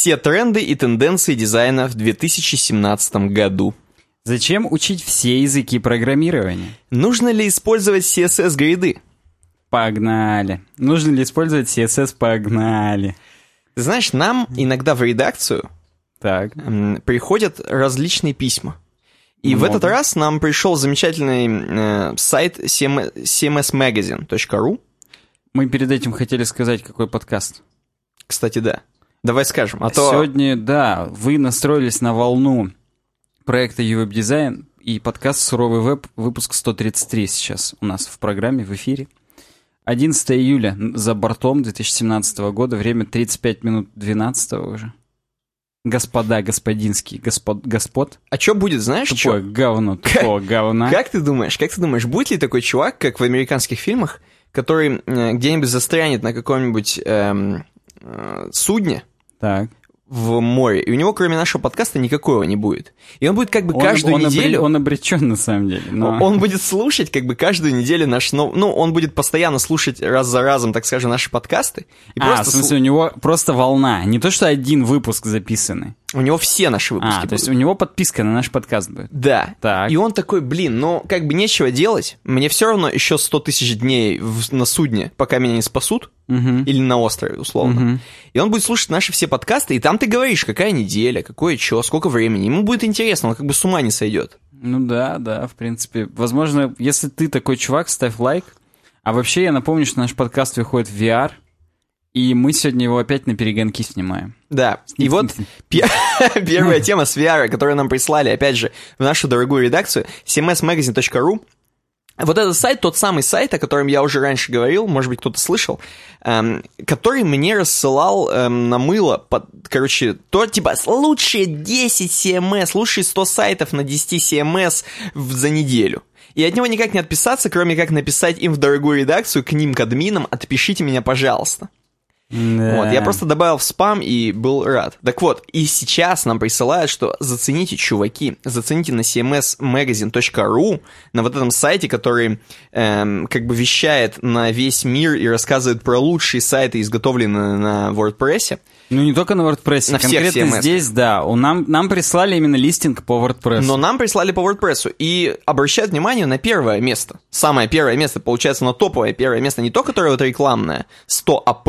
все тренды и тенденции дизайна в 2017 году. Зачем учить все языки программирования? Нужно ли использовать CSS-гриды? Погнали. Нужно ли использовать CSS? Погнали. Ты знаешь, нам иногда в редакцию Так. приходят различные письма. И в Много. этот раз нам пришел замечательный э, сайт CM cmsmagazine.ru. Мы перед этим хотели сказать, какой подкаст. Кстати, да. Давай скажем, а то... Сегодня, да, вы настроились на волну проекта UWeb Design и подкаст «Суровый веб», выпуск 133 сейчас у нас в программе, в эфире. 11 июля за бортом 2017 года, время 35 минут 12 уже. Господа, господинский, господ, господ. А что будет, знаешь, Тупое что? говно, тупого говна. Как ты думаешь, как ты думаешь, будет ли такой чувак, как в американских фильмах, который э, где-нибудь застрянет на каком-нибудь эм, э, судне Так. в море, и у него кроме нашего подкаста никакого не будет. И он будет как бы Он- каждую он, обре- неделю... он обречен на самом деле. но- Он будет слушать как бы каждую неделю наш... нов- Ну, он будет постоянно слушать раз за разом, так скажем, наши подкасты. И а, просто в смысле, у него просто волна. Не то, что один выпуск записанный. У него все наши выпуски А, то есть будут. у него подписка на наш подкаст будет. Да. Так. И он такой, блин, ну, как бы нечего делать. Мне все равно еще 100 тысяч дней в- на судне, пока меня не спасут. Мгм. Или на острове, условно. Мгм. И он будет слушать наши все подкасты, и там ты говоришь, какая неделя, какое что, сколько времени. Ему будет интересно, он как бы с ума не сойдет. Ну да, да, в принципе. Возможно, если ты такой чувак, ставь лайк. А вообще, я напомню, что наш подкаст выходит в VR, и мы сегодня его опять на перегонки снимаем. Да, и вот пе- первая тема с VR, которую нам прислали, опять же, в нашу дорогую редакцию, cmsmagazine.ru. Вот этот сайт, тот самый сайт, о котором я уже раньше говорил, может быть, кто-то слышал, эм, который мне рассылал эм, на мыло, под, короче, то, типа, лучшие 10 CMS, лучшие 100 сайтов на 10 CMS в- за неделю. И от него никак не отписаться, кроме как написать им в дорогую редакцию, к ним, к админам, отпишите меня, пожалуйста. Вот, я просто добавил в спам и был рад. Так вот, и сейчас нам присылают, что зацените, чуваки, зацените на cmsmagazine.ru, на вот этом сайте, который эм, как бы вещает на весь мир и рассказывает про лучшие сайты, изготовленные на WordPress. Ну, не только на WordPress. На всех Конкретно CMS. здесь, да. У нам, нам прислали именно листинг по WordPress. Но нам прислали по WordPress и обращают внимание на первое место. Самое первое место, получается, на топовое первое место, не то, которое вот рекламное, 100 АП,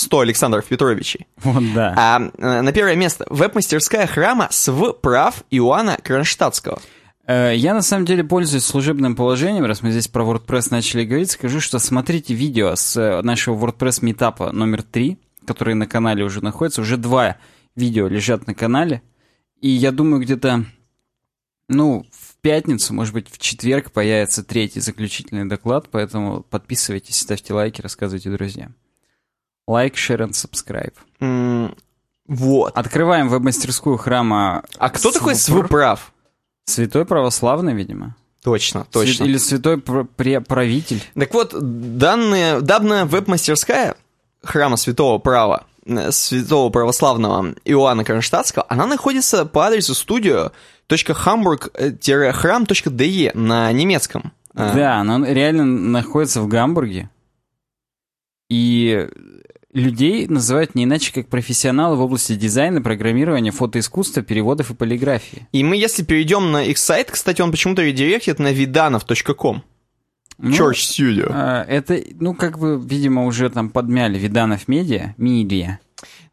100 Александров Петровичей, Вот, да. А э, на первое место веб-мастерская храма СВ прав Иоанна Кронштадтского. Э, Я на самом деле пользуюсь служебным положением, раз мы здесь про WordPress начали говорить, скажу, что смотрите видео с э, нашего WordPress метапа номер 3, который на канале уже находится. Уже два видео лежат на канале. И я думаю, где-то, ну, в пятницу, может быть, в четверг появится третий заключительный доклад, поэтому подписывайтесь, ставьте лайки, рассказывайте друзьям. Лайк, share and subscribe. М, Вот. Открываем веб-мастерскую храма. А кто такой СВ СВ прав? Святой православный, видимо. Точно, точно. Или святой правитель. Так вот, данные, данная веб-мастерская храма Святого Права, Святого Православного Иоанна Кронштадтского, она находится по адресу studio.hamburg-храм.de на немецком. А, Да, она реально находится в Гамбурге. И людей называют не иначе, как профессионалы в области дизайна, программирования, фотоискусства, переводов и полиграфии. И мы, если перейдем на их сайт, кстати, он почему-то редиректит на vidanov.com. Ну, Church Studio. а, это, ну, как бы, видимо, уже там подмяли Виданов Медиа, Медиа.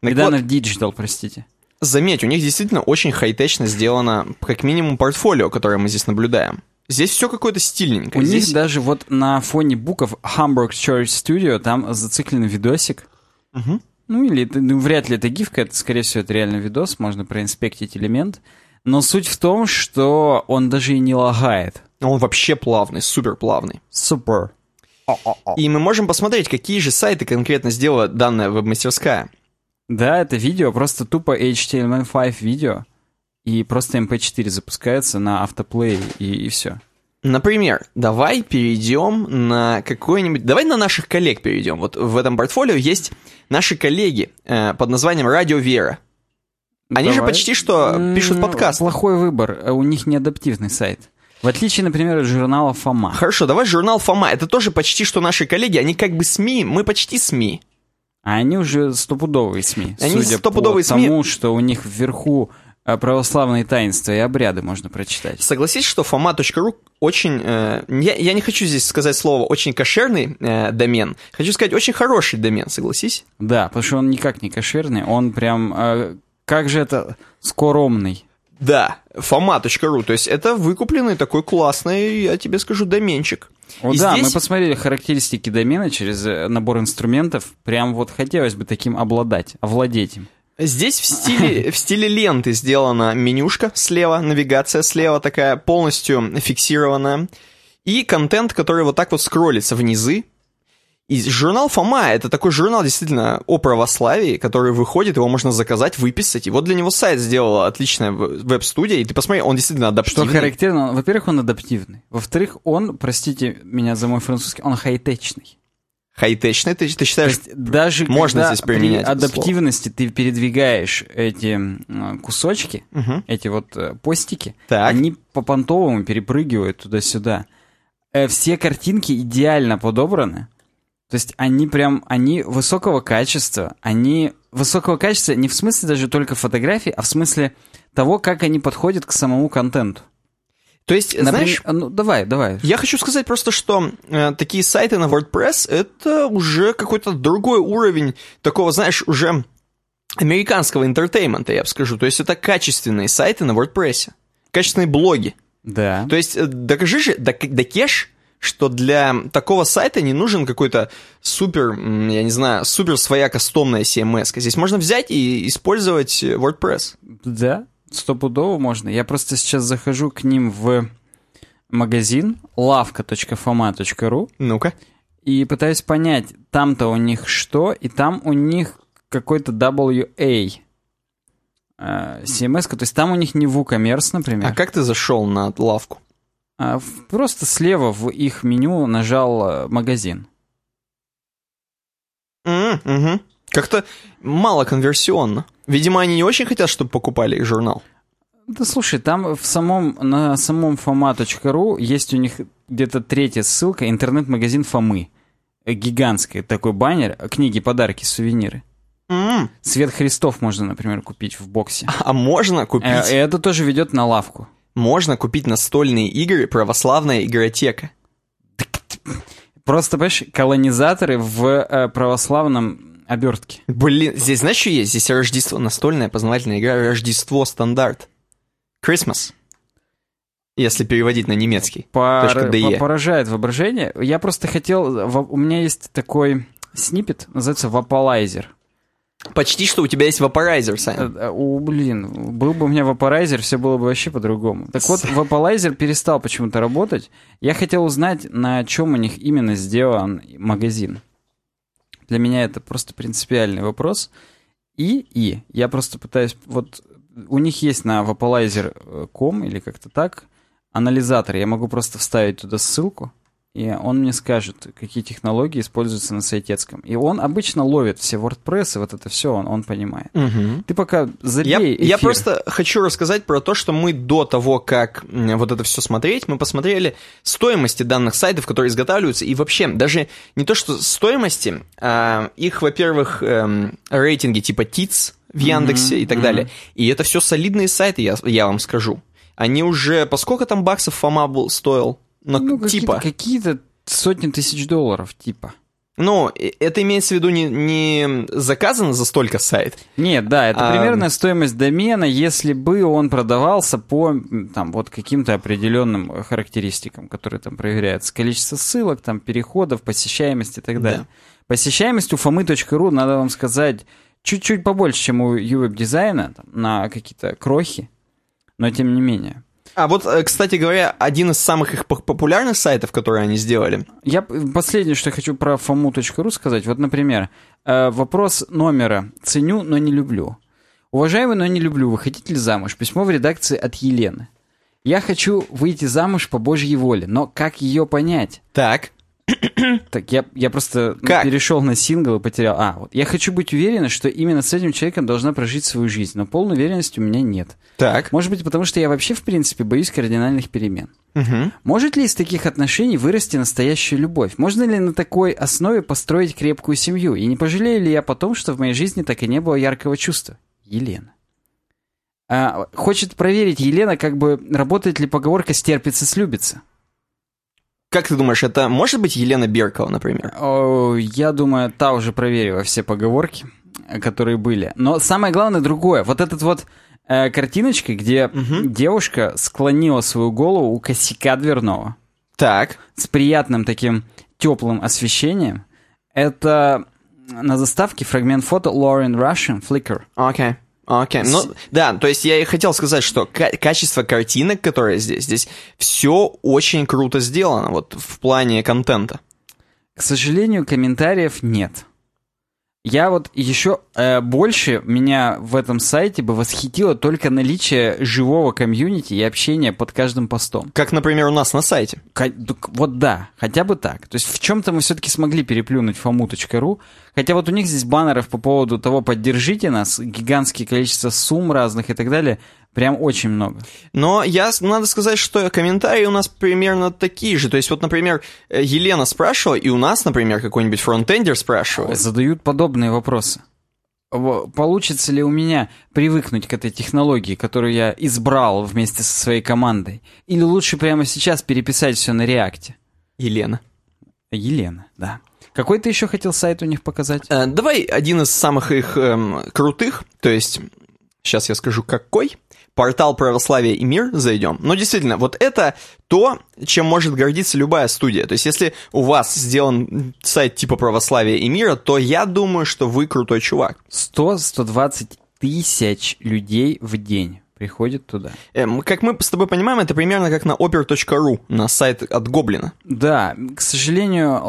Виданов Digital, простите. Заметь, у них действительно очень хай-течно сделано, как минимум, портфолио, которое мы здесь наблюдаем. Здесь все какое-то стильненькое. У Здесь... них даже вот на фоне букв Hamburg Church Studio там зациклен видосик. Мгм. Ну, или это, ну, вряд ли это гифка, это, скорее всего, это реально видос, можно проинспектить элемент. Но суть в том, что он даже и не лагает. Он вообще плавный, супер плавный. Супер. И мы можем посмотреть, какие же сайты конкретно сделала данная веб-мастерская. Да, это видео, просто тупо HTML5 видео, и просто MP4 запускается на автоплей, и, и все. Например, давай перейдем на какой-нибудь... Давай на наших коллег перейдем. Вот в этом портфолио есть наши коллеги э, под названием Радио Вера. Они же почти что пишут подкаст. Плохой выбор, у них не адаптивный сайт. В отличие, например, от журнала «Фома». Хорошо, давай журнал Фома. Это тоже почти что наши коллеги. Они как бы СМИ, мы почти СМИ. А они уже стопудовые СМИ. Они судя стопудовые по СМИ. тому, что у них вверху православные таинства и обряды можно прочитать. Согласись, что фома.ру очень... э, я, я не хочу здесь сказать слово «очень кошерный э, домен». Хочу сказать «очень хороший домен», согласись? Да, потому что он никак не кошерный, он прям... э, как же это? Скоромный. Да, фома.ру. То есть это выкупленный такой классный, я тебе скажу, доменчик. О, И да, здесь- мы посмотрели характеристики домена через э, набор инструментов. Прям вот хотелось бы таким обладать, овладеть им. Здесь в стиле, в стиле ленты сделана менюшка слева, навигация слева такая полностью фиксированная. И контент, который вот так вот скроллится внизы. И журнал Фома, это такой журнал действительно о православии, который выходит, его можно заказать, выписать. И вот для него сайт сделала отличная веб-студия. И ты посмотри, он действительно Что адаптивный. характерно, во-первых, он адаптивный. Во-вторых, он, простите меня за мой французский, он хай-течный. Хай-течный, ты, ты То считаешь? есть даже можно здесь применять при адаптивности ты передвигаешь эти кусочки, Мгм. эти вот э, постики, Так. они по понтовому перепрыгивают туда-сюда. Э, Все картинки идеально подобраны. То есть они прям, они высокого качества. Они высокого качества не в смысле даже только фотографий, а в смысле того, как они подходят к самому контенту. То есть, Например, знаешь, ну давай, давай. Я хочу сказать просто, что э, такие сайты на WordPress это уже какой-то другой уровень такого, знаешь, уже американского entertainment а, я бы скажу. То есть это качественные сайты на WordPress, качественные блоги. Да. То есть э, докажи же, док- докеш, что для такого сайта не нужен какой-то супер, я не знаю, супер своя кастомная CMS. Здесь можно взять и использовать э, WordPress. Да, стопудово можно. Я просто сейчас захожу к ним в магазин lavka.foma.ru Ну-ка. и пытаюсь понять, там-то у них что, и там у них какой-то WA э, CMS, то есть там у них не WooCommerce, например, А как ты зашел на лавку? а просто слева в их меню нажал э, магазин. Мгм. Как-то мало конверсионно. Видимо, они не очень хотят, чтобы покупали их журнал. Да слушай, там в самом, на самом foma.ru есть у них где-то третья ссылка, интернет-магазин Фомы. Гигантский такой баннер, книги, подарки, сувениры. М, Свет Христов можно, например, купить в боксе. А можно купить, Э, это тоже ведет на лавку. можно купить настольные игры «Православная игротека». Просто, понимаешь, колонизаторы в э, православном обертке. Блин, здесь знаешь, что есть? Здесь Рождество, настольная познавательная игра «Рождество стандарт». Christmas. Если переводить на немецкий. Пор- .de. по- Поражает воображение. Я просто хотел... У меня есть такой снипет, называется Вапалайзер. Почти что у тебя есть вапорайзер, Сань. Э, э, О, блин, был бы у меня вапорайзер, все было бы вообще по-другому. Так вот, вапорайзер перестал почему-то работать. Я хотел узнать, на чем у них именно сделан магазин. Для меня это просто принципиальный вопрос. И, и, я просто пытаюсь, вот у них есть на vaporizer.com или как-то так анализатор. Я могу просто вставить туда ссылку, и он мне скажет, какие технологии используются на сайтецком. И он обычно ловит все WordPress, и вот это все он, он понимает. Мгм. Ты пока забей Я, я эфир. просто хочу рассказать про то, что мы до того, как вот это все смотреть, мы посмотрели стоимости данных сайтов, которые изготавливаются, и вообще даже не то, что стоимости, а их, во-первых, эм, рейтинги типа ТИЦ в Яндексе и так мгм. далее. И это все солидные сайты, я, я вам скажу. Они уже, по сколько там баксов Фома был, стоил? Ну, Ну, какие-то, типа. какие-то сотни тысяч долларов, типа. Ну, это имеется в виду не, не заказано за столько сайт. Нет, да, это А, примерная стоимость домена, если бы он продавался по там вот каким-то определенным э, характеристикам, которые там проверяются. Количество ссылок, там переходов, посещаемость и так далее. Да. Посещаемость у fomy.ru, надо вам сказать, чуть-чуть побольше, чем у uweb-дизайна, там, на какие-то крохи, но тем не менее. А вот, э, кстати говоря, один из самых их поп- популярных сайтов, которые они сделали, Я последнее, что я хочу про fomu.ru сказать. Вот, например, э, вопрос номера «Ценю, но не люблю». Уважаемый, но не люблю, вы хотите ли замуж? Письмо в редакции от Елены. Я хочу выйти замуж по Божьей воле, но как ее понять? Так. Так, я, я просто ну, Как? перешел на сингл и потерял. А, вот. Я хочу быть уверена, что именно с этим человеком должна прожить свою жизнь, но полной уверенности у меня нет. Так. Может быть, потому что я вообще, в принципе, боюсь кардинальных перемен. Мгм. Может ли из таких отношений вырасти настоящая любовь? Можно ли на такой основе построить крепкую семью? И не пожалею ли я потом, что в моей жизни так и не было яркого чувства? Елена. А, хочет проверить Елена, как бы работает ли поговорка «стерпится, слюбится». Как ты думаешь, это может быть Елена Беркова, например? О, я думаю, та уже проверила все поговорки, которые были. Но самое главное другое. Вот этот вот э, картиночка, где девушка склонила свою голову у косяка дверного Так. с приятным таким теплым освещением. Это на заставке фрагмент фото Lauren Russian Flickr. Окей. Окей. Ну, да, то есть я и хотел сказать, что ка- качество картинок, которые здесь, здесь все очень круто сделано, вот в плане контента. К сожалению, комментариев нет. Я вот еще э, больше меня в этом сайте бы восхитило только наличие живого комьюнити и общения под каждым постом. Как, например, у нас на сайте. Так Вот да, хотя бы так. То есть в чем-то мы все-таки смогли переплюнуть фому.ру. Хотя вот у них здесь баннеров по поводу того, поддержите нас, гигантское количество сумм разных и так далее, прям очень много. Но я, с- надо сказать, что комментарии у нас примерно такие же. То есть вот, например, э, Елена спрашивала, и у нас, например, какой-нибудь фронтендер спрашивает. Задают подобные вопросы. Во- Получится ли у меня привыкнуть к этой технологии, которую я избрал вместе со своей командой? Или лучше прямо сейчас переписать все на реакте? Елена. Елена, да. Какой ты еще хотел сайт у них показать? Э, давай один из самых их эм, крутых, то есть, сейчас я скажу какой, портал православия и мир зайдем. Но действительно, вот это то, чем может гордиться любая студия. То есть, если у вас сделан сайт типа православия и мира, то я думаю, что вы крутой чувак. 100-120 тысяч людей в день приходит туда. Эм, как мы с тобой понимаем, это примерно как на oper.ru, на сайт от Гоблина. Да, к сожалению,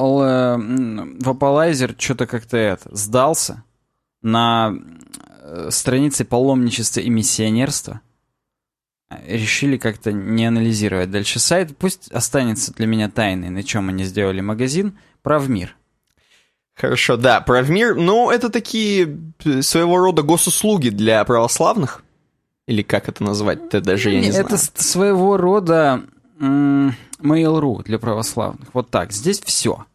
Vapalizer что-то как-то это сдался на э, странице паломничества и миссионерства. Решили как-то не анализировать дальше сайт. Пусть останется для меня тайной, на чем они сделали магазин. Прав мир. Хорошо, да, правмир, ну, это такие э, своего рода госуслуги для православных. Или как это назвать-то даже я не знаю. Это своего рода Mail.ru для православных. Вот так. Здесь все.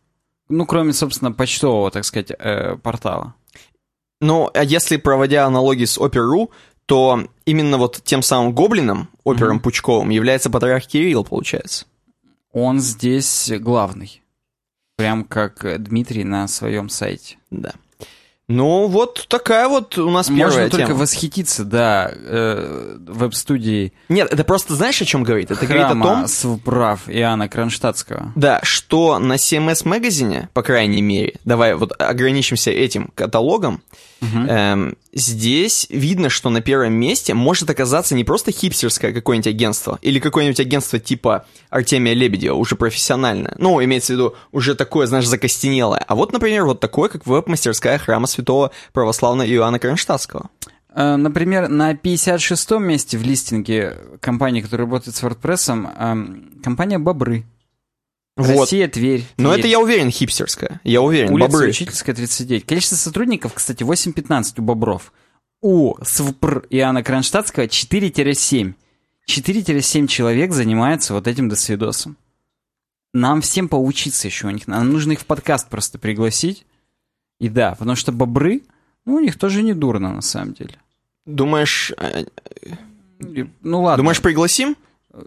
Ну, кроме, собственно, почтового, так сказать, э, портала. Ну, а если проводя аналогии с Опер.ру, то именно вот тем самым гоблином, опером Пучковым, является патриарх Кирилл, получается. Он здесь главный. Прям как э, Дмитрий на своем сайте. Да. Ну, вот такая вот у нас первая Можно только тема. восхититься, да, э, веб-студией Нет, это просто знаешь, о чем говорит? Это говорит о том, Свуправ Иоанна Кронштадтского. да, что на CMS магазине, по крайней мере, давай вот ограничимся этим каталогом, эм, здесь видно, что на первом месте может оказаться не просто хипстерское какое-нибудь агентство, или какое-нибудь агентство типа Артемия Лебедева, уже профессиональное. Ну, имеется в виду, уже такое, знаешь, закостенелое. А вот, например, вот такое, как веб-мастерская храма святого православного Иоанна Кронштадтского. Э, Например, на 56-м месте в листинге компании, которая работает с WordPress, эм, компания «Бобры». Вот. Россия, Тверь. Но Тверь. это я уверен, хипстерская. Я уверен, Улица бобры. Учительская, 39. Количество сотрудников, кстати, 8-15 у Бобров. У СВПР Иоанна Кронштадтского 4-7. 4-7 человек занимаются вот этим досвидосом. Нам всем поучиться еще у них. Нам нужно их в подкаст просто пригласить. И да, потому что бобры, ну, у них тоже не дурно, на самом деле. Думаешь, э, Ну ладно. думаешь, пригласим?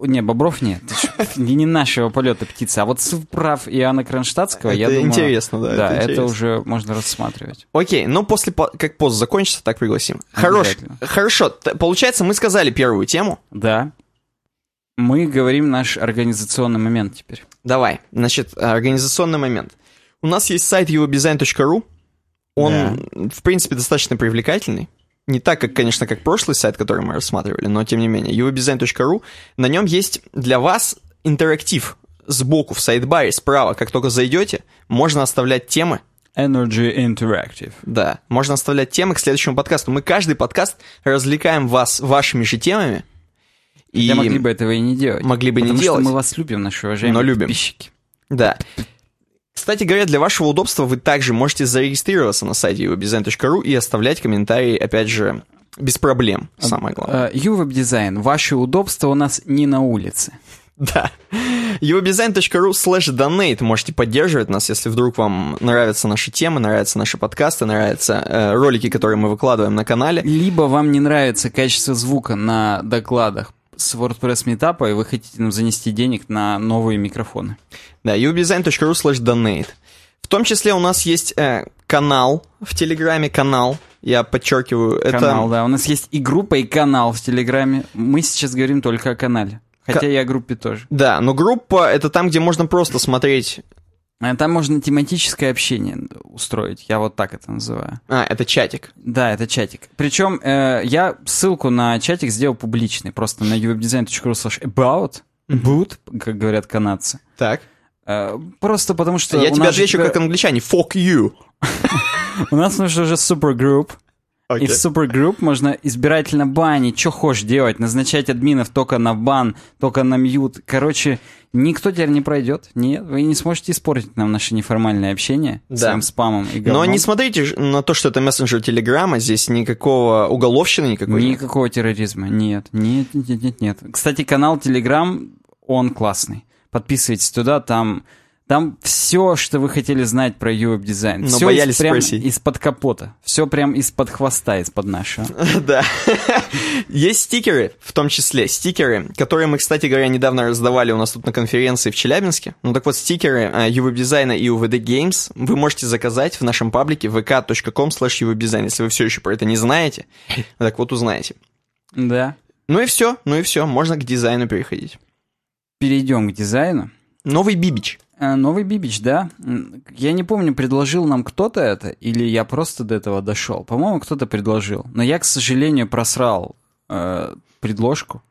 Не, бобров нет. Не не нашего полета птица. А вот прав Иоанна Кронштадтского, я Это думаю... интересно, да, Да, это уже можно рассматривать. Окей, ну после, по- как пост закончится, так пригласим. Хорош, хорошо, получается, мы сказали первую тему. Да. Мы говорим наш организационный момент теперь. Давай, значит, организационный момент. У нас есть сайт uwebdesign.ru. Он, в принципе, достаточно привлекательный. Не так, как, конечно, как прошлый сайт, который мы рассматривали, но тем не менее. uwebdesign.ru. На нем есть для вас интерактив сбоку в сайт-баре справа. Как только зайдете, можно оставлять темы, Energy Interactive. Да, можно оставлять темы к следующему подкасту. Мы каждый подкаст развлекаем вас вашими же темами. И Я могли бы этого и не делать. Могли бы не потому делать. что мы вас любим, наши уважаемые Но любим. подписчики. Да. Кстати говоря, для вашего удобства вы также можете зарегистрироваться на сайте uwebdesign.ru и оставлять комментарии, опять же, без проблем, самое главное. Uwebdesign, ваше удобство у нас не на улице. Да. uwebdesign.ru slash donate можете поддерживать нас, если вдруг вам нравятся наши темы, нравятся наши подкасты, нравятся э, ролики, которые мы выкладываем на канале. Либо вам не нравится качество звука на докладах с WordPress метапа, и вы хотите нам занести денег на новые микрофоны. Да, uwebdesign.ru slash donate. В том числе у нас есть э, канал в Телеграме, канал, я подчеркиваю, Канал, это... да. У нас есть и группа, и канал в Телеграме. Мы сейчас говорим только о канале. Хотя и о группе тоже. Да, но группа — это там, где можно просто смотреть... А Там можно тематическое общение устроить, я вот так это называю. А, это чатик. Да, это чатик. Причем э, я ссылку на чатик сделал публичный, просто на uwebdesign.ru slash about, boot, как говорят канадцы. Так. Э, просто потому что... Я тебе отвечу теперь- как англичане. Fuck you. У нас уже супергрупп, И в супергрупп можно избирательно банить, что хочешь делать, назначать админов только на бан, только на мьют. Короче, никто теперь не пройдет. Нет, вы не сможете испортить нам наше неформальное общение Да. своим спамом и Но говном. не смотрите на то, что это мессенджер Телеграма, здесь никакого уголовщины никакой. нет. Никакого терроризма. Нет, нет, нет, нет, нет. Кстати, канал Telegram, он классный. Подписывайтесь туда, там, там все, что вы хотели знать про UWeb дизайн. Но все боялись прям спросить. из-под капота. Все прям из-под хвоста, из-под нашего. Да. Есть стикеры, в том числе стикеры, которые мы, кстати говоря, недавно раздавали у нас тут на конференции в Челябинске. Ну так вот, стикеры э, UWebDesign и UVD Games вы можете заказать в нашем паблике vk.com slash UWebDesign, если вы все еще про это не знаете. Так вот, узнаете. Да. Ну и все, ну и все, можно к дизайну переходить. Перейдем к дизайну. Новый бибич. А, Новый Бибич, да. Я не помню, предложил нам кто-то это, или я просто до этого дошел. По-моему, кто-то предложил. Но я, к сожалению, просрал э, предложку.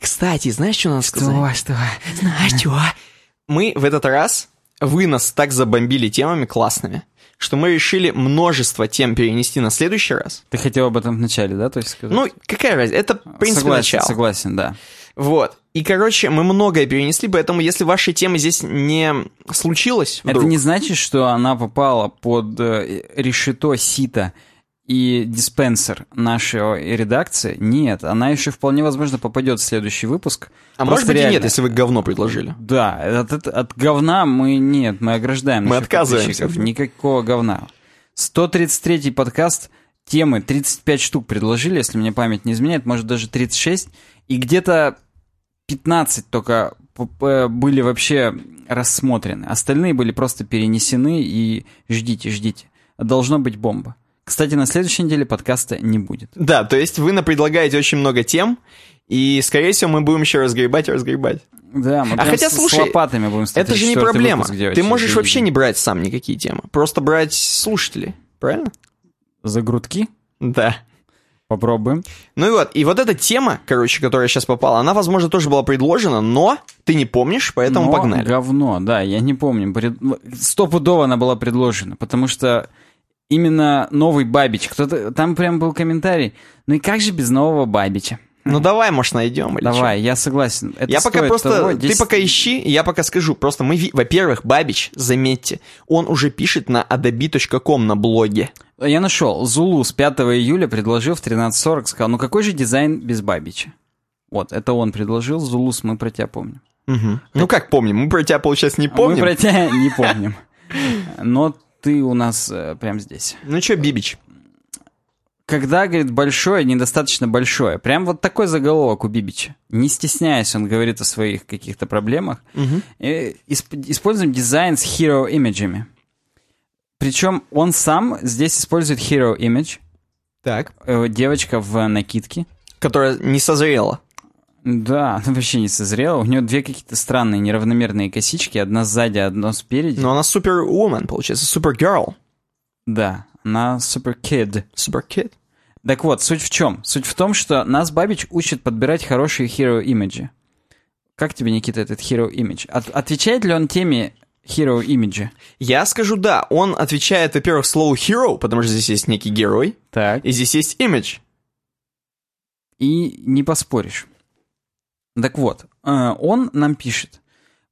Кстати, знаешь, что надо сказать? что? Знаешь чего? Мы в этот раз, вы нас так забомбили темами классными, что мы решили множество тем перенести на следующий раз. Ты хотел об этом в начале, да, то есть сказать? Ну, какая разница? Это, в принципе, согласен, начало. согласен, да. Вот. И, короче, мы многое перенесли, поэтому если вашей темы здесь не случилось, Это вдруг, не значит, что она попала под э, решето сито и диспенсер нашей редакции. Нет, она еще вполне возможно попадет в следующий выпуск. а Просто может быть и реально- нет, если вы говно предложили. Да, от, от- от говна мы нет, мы ограждаем Мы отказываемся. Никакого говна. 133 подкаст, темы 35 штук предложили, если мне память не изменяет, может даже 36, и где-то 15 только п- были вообще рассмотрены. Остальные были просто перенесены, и ждите, ждите. Должно быть бомба. Кстати, на следующей неделе подкаста не будет. Да, то есть вы предлагаете очень много тем, и, скорее всего, мы будем еще разгребать и разгребать. Да, мы А хотя, с- слушай, с лопатами будем Это же не 134 проблема. выпуск делать Ты можешь вообще не брать сам никакие темы, просто брать слушателей, правильно? За грудки? Да. Попробуем. Ну и вот, и вот эта тема, короче, которая сейчас попала, она, возможно, тоже была предложена, но ты не помнишь, поэтому Но погнали. говно, да, я не помню. Пред- Стопудово она была предложена, потому что именно новый Бабич, кто-то, там прям был комментарий, ну и как же без нового Бабича? Ну давай, может, найдем или Давай, я согласен. Это Я пока просто, того, ты 10 пока ищи, я пока скажу. Просто мы, во-первых, Бабич, заметьте, он уже пишет на adobe.com на блоге. Я нашел. Зулу с 5 июля предложил в 13.40, сказал, ну какой же дизайн без Бабича? Вот, это он предложил, Зулус, мы про тебя помним. Ну как помним, мы про тебя, получается, не помним. Мы про тебя не помним. Но ты у нас э, прям здесь. Ну чё, Бибич? Когда, говорит, большое, недостаточно большое. Прям вот такой заголовок у Бибича. Не стесняясь, он говорит о своих каких-то проблемах. Э, исп- Используем дизайн с hero имиджами. Причем он сам здесь использует hero image. Так. Э, Девочка в накидке. Которая не созрела. Да, она вообще не созрела. У нее две какие-то странные неравномерные косички. Одна сзади, одна спереди. Но она супервумен, получается, супергерл. Да, она супер kid. Суперкид. Так вот, суть в чем? Суть в том, что нас Бабич учит подбирать хорошие hero имиджи. Как тебе, Никита, этот hero image? От- отвечает ли он теме hero имиджа? Я скажу да, он отвечает, во-первых, слову hero, потому что здесь есть некий герой, Так. и здесь есть image. И не поспоришь. Так вот, э, он нам пишет.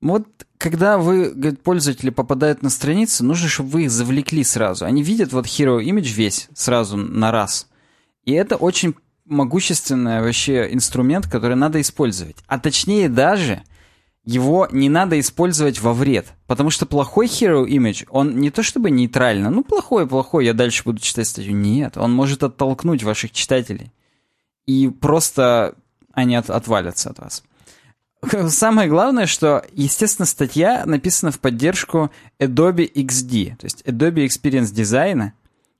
Вот когда вы, говорит, пользователи попадают на страницу, нужно, чтобы вы их завлекли сразу. Они видят вот Hero Image весь сразу на раз. И это очень могущественный вообще инструмент, который надо использовать. А точнее даже его не надо использовать во вред. Потому что плохой Hero Image, он не то чтобы нейтрально, ну плохой, плохой, я дальше буду читать статью. Нет, он может оттолкнуть ваших читателей. И просто они от, отвалятся от вас. Самое главное, что, естественно, статья написана в поддержку Adobe XD, то есть Adobe Experience Design,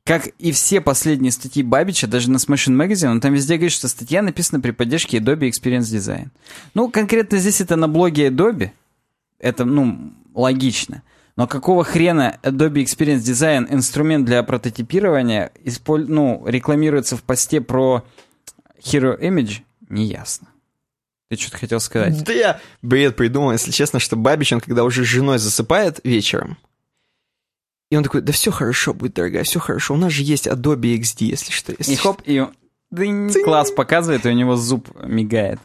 как и все последние статьи Бабича, даже на Smashing Magazine, он там везде говорит, что статья написана при поддержке Adobe Experience Design. Ну, конкретно здесь это на блоге Adobe, это, ну, логично. Но какого хрена Adobe Experience Design инструмент для прототипирования исполь... ну, рекламируется в посте про Hero Image, неясно. Ты что-то хотел сказать? Да я бред придумал, если честно, что Бабич, он когда уже с женой засыпает вечером, и он такой, да все хорошо будет, дорогая, все хорошо, у нас же есть Adobe XD, если что. Если и хоп, и дынь, класс показывает, и у него зуб мигает.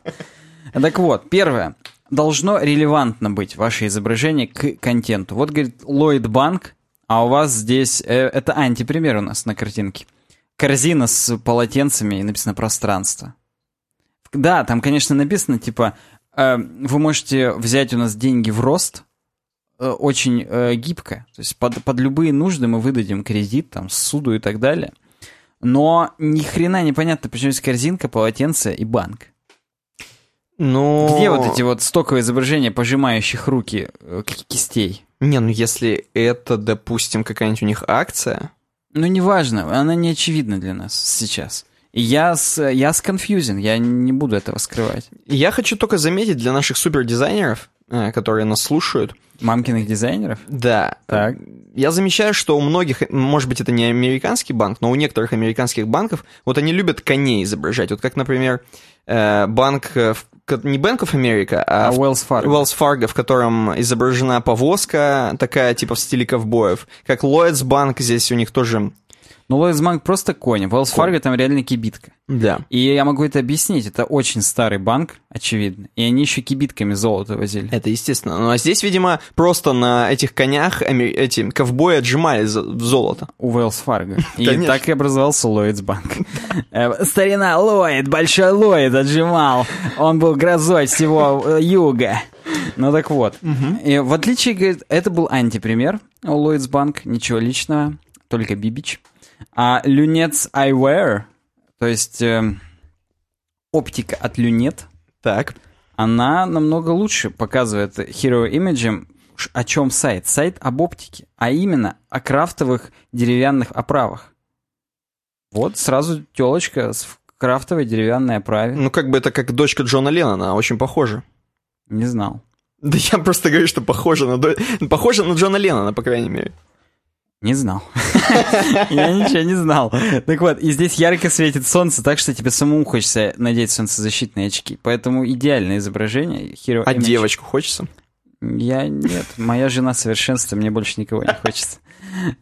Так вот, первое. Должно релевантно быть ваше изображение к контенту. Вот, говорит, Lloyd Bank, а у вас здесь... Э, это антипример у нас на картинке. Корзина с полотенцами и написано «пространство». Да, там, конечно, написано, типа, э, вы можете взять у нас деньги в рост, э, очень э, гибко. То есть под, под любые нужды мы выдадим кредит, там, суду и так далее. Но ни хрена непонятно, почему есть корзинка, полотенце и банк. Но... Где вот эти вот стоковые изображения пожимающих руки э, кистей? Не, ну если это, допустим, какая-нибудь у них акция... Ну, неважно, она не очевидна для нас сейчас. Я с, я с confusing, я не буду этого скрывать. Я хочу только заметить для наших супердизайнеров, э, которые нас слушают. Мамкиных дизайнеров? Да. Так. Я замечаю, что у многих, может быть, это не американский банк, но у некоторых американских банков, вот они любят коней изображать. Вот как, например, э, банк, э, не Bank of America, а, а Wells Fargo. Wells Fargo, в котором изображена повозка, такая типа в стиле ковбоев. Как Lloyds Bank, здесь у них тоже ну, Лоис Банк просто конь. Wells Fargo там реально кибитка. Да. И я могу это объяснить. Это очень старый банк, очевидно. И они еще кибитками золото возили. Это естественно. Ну, а здесь, видимо, просто на этих конях эти ковбои отжимали золото. У Wells Fargo. И так и образовался Ллойдс Банк. Э, старина Ллойд, большой Ллойд отжимал. Он был грозой всего э, юга. Ну так вот. И в отличие, говорит, это был антипример у Ллойдс Банк. Ничего личного, только Бибич. А люнец eyewear, то есть э, оптика от люнет, так. она намного лучше показывает Hero Image, о чем сайт. Сайт об оптике, а именно о крафтовых деревянных оправах. Вот сразу телочка в крафтовой деревянной оправе. Ну, как бы это как дочка Джона Леннона, очень похоже. Не знал. Да я просто говорю, что похоже на, до... похоже на Джона Леннона, по крайней мере. Не знал. Я ничего не знал. Так вот, и здесь ярко светит солнце, так что тебе самому хочется надеть солнцезащитные очки. Поэтому идеальное изображение. Hero а Image. девочку хочется? Я нет. Моя жена совершенство, мне больше никого не хочется.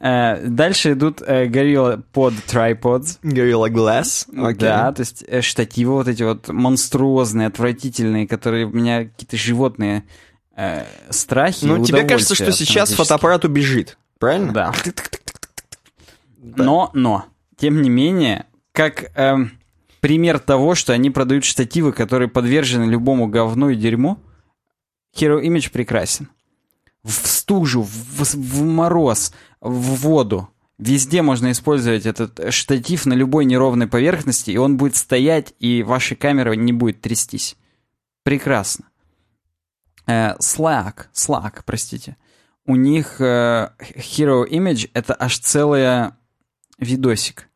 Э, дальше идут э, Gorilla Pod Tripods. Gorilla Glass. Okay. Да, то есть э, штативы вот эти вот монструозные, отвратительные, которые у меня какие-то животные страхи. Ну, тебе кажется, что сейчас фотоаппарат убежит. Правильно? Да. Но, но, тем не менее, как э, пример того, что они продают штативы, которые подвержены любому говну и дерьму, Hero Image прекрасен. В стужу, в, в мороз, в воду. Везде можно использовать этот штатив на любой неровной поверхности, и он будет стоять, и ваша камера не будет трястись. Прекрасно. Э, Slack, Slack, простите у них э, Hero Image это аж целый видосик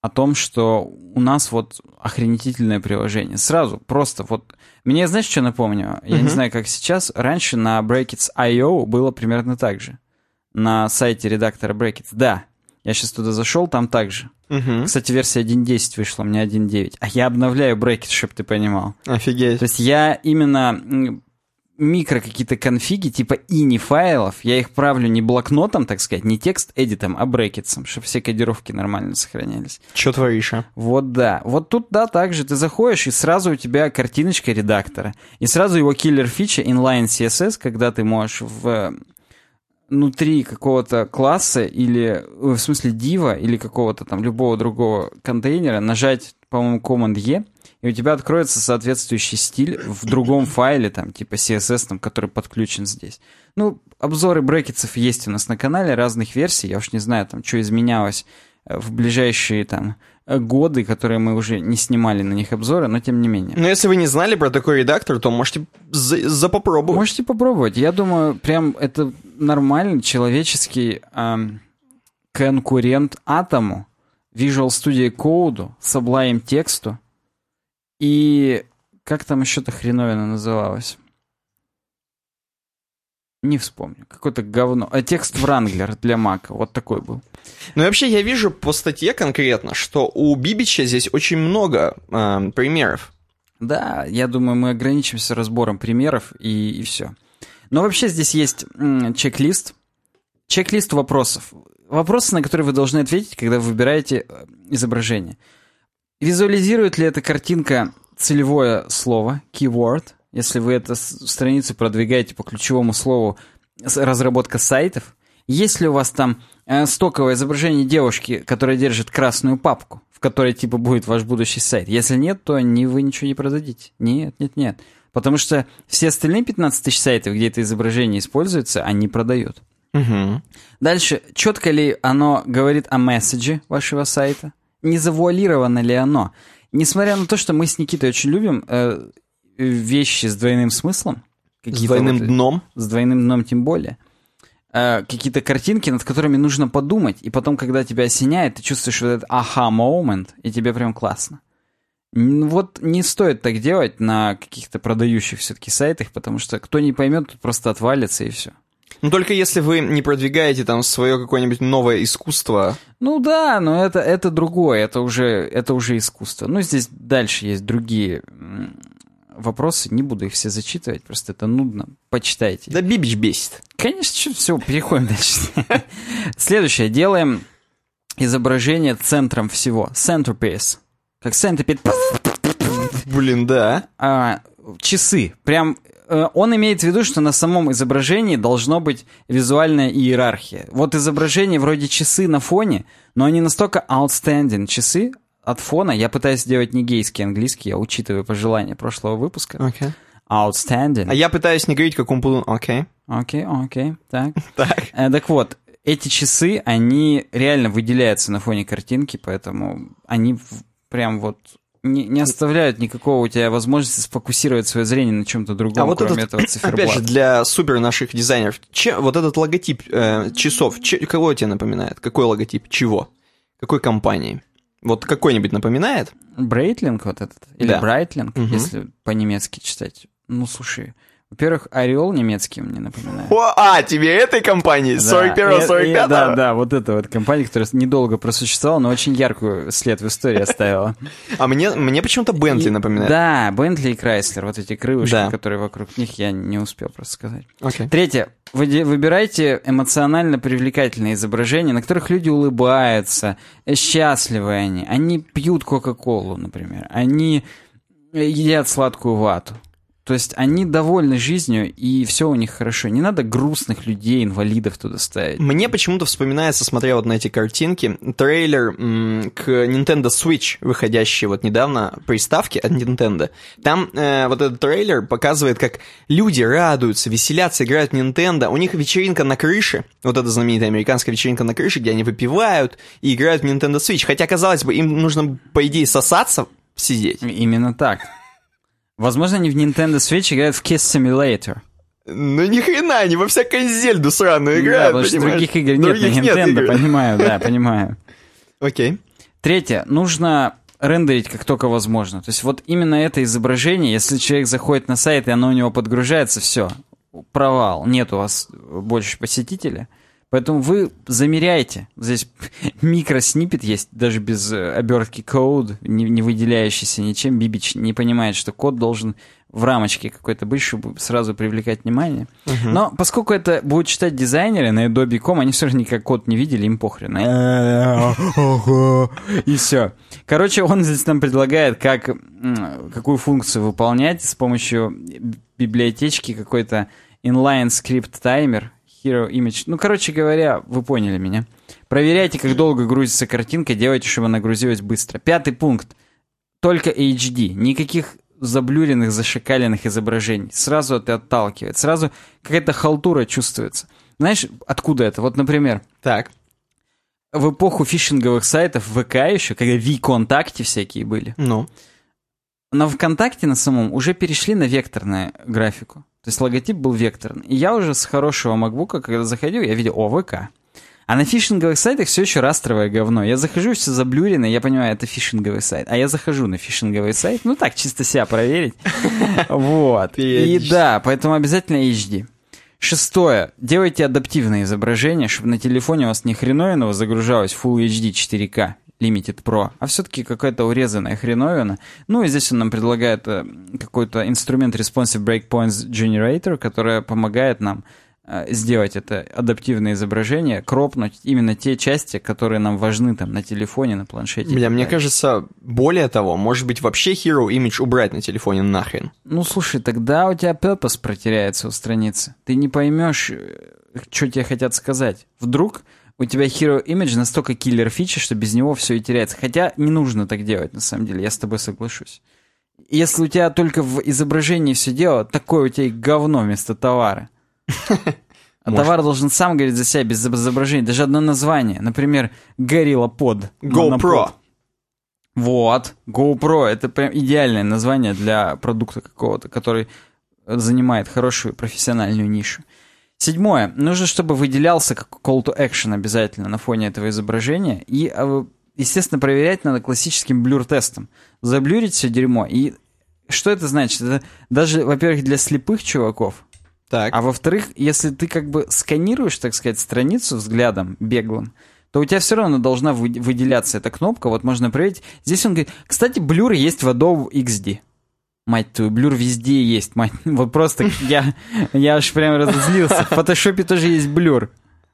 о том, что у нас вот охренительное приложение. Сразу, просто вот... Мне, знаешь, что напомню? Я uh-huh. не знаю, как сейчас. Раньше на Brackets.io было примерно так же. На сайте редактора Brackets. Да, я сейчас туда зашел, там так же. Угу. Кстати, версия 1.10 вышла, у меня 1.9. А я обновляю Brackets, чтобы ты понимал. Офигеть. То есть я именно микро какие-то конфиги, типа ini файлов, я их правлю не блокнотом, так сказать, не текст-эдитом, а брекетсом, чтобы все кодировки нормально сохранялись. Что творишь, а? Вот да. Вот тут, да, также ты заходишь, и сразу у тебя картиночка редактора. И сразу его киллер-фича inline CSS, когда ты можешь в внутри какого-то класса или, в смысле, дива или какого-то там любого другого контейнера нажать, по-моему, Command-E, и у тебя откроется соответствующий стиль в другом файле, там, типа CSS, там, который подключен здесь. Ну, обзоры брекетсов есть у нас на канале, разных версий, я уж не знаю, там, что изменялось э, в ближайшие, там, годы, которые мы уже не снимали на них обзоры, но тем не менее. Но если вы не знали про такой редактор, то можете за, за попробовать. Можете попробовать. Я думаю, прям это нормальный человеческий эм, конкурент Атому, Visual Studio Code, Sublime тексту, и как там еще-то хреновина называлась? Не вспомню. Какое-то говно. А текст Wrangler для Мака. Вот такой был. Ну и вообще я вижу по статье конкретно, что у Бибича здесь очень много э, примеров. Да, я думаю, мы ограничимся разбором примеров и, и все. Но вообще здесь есть чек-лист. Чек-лист вопросов. Вопросы, на которые вы должны ответить, когда вы выбираете э, изображение. Визуализирует ли эта картинка целевое слово, keyword, если вы эту страницу продвигаете по ключевому слову разработка сайтов? Есть ли у вас там э, стоковое изображение девушки, которая держит красную папку, в которой типа будет ваш будущий сайт? Если нет, то не, вы ничего не продадите. Нет, нет, нет. Потому что все остальные 15 тысяч сайтов, где это изображение используется, они продают. Угу. Дальше, четко ли оно говорит о месседже вашего сайта? Не завуалировано ли оно. Несмотря на то, что мы с Никитой очень любим э, вещи с двойным смыслом. С двойным вот, дном. С двойным дном тем более. Э, какие-то картинки, над которыми нужно подумать, и потом, когда тебя осеняет, ты чувствуешь вот этот аха-момент, и тебе прям классно. Вот не стоит так делать на каких-то продающих все-таки сайтах, потому что кто не поймет, тут просто отвалится и все. Ну, только если вы не продвигаете там свое какое-нибудь новое искусство. Ну да, но это, это другое, это уже, это уже искусство. Ну, здесь дальше есть другие вопросы, не буду их все зачитывать, просто это нудно. Почитайте. Да Бибич бесит. Конечно, все, переходим дальше. Следующее. Делаем изображение центром всего. Centerpiece. Как centerpiece. Блин, да. А, часы. Прям он имеет в виду, что на самом изображении должно быть визуальная иерархия. Вот изображение вроде часы на фоне, но они настолько outstanding часы от фона. Я пытаюсь сделать не гейский английский, я учитываю пожелания прошлого выпуска. Okay. Outstanding. А я пытаюсь не говорить, как он был. Окей. Окей, окей, так. так. Э, так вот, эти часы, они реально выделяются на фоне картинки, поэтому они прям вот не, не оставляют никакого у тебя возможности сфокусировать свое зрение на чем-то другом, а вот кроме этот, этого циферблата. Опять же, для супер наших дизайнеров, че, вот этот логотип э, часов, че, кого тебе напоминает? Какой логотип? Чего? Какой компании? Вот какой-нибудь напоминает? Брейтлинг вот этот? Или Да. Брайтлинг, Мгм. если по-немецки читать. Ну, слушай, во-первых, Орел немецкий мне напоминает. О, а, тебе этой компании? Да, 41-45? и- и- Да, да, вот эта вот компания, которая недолго просуществовала, но очень яркую след в истории оставила. А мне, мне почему-то Бентли напоминает. Да, Бентли и Крайслер, вот эти крылышки, Да. которые вокруг них, я не успел просто сказать. Окей. Третье. Вы выбирайте эмоционально привлекательные изображения, на которых люди улыбаются, счастливы они. Они пьют Кока-Колу, например. Они э, едят сладкую вату. То есть они довольны жизнью, и все у них хорошо. Не надо грустных людей, инвалидов туда ставить. Мне почему-то вспоминается, смотря вот на эти картинки, трейлер м, к Nintendo Switch, выходящий вот недавно, приставки от Nintendo. Там э, вот этот трейлер показывает, как люди радуются, веселятся, играют в Nintendo. У них вечеринка на крыше, вот эта знаменитая американская вечеринка на крыше, где они выпивают и играют в Nintendo Switch. Хотя, казалось бы, им нужно, по идее, сосаться, сидеть. Именно так. Возможно, они в Nintendo Switch играют в Kiss Simulator. Ну ни хрена, они во всякую зельду сраную да, играют, потому что понимаешь? других игр нет Других на Nintendo, игр. понимаю, да, понимаю. Окей. Третье. Нужно рендерить как только возможно. То есть вот именно это изображение, если человек заходит на сайт, и оно у него подгружается, все, провал. Нет у вас больше посетителя. Поэтому вы замеряете. Здесь микроснипет есть, даже без э, обертки код, не, не выделяющийся ничем. Бибич не понимает, что код должен в рамочке какой-то быть, чтобы сразу привлекать внимание. Но поскольку это будут читать дизайнеры на Adobe.com, они все равно никак код не видели, им похрен. И все. Короче, он здесь нам предлагает, как, какую функцию выполнять с помощью библиотечки какой-то inline script timer, hero image. Ну, короче говоря, вы поняли меня. Проверяйте, как долго грузится картинка, делайте, чтобы она грузилась быстро. Пятый пункт. Только HD. Никаких заблюренных, зашикаленных изображений. Сразу это отталкивает. Сразу какая-то халтура чувствуется. Знаешь, откуда это? Вот, например, Так. в эпоху фишинговых сайтов ВК еще, когда ВКонтакте всякие были, Ну. на ВКонтакте на самом уже перешли на векторную графику. То есть логотип был векторный. И я уже с хорошего макбука, когда заходил, я видел, о, ВК. А на фишинговых сайтах все еще растровое говно. Я захожу, все заблюрено, я понимаю, это фишинговый сайт. А я захожу на фишинговый сайт, ну так, чисто себя проверить. Вот. И да, поэтому обязательно HD. Шестое. Делайте адаптивное изображение, чтобы на телефоне у вас не хреновина загружалось Full HD 4K Limited Pro, а все-таки какая-то урезанная хреновина. Ну и здесь он нам предлагает э, какой-то инструмент Responsive Breakpoints Generator, который помогает нам э, сделать это адаптивное изображение, кропнуть именно те части, которые нам важны там на телефоне, на планшете. Бля, мне кажется, более того, может быть, вообще Hero Image убрать на телефоне нахрен. Ну, слушай, тогда у тебя purpose протеряется у страницы. Ты не поймешь, что тебе хотят сказать. Вдруг у тебя Hero Image настолько киллер фича, что без него все и теряется. Хотя не нужно так делать, на самом деле, я с тобой соглашусь. Если у тебя только в изображении все дело, такое у тебя и говно вместо товара. А Может. товар должен сам говорить за себя, без изображения. Даже одно название. Например, Gorilla Pod. GoPro. Вот, GoPro, это прям идеальное название для продукта какого-то, который занимает хорошую профессиональную нишу. Седьмое. Нужно, чтобы выделялся как call to action обязательно на фоне этого изображения. И, а, естественно, проверять надо классическим блюр-тестом. Заблюрить все дерьмо. И что это значит? Это даже, во-первых, для слепых чуваков, Так. а во-вторых, если ты как бы сканируешь, так сказать, страницу взглядом беглым, то у тебя все равно должна вы- выделяться эта кнопка. Вот можно проверить. Здесь он говорит... Кстати, блюр есть в Adobe XD. Мать твою, блюр везде есть. Мать, вот просто я, я аж прям разозлился. В фотошопе тоже есть блюр.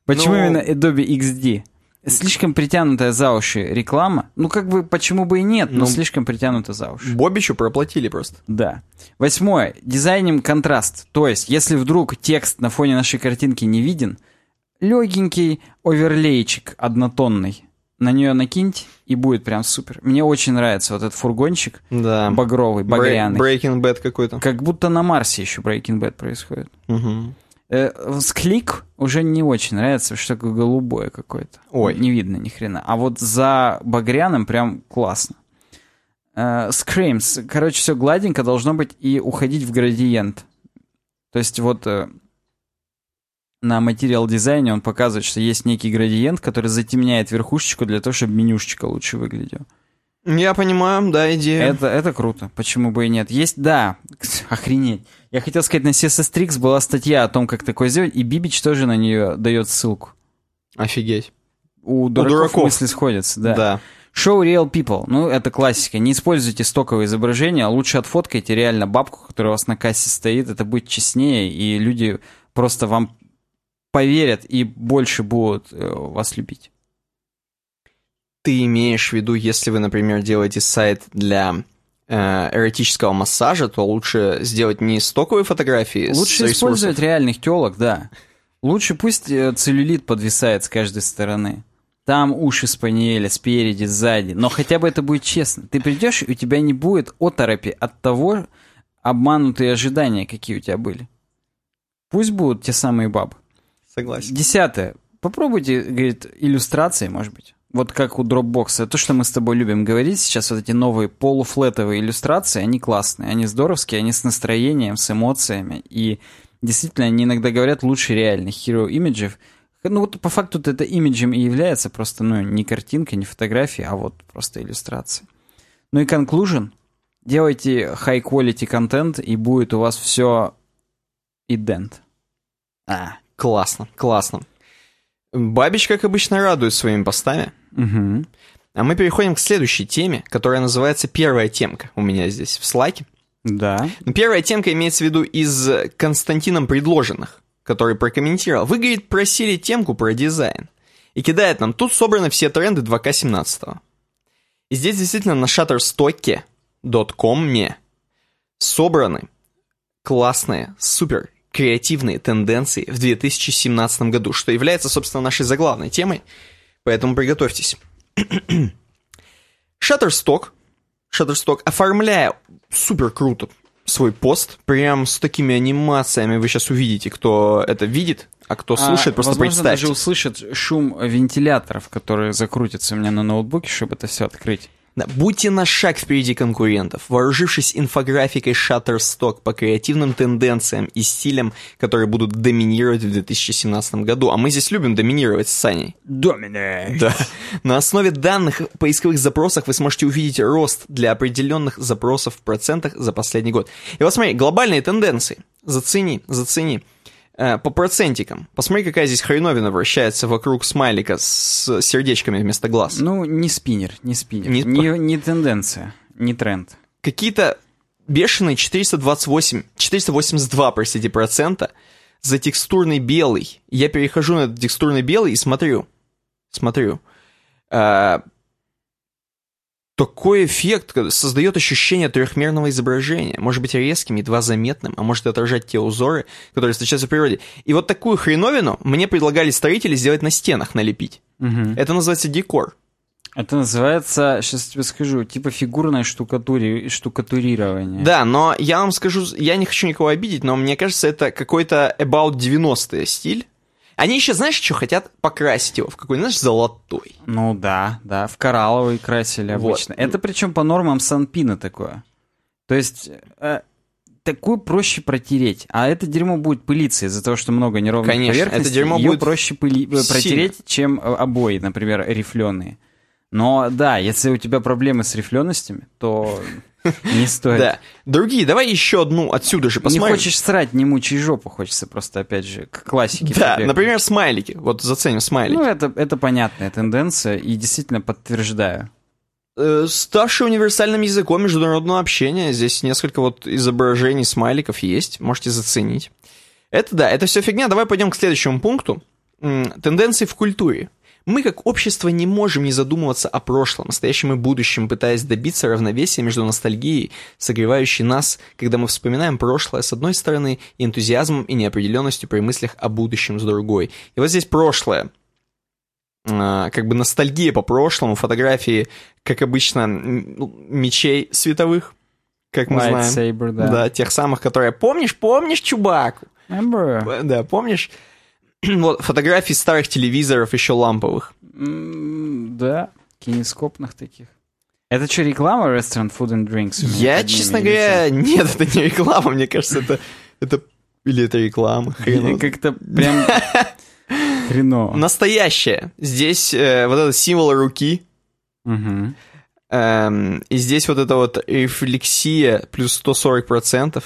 Почему Ну- именно Adobe XD? Слишком притянутая за уши реклама. Ну, как бы, почему бы и нет, но Ну, слишком притянута за уши. Бобичу проплатили просто. Да. Восьмое. Дизайним контраст. То есть, если вдруг текст на фоне нашей картинки не виден, легенький оверлейчик однотонный на нее накиньте, и будет прям супер. Мне очень нравится вот этот фургончик Да. багровый, багряный. Breaking Bad какой-то. Как будто на Марсе еще Breaking Bad происходит. Мгм. Э, с клик уже не очень нравится, что такое голубое какое-то. Ой. Не видно ни хрена. А вот за багряным прям классно. Э, Screams. Короче, все гладенько должно быть и уходить в градиент. То есть вот э, на материал дизайне он показывает, что есть некий градиент, который затемняет верхушечку для того, чтобы менюшечка лучше выглядела. Я понимаю, да, идея. Это, это круто, почему бы и нет. Есть, да, охренеть. Я хотел сказать, на CSS Tricks была статья о том, как такое сделать, и Бибич тоже на нее дает ссылку. Офигеть. У дураков, дураков. мысли сходятся, да. Да. Show real people. Ну, это классика. Не используйте стоковые изображения, а лучше отфоткайте реально бабку, которая у вас на кассе стоит. Это будет честнее, и люди просто вам поверят и больше будут э, вас любить. Ты имеешь в виду, если вы, например, делаете сайт для э, эротического массажа, то лучше сделать не стоковые фотографии Лучше использовать реальных телок, да. Лучше пусть э, целлюлит подвисает с каждой стороны. Там уши спаниеля спереди, сзади. Но хотя бы это будет честно. Ты придешь, и у тебя не будет оторопи от того, обманутые ожидания, какие у тебя были. Пусть будут те самые бабы. Согласен. Десятое. Попробуйте, говорит, иллюстрации, может быть. Вот как у Dropbox. То, что мы с тобой любим говорить сейчас, вот эти новые полуфлетовые иллюстрации, они классные, они здоровские, они с настроением, с эмоциями. И действительно, они иногда говорят лучше реальных hero имиджев. Ну вот по факту это имиджем и является просто, ну, не картинка, не фотография, а вот просто иллюстрация. Ну и conclusion. Делайте high quality контент, и будет у вас все идент. А, Классно, классно. Бабич, как обычно, радует своими постами. угу. А мы переходим к следующей теме, которая называется «Первая темка» у меня здесь в слайке. Да. Ну, Первая темка имеется в виду из Константином предложенных, который прокомментировал. Вы, говорит, просили темку про дизайн. И кидает нам, тут собраны все тренды 2К17. И здесь действительно на shutterstock.com собраны классные, супер креативные тенденции в 2017 году, что является, собственно, нашей заглавной темой, поэтому приготовьтесь. Shutterstock, Shutterstock, оформляя супер круто свой пост, прям с такими анимациями, вы сейчас увидите, кто это видит, а кто слушает, а, просто возможно, представьте. даже услышит шум вентиляторов, которые закрутятся у меня на ноутбуке, чтобы это все открыть. Будьте на шаг впереди конкурентов, вооружившись инфографикой Shutterstock по креативным тенденциям и стилям, которые будут доминировать в 2017 году. А мы здесь любим доминировать с Саней. Доминировать. Да. На основе данных поисковых запросах вы сможете увидеть рост для определенных запросов в процентах за последний год. И вот смотри, глобальные тенденции. Зацени, зацени. Э, по процентикам. Посмотри, какая здесь хреновина вращается вокруг смайлика с сердечками вместо глаз. Ну, не спиннер, не спиннер. Не, не, не тенденция, не тренд. Какие-то бешеные 428, 482, простите, процента за текстурный белый. Я перехожу на этот текстурный белый и смотрю. Смотрю. Э, такой эффект создает ощущение трехмерного изображения. Может быть резким, едва заметным, а может отражать те узоры, которые встречаются в природе. И вот такую хреновину мне предлагали строители сделать на стенах, налепить. Угу. Это называется декор. Это называется, сейчас тебе скажу, типа фигурное штукатури, штукатурирование. Да, но я вам скажу, я не хочу никого обидеть, но мне кажется, это какой-то about 90-е стиль. Они еще, знаешь, что хотят покрасить его в какой, знаешь, золотой. Ну да, да, в коралловый красили обычно. Вот. Это причем по нормам Санпина такое. То есть э, такую проще протереть, а это дерьмо будет пылиться из-за того, что много неровных Конечно, поверхностей. это дерьмо Ее будет проще пыли... Э, протереть, чем э, обои, например, рифленые. Но да, если у тебя проблемы с рифленостями, то не стоит. Да. Другие, давай еще одну отсюда же посмотрим. Не хочешь срать, не мучай жопу, хочется просто, опять же, к классике. Да, побегать. например, смайлики. Вот заценим смайлики. Ну, это, это понятная тенденция, и действительно подтверждаю. Э, ставший универсальным языком международного общения. Здесь несколько вот изображений смайликов есть, можете заценить. Это да, это все фигня. Давай пойдем к следующему пункту. Тенденции в культуре. Мы как общество не можем не задумываться о прошлом, настоящем и будущем, пытаясь добиться равновесия между ностальгией, согревающей нас, когда мы вспоминаем прошлое с одной стороны, и энтузиазмом и неопределенностью при мыслях о будущем с другой. И вот здесь прошлое. А, как бы ностальгия по прошлому, фотографии, как обычно, мечей световых, как мы Light знаем. Saber, да. да, тех самых, которые... Помнишь, помнишь, Чубаку? Remember. Да, помнишь? вот фотографии старых телевизоров еще ламповых. Да, кинескопных таких. Это что, реклама Restaurant Food and Drinks? Я, честно говоря, нет, это не реклама, мне кажется, это, это или это реклама, Как-то прям хреново. Настоящая. Здесь э, вот этот символ руки. Угу. Эм, и здесь вот эта вот рефлексия плюс 140%.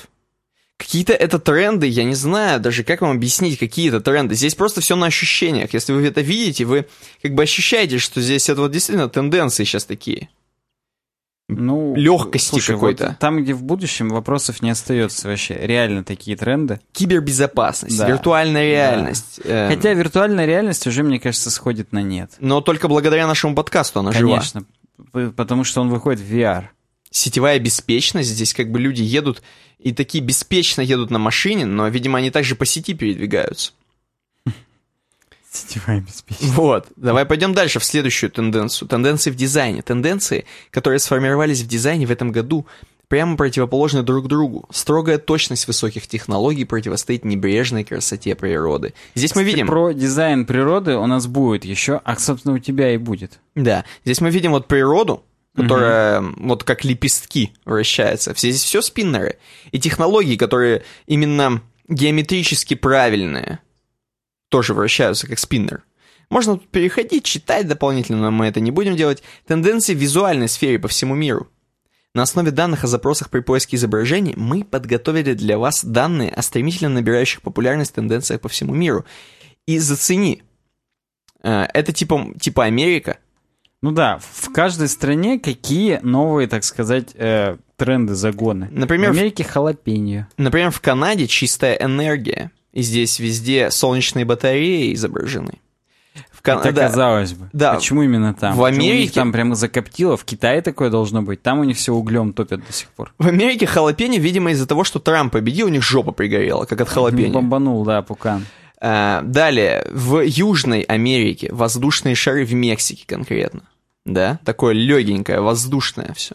Какие-то это тренды, я не знаю даже, как вам объяснить, какие это тренды. Здесь просто все на ощущениях. Если вы это видите, вы как бы ощущаете, что здесь это вот действительно тенденции сейчас такие. Ну, легкости какой-то. Там, где в будущем вопросов не остается вообще. Реально такие тренды. Кибербезопасность, да. виртуальная реальность. Да. Эм... Хотя виртуальная реальность уже, мне кажется, сходит на нет. Но только благодаря нашему подкасту она Конечно, жива. Конечно, потому что он выходит в VR. Сетевая беспечность, здесь как бы люди едут и такие беспечно едут на машине, но, видимо, они также по сети передвигаются. Сетевая беспечность. Вот. Давай пойдем дальше в следующую тенденцию. Тенденции в дизайне. Тенденции, которые сформировались в дизайне в этом году, прямо противоположны друг другу. Строгая точность высоких технологий противостоит небрежной красоте природы. Здесь мы видим... Про дизайн природы у нас будет еще, а, собственно, у тебя и будет. Да. Здесь мы видим вот природу, которая угу. вот как лепестки вращается. Все, здесь все спиннеры. И технологии, которые именно геометрически правильные, тоже вращаются как спиннер. Можно тут переходить, читать дополнительно, но мы это не будем делать. Тенденции в визуальной сфере по всему миру. На основе данных о запросах при поиске изображений мы подготовили для вас данные о стремительно набирающих популярность тенденциях по всему миру. И зацени. Э, это типа, типа Америка, ну да, в каждой стране какие новые, так сказать, э, тренды, загоны. Например, в Америке халапеньо. Например, в Канаде чистая энергия. И здесь везде солнечные батареи изображены. В Кан... Это да. казалось бы. Да. Почему именно там? В Америке... у них там прямо закоптило, в Китае такое должно быть. Там у них все углем топят до сих пор. В Америке халапеньо, видимо, из-за того, что Трамп победил, у них жопа пригорела, как от халапеньо. Бомбанул, да, пукан. А, далее, в Южной Америке воздушные шары в Мексике конкретно. Да, такое легенькое, воздушное все.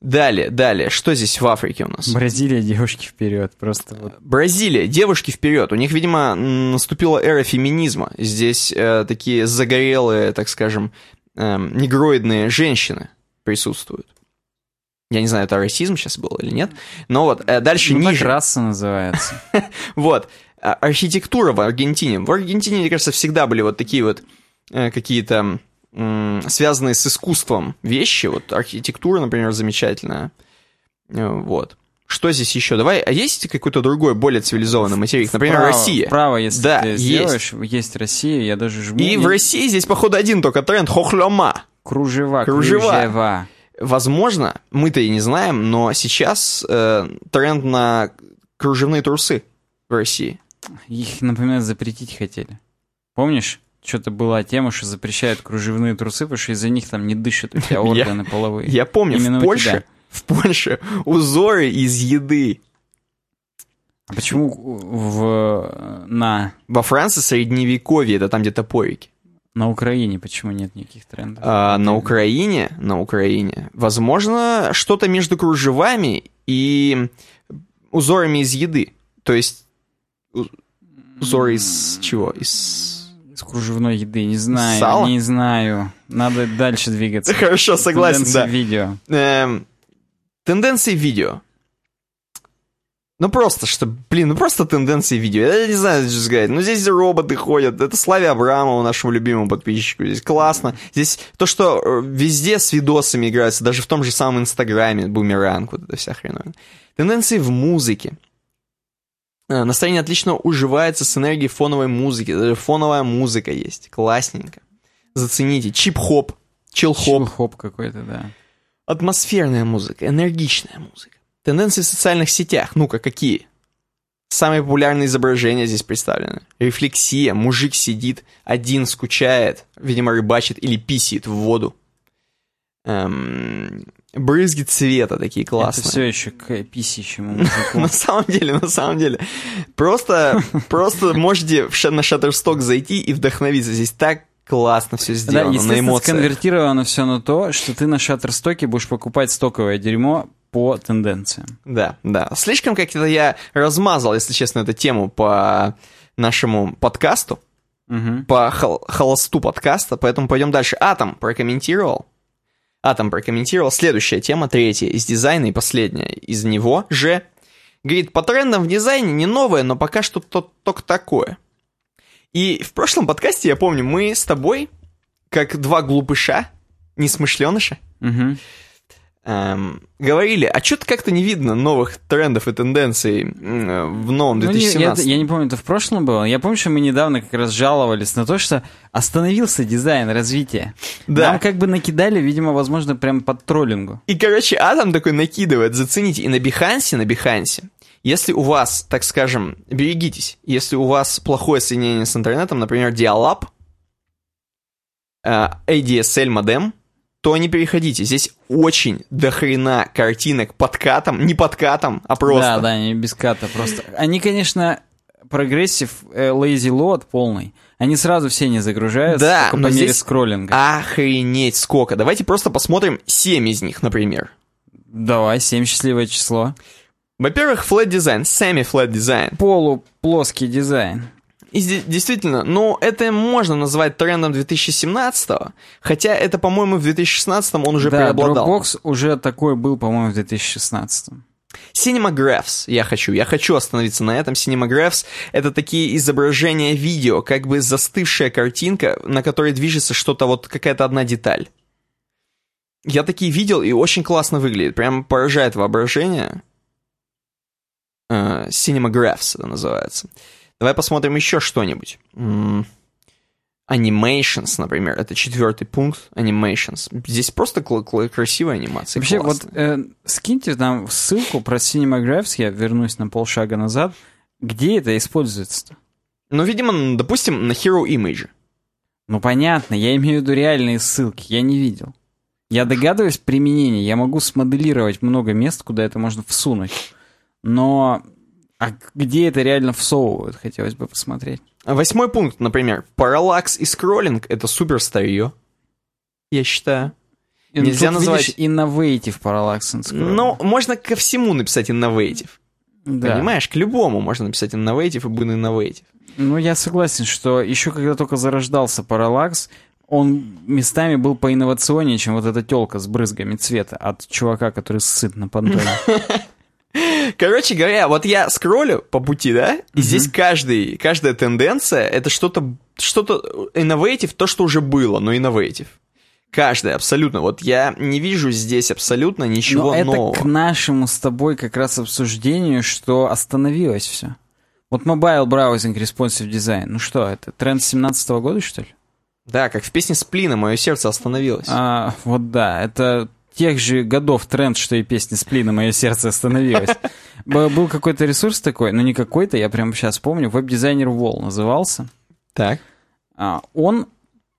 Далее, далее, что здесь в Африке у нас? Бразилия, девушки вперед, просто вот. Бразилия, девушки вперед. У них, видимо, наступила эра феминизма. Здесь э, такие загорелые, так скажем, э, негроидные женщины присутствуют. Я не знаю, это расизм сейчас был или нет. Но вот э, дальше ну, ниже. Так раса называется. вот. А, архитектура в Аргентине. В Аргентине, мне кажется, всегда были вот такие вот э, какие-то связанные с искусством вещи, вот архитектура, например, замечательная, э, вот. Что здесь еще? Давай, а есть какой-то другой, более цивилизованный материк? Например, право, Россия. Право, если да, ты сделаешь, есть. есть Россия, я даже жму. И в России здесь, походу, один только тренд хохлома. Кружева, кружева. кружева. Возможно, мы-то и не знаем, но сейчас э, тренд на кружевные трусы в России. Их, например, запретить хотели. Помнишь? что-то была тема, что запрещают кружевные трусы, потому что из-за них там не дышат у тебя органы я, половые. Я помню, Именно в Польше, в Польше узоры из еды. А почему в, на... Во Франции средневековье, это там где топорики. На Украине почему нет никаких трендов? А, на Украине, на Украине, возможно, что-то между кружевами и узорами из еды. То есть узоры из чего? Из с кружевной еды, не знаю, Сало? не знаю. Надо дальше двигаться. Хорошо, согласен, Тенденции да. видео. Эм, тенденции видео. Ну просто, что, блин, ну просто тенденции видео. Я не знаю, что сказать. Ну здесь роботы ходят. Это Славе Абрамову, нашему любимому подписчику. Здесь классно. Здесь то, что э, везде с видосами играются, даже в том же самом Инстаграме, бумеранг, вот эта вся хреновина. Тенденции в музыке. Э, настроение отлично уживается с энергией фоновой музыки. Даже фоновая музыка есть. Классненько. Зацените. Чип-хоп. Чил-хоп. Чил-хоп какой-то, да. Атмосферная музыка. Энергичная музыка. Тенденции в социальных сетях. Ну-ка, какие? Самые популярные изображения здесь представлены. Рефлексия. Мужик сидит, один скучает, видимо, рыбачит или писит в воду. Эм, брызги цвета такие классные. Это все еще к мужику. на самом деле, на самом деле. Просто, просто можете на Shutterstock зайти и вдохновиться. Здесь так классно все сделано, да, на эмоциях. сконвертировано все на то, что ты на Shutterstock будешь покупать стоковое дерьмо по тенденциям. Да, да. Слишком как-то я размазал, если честно, эту тему по нашему подкасту, угу. по хол- холосту подкаста, поэтому пойдем дальше. Атом прокомментировал. Атом прокомментировал. Следующая тема, третья из дизайна и последняя из него же. Говорит, по трендам в дизайне не новое, но пока что -то только такое. И в прошлом подкасте, я помню, мы с тобой, как два глупыша, несмышленыша, угу эм, говорили, а что-то как-то не видно новых трендов и тенденций в новом 2017. Ну, я, я не помню, это в прошлом было. Я помню, что мы недавно как раз жаловались на то, что остановился дизайн развития. Да. Нам как бы накидали, видимо, возможно, прям под троллингу. И, короче, Адам такой накидывает, зацените. И на Бихансе, на Бихансе, если у вас, так скажем, берегитесь, если у вас плохое соединение с интернетом, например, Dial-Up, э, ADSL модем, то не переходите. Здесь очень дохрена картинок подкатом, не подкатом, а просто. Да, да, не без ката, просто. Они, конечно, progressive, э, lazy load полный. Они сразу все не загружаются, да, только по мере скроллинга. Охренеть сколько. Давайте просто посмотрим 7 из них, например. Давай, 7 счастливое число. Во-первых, flat дизайн, semi-flat дизайн. Полуплоский дизайн. И действительно, ну, это можно назвать трендом 2017-го, хотя это, по-моему, в 2016-м он уже да, преобладал. Dropbox уже такой был, по-моему, в 2016-м. Cinemagraphs я хочу, я хочу остановиться на этом. Cinemagraphs — это такие изображения видео, как бы застывшая картинка, на которой движется что-то, вот какая-то одна деталь. Я такие видел, и очень классно выглядит, прям поражает воображение. Uh, Cinemagraphs это называется. Давай посмотрим еще что-нибудь. Animations, например, это четвертый пункт Animations. Здесь просто кл- кл- красивая анимация. Вообще, классная. вот э, скиньте нам ссылку про Cinemagraphs, я вернусь на полшага назад. Где это используется-то? Ну, видимо, допустим, на Hero Image. Ну, понятно, я имею в виду реальные ссылки, я не видел. Я догадываюсь применение, я могу смоделировать много мест, куда это можно всунуть. Но а где это реально всовывают, хотелось бы посмотреть. Восьмой пункт, например. Параллакс и скроллинг — это супер старье. Я считаю. И, ну, Нельзя тут, называть- Видишь, innovative parallax and scrolling. Но можно ко всему написать innovative. да. Понимаешь, к любому можно написать innovative и будет innovative. Ну, я согласен, что еще когда только зарождался параллакс, он местами был поинновационнее, чем вот эта телка с брызгами цвета от чувака, который сыт на понтоне. Короче говоря, вот я скроллю по пути, да, и здесь каждый, каждая тенденция — это что-то, что-то innovative, то, что уже было, но innovative. Каждая, абсолютно. Вот я не вижу здесь абсолютно ничего Но это нового. к нашему с тобой как раз обсуждению, что остановилось все. Вот Mobile Browsing Responsive Design, ну что это, тренд 17 года, что ли? Да, как в песне Сплина «Мое сердце остановилось». А, вот да, это тех же годов тренд, что и песня Сплина «Мое сердце остановилось». Был какой-то ресурс такой, но не какой-то, я прямо сейчас помню, веб-дизайнер Wall назывался. Так. А, Он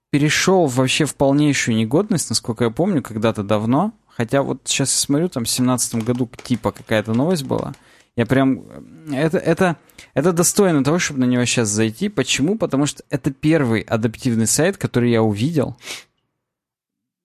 перешел вообще в полнейшую негодность, насколько я помню, когда-то давно. Хотя вот сейчас я смотрю, там в 17 году типа какая-то новость была. Я прям... Это, это, это достойно того, чтобы на него сейчас зайти. Почему? Потому что это первый адаптивный сайт, который я увидел.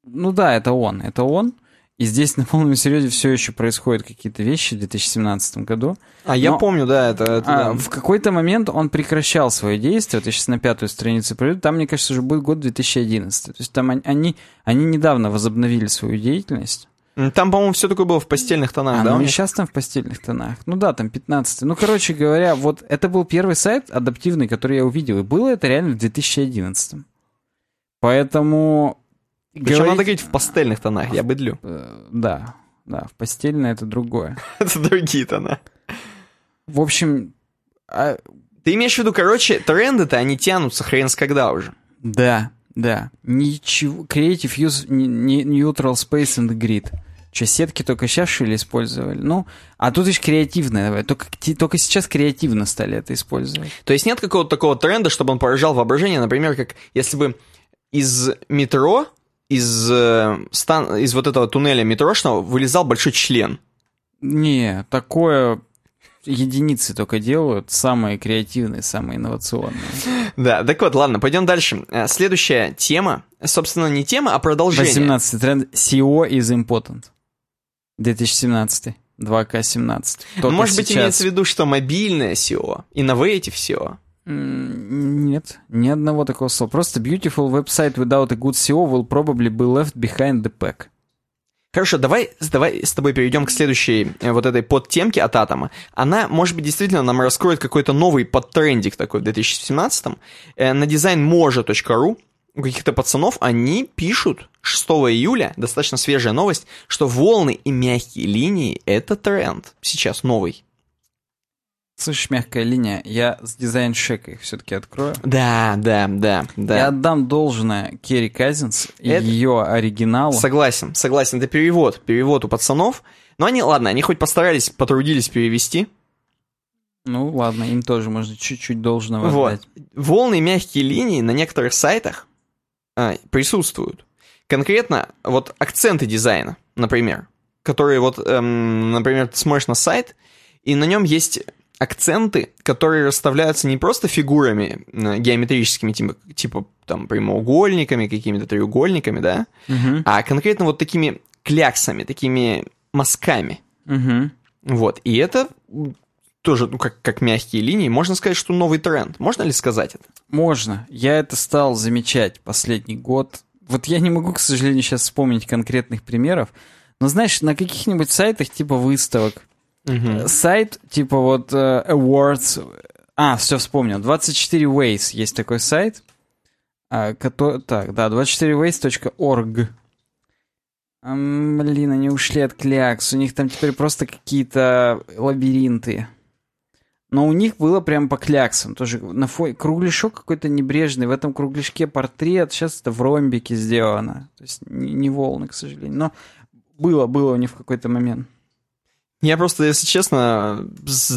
Ну да, это он. Это он. И здесь на полном серьезе все еще происходят какие-то вещи в 2017 году. А я Но- помню, да, это... это А, да. в какой-то момент он прекращал свое действие. Вот я сейчас на пятую страницу пройду. Там, мне кажется, уже будет год 2011. То есть там он- они, они недавно возобновили свою деятельность. Там, по-моему, все такое было в постельных тонах, а, да? ну и сейчас там в постельных тонах. Ну да, там 15 Ну, короче говоря, вот это был первый сайт адаптивный, который я увидел. И было это реально в 2011. Поэтому... Причем говорить- надо говорить в пастельных тонах, я быдлю. Э, Да, да, в постельное это другое. Это другие тона. В общем, а, Ты имеешь в виду, короче, тренды-то, они тянутся хрен с когда уже. Да, да. Ничего. Creative Use Neutral Space and Grid. Че, сетки только сейчас, что ли, использовали? Ну, а тут еще креативное. давай. Только, только сейчас креативно стали это использовать. То есть нет какого-то такого тренда, чтобы он поражал воображение, например, как если бы из метро, из, э, стан- из вот этого туннеля метрошного вылезал большой член. Не, такое единицы только делают. Самые креативные, самые инновационные. Да, так вот, ладно, пойдем дальше. Э, Следующая тема, собственно, не тема, а продолжение. 18 тренд. SEO is important. 2017. 2К17. Ну, Только Может быть, сейчас. имеется в виду, что мобильное SEO, innovative SEO. Нет, ни одного такого слова. Просто beautiful website without a good SEO will probably be left behind the pack. Хорошо, давай, давай с тобой перейдем к следующей э, вот этой подтемке от Атома. Она, может быть, действительно нам раскроет какой-то новый подтрендик такой в 2017 э, На designmoja.ru у каких-то пацанов они пишут 6 июля, достаточно свежая новость, что волны и мягкие линии — это тренд. Сейчас новый. Слышишь, мягкая линия, я с дизайн-шекой все-таки открою. Да, да, да, да. Я отдам должное Керри Казинс и Это- ее оригиналу. Согласен, согласен. Это перевод, перевод у пацанов. Но они, ладно, они хоть постарались, потрудились перевести. Ну ладно, им тоже можно чуть-чуть должного Вот. отдать. Волны и мягкие линии на некоторых сайтах а, присутствуют. Конкретно вот акценты дизайна, например, которые вот, эм, например, ты смотришь на сайт, и на нем есть акценты, которые расставляются не просто фигурами э, геометрическими, типа, типа там прямоугольниками, какими-то треугольниками, да, Мгм. а конкретно вот такими кляксами, такими мазками. Мгм. Вот, и это тоже, ну, как, как мягкие линии, можно сказать, что новый тренд. Можно ли сказать это? Можно. Я это стал замечать последний год. Вот я не могу, к сожалению, сейчас вспомнить конкретных примеров. Но знаешь, на каких-нибудь сайтах типа выставок, э, сайт типа вот э, Awards, а, все вспомнил, 24 Ways есть такой сайт, а, который, так, да, 24ways.org. Ам, Блин, они ушли от клякс, у них там теперь просто какие-то лабиринты. Но у них было прям по кляксам. Тоже на фоне кругляшок какой-то небрежный. В этом кругляшке портрет. Сейчас это в ромбике сделано. То есть не, не волны, к сожалению. Но было, было у них в какой-то момент. Я просто, если честно,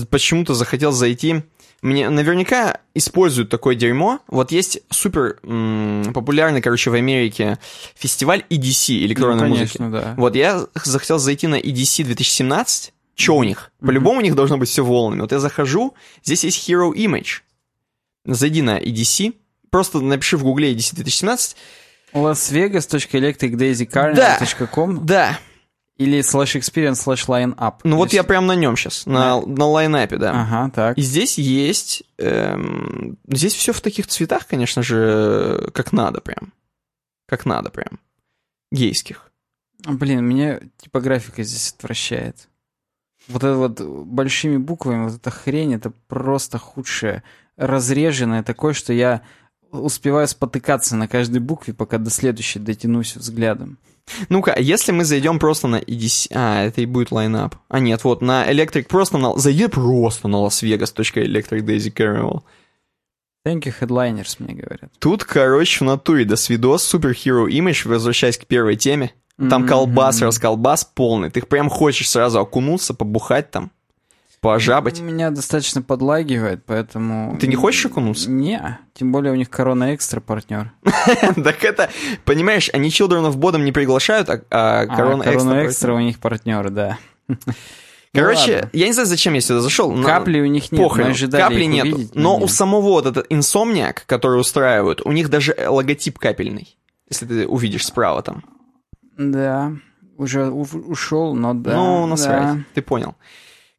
почему-то захотел зайти. Мне наверняка используют такое дерьмо. Вот есть супер м, популярный, короче, в Америке фестиваль EDC, электронной ну, конечно, музыки. да. Вот я захотел зайти на EDC 2017. Че у них? По-любому у них должно быть все волнами. Вот я захожу, здесь есть Hero Image. Зайди на EDC, просто напиши в гугле EDC 2017. lasvegas.electricdaisycarnival.com Да, или slash experience slash line up. ну вот я прям на нем сейчас, на, на лайнапе, да. Ага, так. И здесь есть... эм, здесь все в таких цветах, конечно же, как надо прям. Как надо прям. Гейских. Блин, меня типографика здесь отвращает. Вот это вот большими буквами, вот эта хрень, это просто худшее. Разреженное такое, что я успеваю спотыкаться на каждой букве, пока до следующей дотянусь взглядом. Ну-ка, если мы зайдем просто на EDC... А, это и будет лайнап. А нет, вот на Electric просто на... Зайди просто на lasvegas.electricdaisycarnival. Thank you, headliners, мне говорят. Тут, короче, в натуре до свидос, Super Hero Image, возвращаясь к первой теме. Там Мгм. колбас, расколбас полный. Ты прям хочешь сразу окунуться, побухать там, пожабать. Меня достаточно подлагивает, поэтому... Ты не хочешь окунуться? Не, тем более у них Корона Экстра партнер. Так это, понимаешь, они Children of Bodom не приглашают, а, а А, Корона Корона Экстра. Экстра у них партнер, да. Короче, ладно. я не знаю, зачем я сюда зашел. но Капли у них нет, похрен, капли увидеть, но нет. у самого вот этот инсомниак, который устраивают, у них даже э, логотип капельный. Если ты увидишь справа там. Да, уже ушел, но да. ну, да. насрать, ты понял.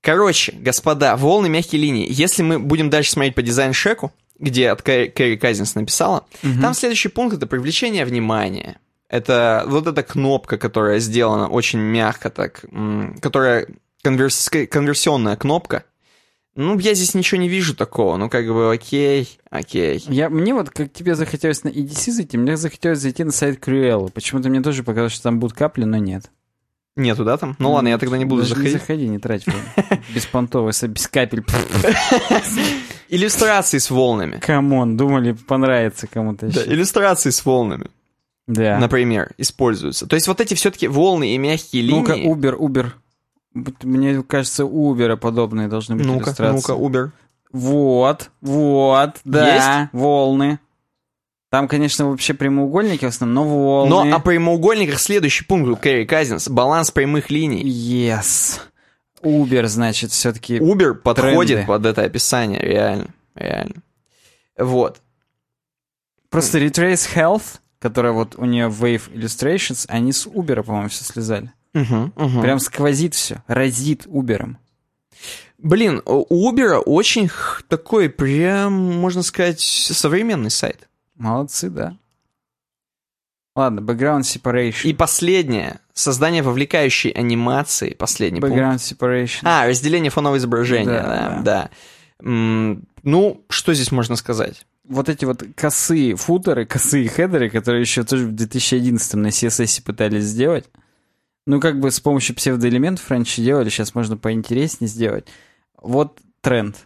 Короче, господа, волны мягкие линии. Если мы будем дальше смотреть по дизайн-шеку, где от Кэрри, Кэрри Казинс написала, Мгм. там следующий пункт — это привлечение внимания. Это вот эта кнопка, которая сделана очень мягко так, которая конверс- конверсионная кнопка. Ну, я здесь ничего не вижу такого. Ну, как бы, окей, окей. Я, мне вот, как тебе захотелось на EDC зайти, мне захотелось зайти на сайт Cruella. Почему-то мне тоже показалось, что там будут капли, но нет. Нету, да, там? Ну ладно, я тогда не буду заходить. Не заходи, не трать время. Беспонтовый, без капель. Иллюстрации с волнами. Come on, думали, понравится кому-то Да, еще. иллюстрации с волнами, Да. например, используются. То есть вот эти все-таки волны и мягкие Ну-ка, линии. Uber, Uber. Вот Мне кажется, у Uber подобные должны быть Ну-ка, иллюстрации. ну-ка, Uber. Вот, вот, да, волны. Там, конечно, вообще прямоугольники в основном, но волны. Но о прямоугольниках следующий пункт у Кэрри Казинс. Баланс прямых линий. Yes. Uber, значит, все-таки... Uber подходит тренды. под это описание, реально, реально. Вот. Просто Retrace Health, которая вот у нее Wave Illustrations, они с Uber, по-моему, все слезали. Мгм, мгм. Прям сквозит все, разит Uber. Блин, у Uber очень такой, прям, можно сказать, современный сайт. Молодцы, да. Ладно, Background Separation. И последнее. Создание вовлекающей анимации. Последний пункт. Background Separation. А, разделение фонового изображения, Да, да, да. да. М, Ну, что здесь можно сказать? Вот эти вот косые футеры, косые хедеры, которые еще тоже в 2011 на CSS пытались сделать. Ну, как бы с помощью псевдоэлементов раньше делали, сейчас можно поинтереснее сделать. Вот тренд.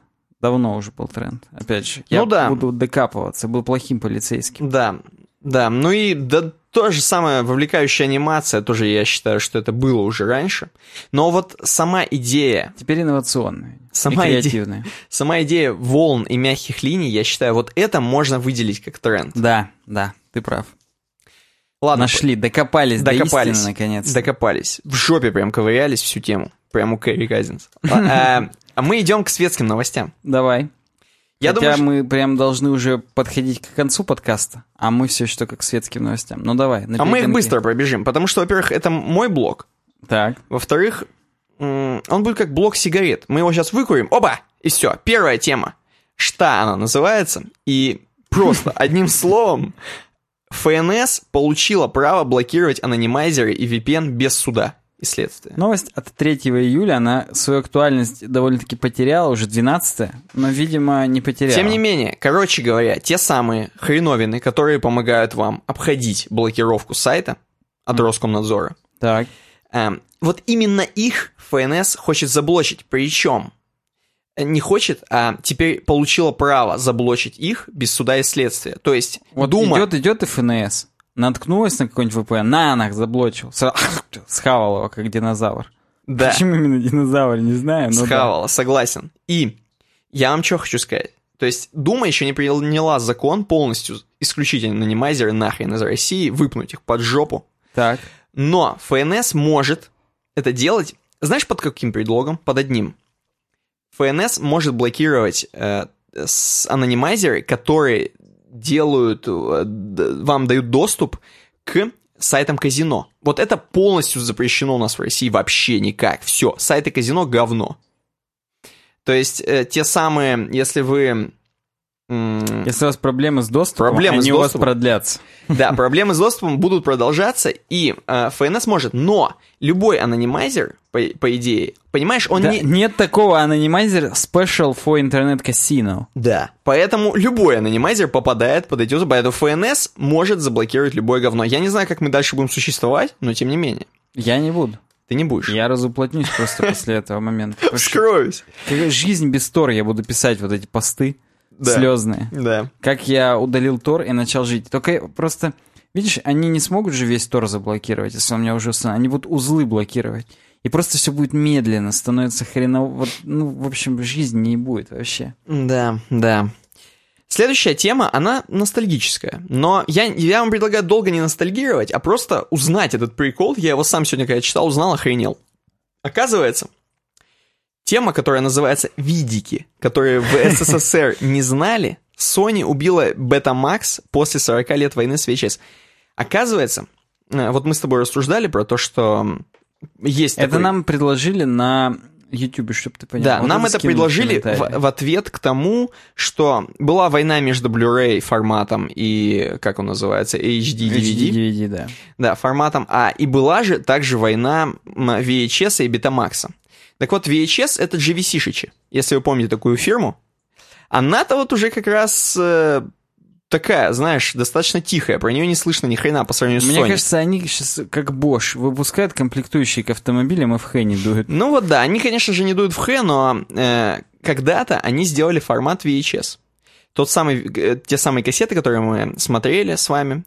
Давно уже был тренд. Опять же, я Ну да. буду докапываться, был плохим полицейским. Да, да. Ну и да, то же самое вовлекающая анимация, тоже я считаю, что это было уже раньше. Но вот сама идея, Теперь инновационные Сама и идея- креативные. сама идея волн и мягких линий, я считаю, вот это можно выделить как тренд. Да, да, ты прав. Ладно, Нашли, докопались, Докопались. до истины, наконец. докопались. В жопе прям ковырялись всю тему. Прям у Кэрри Казинс. А мы идем к светским новостям. Давай. Я Хотя думаю, что- мы прям должны уже подходить к концу подкаста, а мы все еще только к светским новостям. Ну давай, А мы их быстро пробежим, потому что, во-первых, это мой блог. Так. Во-вторых, он будет как блок сигарет. Мы его сейчас выкурим, оба, и все. Первая тема. Что она называется? И просто одним словом, ФНС получила право блокировать анонимайзеры и VPN без суда и следствия. Новость от 3 июля, она свою актуальность довольно-таки потеряла, уже 12 но, видимо, не потеряла. Тем не менее, короче говоря, те самые хреновины, которые помогают вам обходить блокировку сайта от Роскомнадзора, Так. Эм, вот именно их ФНС хочет заблочить. Причем не хочет, а теперь получила право заблочить их без суда и следствия. То есть Вот Дума... идет, идет ФНС, наткнулась на какой-нибудь VPN, на, нах, заблочил, сразу схавал его, как динозавр. Да, Почему именно динозавр, не знаю, но да. схавала, согласен. И я вам что хочу сказать. То есть Дума еще не приняла закон полностью исключить анонимайзеры нахрен из России, выпнуть их под жопу. Так, Но ФНС может это делать, знаешь, под каким предлогом? Под одним. ФНС может блокировать э, с- анонимайзеры, которые делают, э, вам дают доступ к сайтам казино. Вот это полностью запрещено у нас в России вообще никак. Все, сайты казино говно. То есть э, те самые, если вы... м, если у вас проблемы с доступом, Проблемы они с у вас доступом. продлятся. Да, проблемы с доступом будут продолжаться, и э, ФНС может, но любой анонимайзер, по, по идее, понимаешь, он Да, не... Нет такого анонимайзер special for internet casino. Да. Поэтому любой анонимайзер попадает под эти узы, поэтому ФНС может заблокировать любое говно. Я не знаю, как мы дальше будем существовать, но тем не менее. Я не буду. Ты не будешь. Я разуплотнюсь просто после этого момента. Вскроюсь. Жизнь без Тор, я буду писать вот эти посты слезные. Да. Как я удалил Тор и начал жить. Только просто, видишь, они не смогут же весь Тор заблокировать, если он у меня уже. Они будут узлы блокировать. И просто все будет медленно, становится хреново. Вот, ну, в общем, жизни не будет вообще. Да, да. Следующая тема, она ностальгическая. Но я, я вам предлагаю долго не ностальгировать, а просто узнать этот прикол. Я его сам сегодня, когда читал, узнал, охренел. Оказывается, тема, которая называется «Видики», которые в СССР не знали, Sony убила Betamax после 40 лет войны с VHS. Оказывается, э, вот мы с тобой рассуждали про то, что есть Это такой- нам предложили на YouTube, чтобы ты понял. да, Вот нам это предложили в, в ответ к тому, что была война между Blu-ray форматом и, как он называется, HD DVD. DVD, да. Да, форматом А. И была же также война VHS и Betamax. Так вот, VHS — это GVC-шичи, если вы помните такую фирму. Она-то вот уже как раз э, такая, знаешь, достаточно тихая, про нее не слышно ни хрена по сравнению с Мне Sony. кажется, они сейчас как Bosch выпускают комплектующие к автомобилям и в Хэ не дуют. Ну вот да, они, конечно же, не дуют в Х, но э, когда-то они сделали формат VHS. Тот самый, э, те самые кассеты, которые мы смотрели с вами.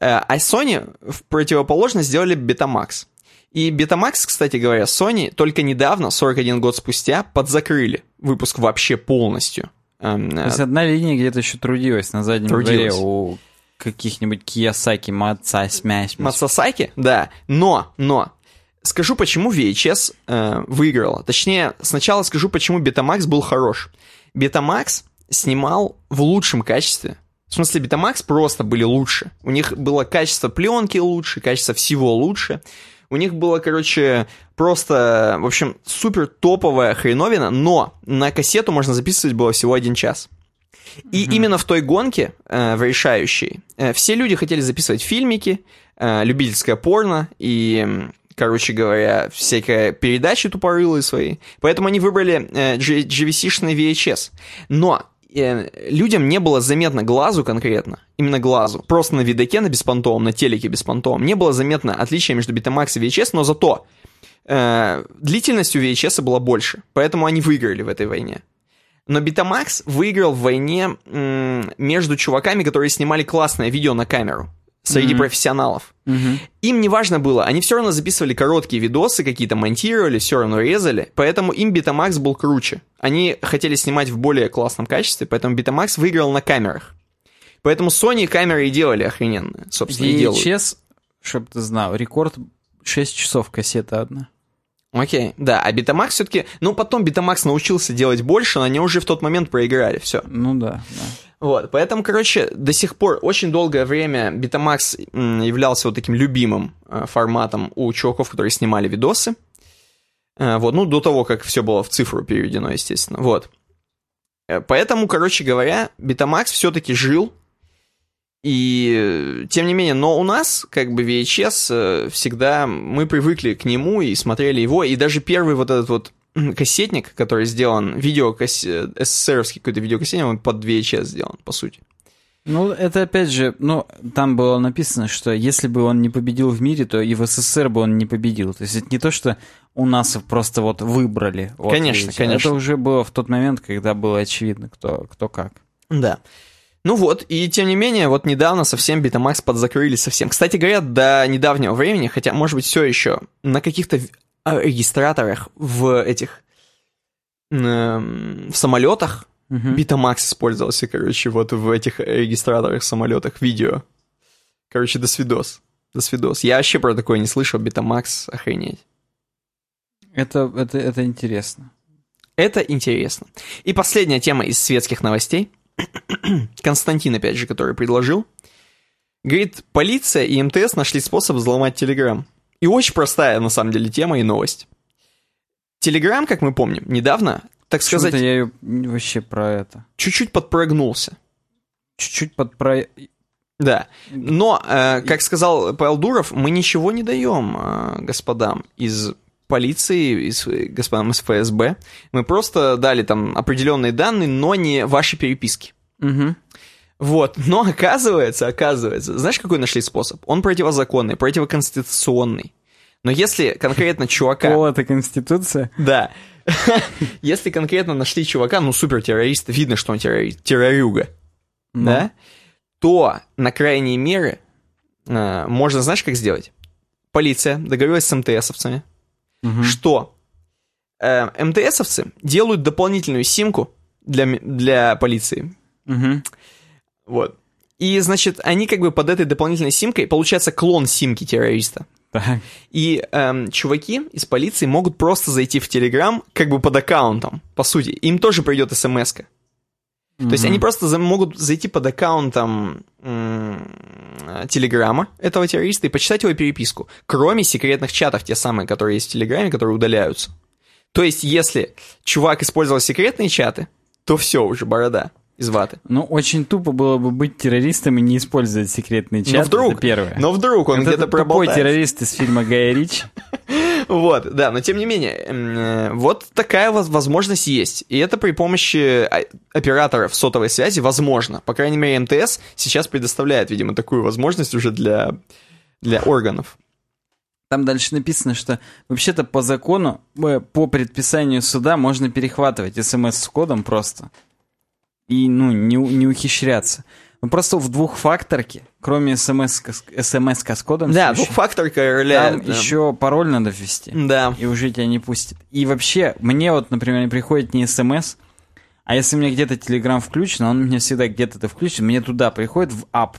Э, а Sony в противоположность сделали Betamax. И Betamax, кстати говоря, Sony только недавно, 41 год спустя, подзакрыли выпуск вообще полностью. Эм, То есть одна линия где-то еще трудилась на заднем Трудилась. дворе у каких-нибудь Киясаки, Маца, Смясь. Мацасаки, да. Но, но, скажу, почему VHS э, выиграла. Точнее, сначала скажу, почему Betamax был хорош. Betamax снимал в лучшем качестве. В смысле, Betamax просто были лучше. У них было качество пленки лучше, качество всего лучше. У них было, короче, просто, в общем, супер топовая хреновина, но на кассету можно записывать было всего один час. И именно в той гонке, э, в решающей, э, все люди хотели записывать фильмики, э, любительское порно и, короче говоря, всякие передачи тупорылые свои. Поэтому они выбрали э, GVC-шный VHS. Но людям не было заметно глазу конкретно, именно глазу. Просто на видоке на беспонтовом, на телеке беспонтовом не было заметно отличия между Betamax и VHS, но зато э, длительность у VHS была больше. Поэтому они выиграли в этой войне. Но Betamax выиграл в войне м, между чуваками, которые снимали классное видео на камеру. Среди Мгм. профессионалов. Мгм. Им не важно было, они все равно записывали короткие видосы, какие-то монтировали, все равно резали, поэтому им Betamax был круче. Они хотели снимать в более классном качестве, поэтому Betamax выиграл на камерах. Поэтому Sony камеры и делали охрененные, собственно, и делают. VHS, чтобы ты знал, рекорд 6 часов кассета одна. Окей, да, а Betamax все-таки... Ну, потом Betamax научился делать больше, но они уже в тот момент проиграли, все. Ну да, да. Вот, поэтому, короче, до сих пор очень долгое время Betamax являлся вот таким любимым э, форматом у чуваков, которые снимали видосы. Э, Вот, ну, до того, как все было в цифру переведено, естественно. Вот. Э, Поэтому, короче говоря, Betamax все-таки жил. И, э, тем не менее, но у нас, как бы, VHS э, всегда, мы привыкли к нему и смотрели его, и даже первый вот этот вот кассетник, который сделан, видео СССРовский какой-то видеокассетник, он под VHS сделан, по сути. Ну, это опять же, ну, там было написано, что если бы он не победил в мире, то и в СССР бы он не победил. То есть это не то, что у нас просто вот выбрали. Вот, Конечно, видите. конечно. Это уже было в тот момент, когда было очевидно, кто, кто как. Да. Ну вот, и тем не менее, вот недавно совсем Betamax подзакрыли совсем. Кстати говоря, до недавнего времени, хотя, может быть, все еще на каких-то а, регистраторах в этих в самолетах. Betamax использовался, короче, вот в этих регистраторах самолетах видео. Короче, до свидос. До свидос. Я вообще про такое не слышал, Betamax, охренеть. Это, это, это интересно. Это интересно. И последняя тема из светских новостей. Константин, опять же, который предложил. Говорит, полиция и МТС нашли способ взломать Телеграм. И очень простая, на самом деле, тема и новость. Телеграм, как мы помним, недавно, так Почему-то сказать, я ее вообще про это. чуть-чуть подпрогнулся. Чуть-чуть под про... Да. Но, э, как сказал Павел Дуров, мы ничего не даем э, господам из полиции, из, господам из ФСБ. Мы просто дали там определенные данные, но не ваши переписки. Мгм. Вот, но оказывается, оказывается, знаешь, какой нашли способ? Он противозаконный, противоконституционный. Но если конкретно чувака... Пол это конституция. Да. Если конкретно нашли чувака, ну, супертеррориста, видно, что он террорюга, Ну. да, то на крайние меры э, можно, знаешь, как сделать? Полиция договорилась с МТСовцами, Мгм. что э, МТСовцы делают дополнительную симку для, для полиции. Мгм. Вот. И, значит, они как бы под этой дополнительной симкой, получается клон симки террориста. Так. И эм, чуваки из полиции могут просто зайти в Телеграм как бы под аккаунтом, по сути. Им тоже придет смс -ка. То есть они просто за- могут зайти под аккаунтом м, Телеграма этого террориста и почитать его переписку. Кроме секретных чатов, те самые, которые есть в Телеграме, которые удаляются. То есть если чувак использовал секретные чаты, то все уже борода из ваты. Ну, очень тупо было бы быть террористом и не использовать секретные чаты. но вдруг, это первое. но вдруг он Вот где-то проболтается. террорист из фильма Гая Ричи. Вот, да, но тем не менее, э, вот такая воз- возможность есть. И это при помощи а, операторов сотовой связи возможно. По крайней мере, МТС сейчас предоставляет, видимо, такую возможность уже для, для органов. Там дальше написано, что вообще-то по закону, э, по предписанию суда можно перехватывать смс с кодом просто. И, ну, не, не ухищряться. Ну, просто в двухфакторке, кроме смс, смс с кодом, Да, ещё, двухфакторка там роляет. да. еще пароль надо ввести. Да. И уже тебя не пустят. И вообще, мне вот, например, не приходит не смс, а если у меня где-то Telegram включен, он у меня всегда где-то включен, мне туда приходит в ап.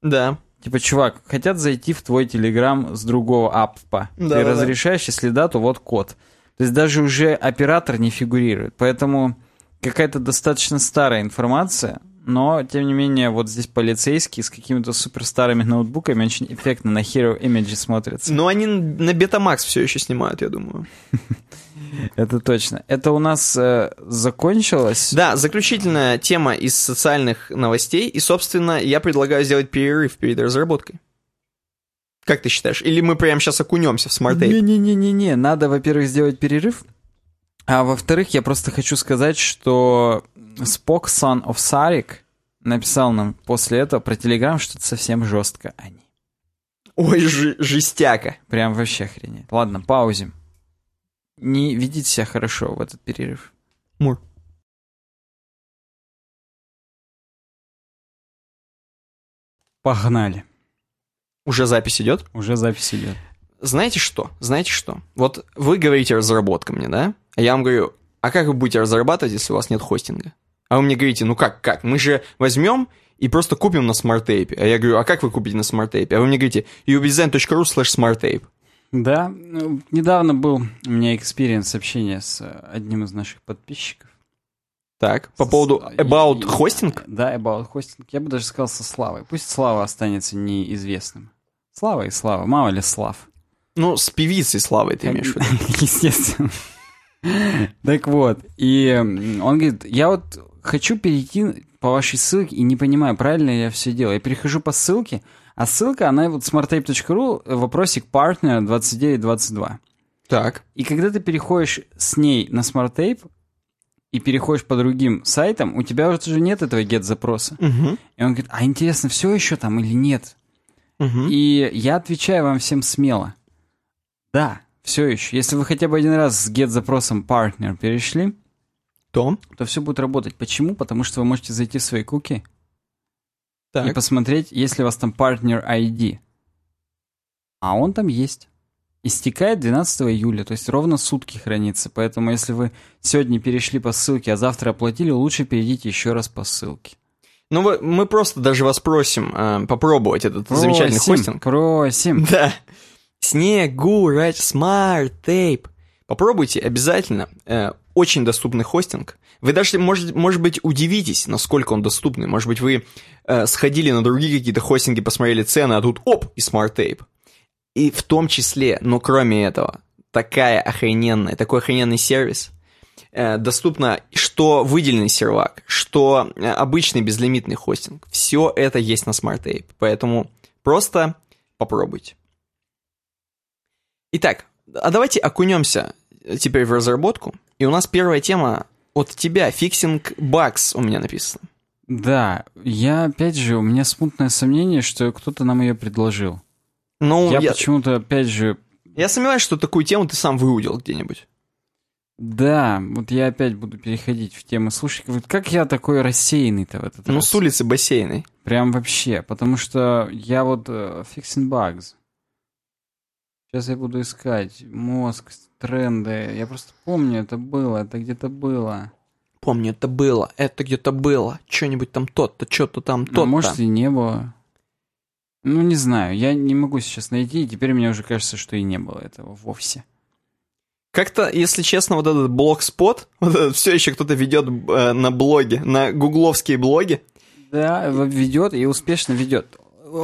Да. Типа, чувак, хотят зайти в твой Телеграм с другого аппа. Да, Ты да, да. разрешаешь, если да, то вот код. То есть даже уже оператор не фигурирует. Поэтому какая-то достаточно старая информация, но, тем не менее, вот здесь полицейские с какими-то супер старыми ноутбуками очень эффектно на Hero Image смотрятся. Но они на Betamax все еще снимают, я думаю. Это точно. Это у нас э, закончилось. Да, заключительная тема из социальных новостей. И, собственно, я предлагаю сделать перерыв перед разработкой. Как ты считаешь? Или мы прямо сейчас окунемся в Tape? Не-не-не-не-не, надо, во-первых, сделать перерыв, а во-вторых, я просто хочу сказать, что Spock Son of Sarek написал нам после этого про Телеграм что-то совсем жестко они. Ой, жестяка. Прям вообще охренеть. Ладно, паузим. Не ведите себя хорошо в этот перерыв. Мур. Погнали. Уже запись идет? Уже запись идет. Знаете что? Знаете что? Вот вы говорите разработка мне, да? А я вам говорю, а как вы будете разрабатывать, если у вас нет хостинга? А вы мне говорите, ну как, как? Мы же возьмем и просто купим на SmartTape. А я говорю, а как вы купите на SmartTape? А вы мне говорите, ubdesign.ru slash SmartTape. Да, ну, недавно был у меня experience общения с э, одним из наших подписчиков. Так, по С- поводу about и- hosting? Да, about hosting. Я бы даже сказал со Славой. Пусть Слава останется неизвестным. Слава и Слава, мало ли Слав. Ну, с певицей Славой ты имеешь в виду. Естественно. Так вот, и он говорит, я вот хочу перейти по вашей ссылке и не понимаю, правильно я все делаю. Я перехожу по ссылке, а ссылка, она вот smarttape.ru, вопросик партнер 2922. Так. И когда ты переходишь с ней на SmartTape и переходишь по другим сайтам, у тебя уже нет этого get-запроса. Угу. И он говорит, а интересно, все еще там или нет? Угу. И я отвечаю вам всем смело. Да, Все еще. Если вы хотя бы один раз с get-запросом partner перешли, То? то все будет работать. Почему? Потому что вы можете зайти в свои куки и Так. посмотреть, есть ли у вас там партнер ID. А он там есть. Истекает 12 июля, то есть ровно сутки хранится. Поэтому если вы сегодня перешли по ссылке, а завтра оплатили, лучше перейдите еще раз по ссылке. Ну, мы просто даже вас просим э, попробовать этот замечательный Просим, хостинг. Просим. Да. Снегу, Right Smart Tape. Попробуйте обязательно. Э, очень доступный хостинг. Вы даже, может, может быть, удивитесь, насколько он доступный. Может быть, вы э, сходили на другие какие-то хостинги, посмотрели цены, а тут оп, и Smart Tape. И в том числе, но кроме этого, такая охрененная, такой охрененный сервис. Э, доступно что выделенный сервак, что обычный безлимитный хостинг. Все это есть на Smart Tape. Поэтому просто попробуйте. Итак, а давайте окунемся теперь в разработку. И у нас первая тема от тебя. Fixing bugs у меня написано. Да, я опять же, у меня смутное сомнение, что кто-то нам ее предложил. Ну, я я, почему-то опять же я сомневаюсь, что такую тему ты сам выудил где-нибудь. Да, вот я опять буду переходить в тему. Слушай, вот как я такой рассеянный-то в этот Ну, раз? с улицы бассейной. Прям вообще, потому что я вот э, fixing bugs. Сейчас я буду искать мозг, тренды. Я просто помню, это было, это где-то было. Помню, это было, это где-то было. Что-нибудь там тот-то, что-то там Ну, тот-то. может, и не было. Ну, не знаю, я не могу сейчас найти, и теперь мне уже кажется, что и не было этого вовсе. Как-то, если честно, вот этот блог-спот, вот этот все еще кто-то ведет э, на блоге, на гугловские блоги. Да, ведет и успешно ведет.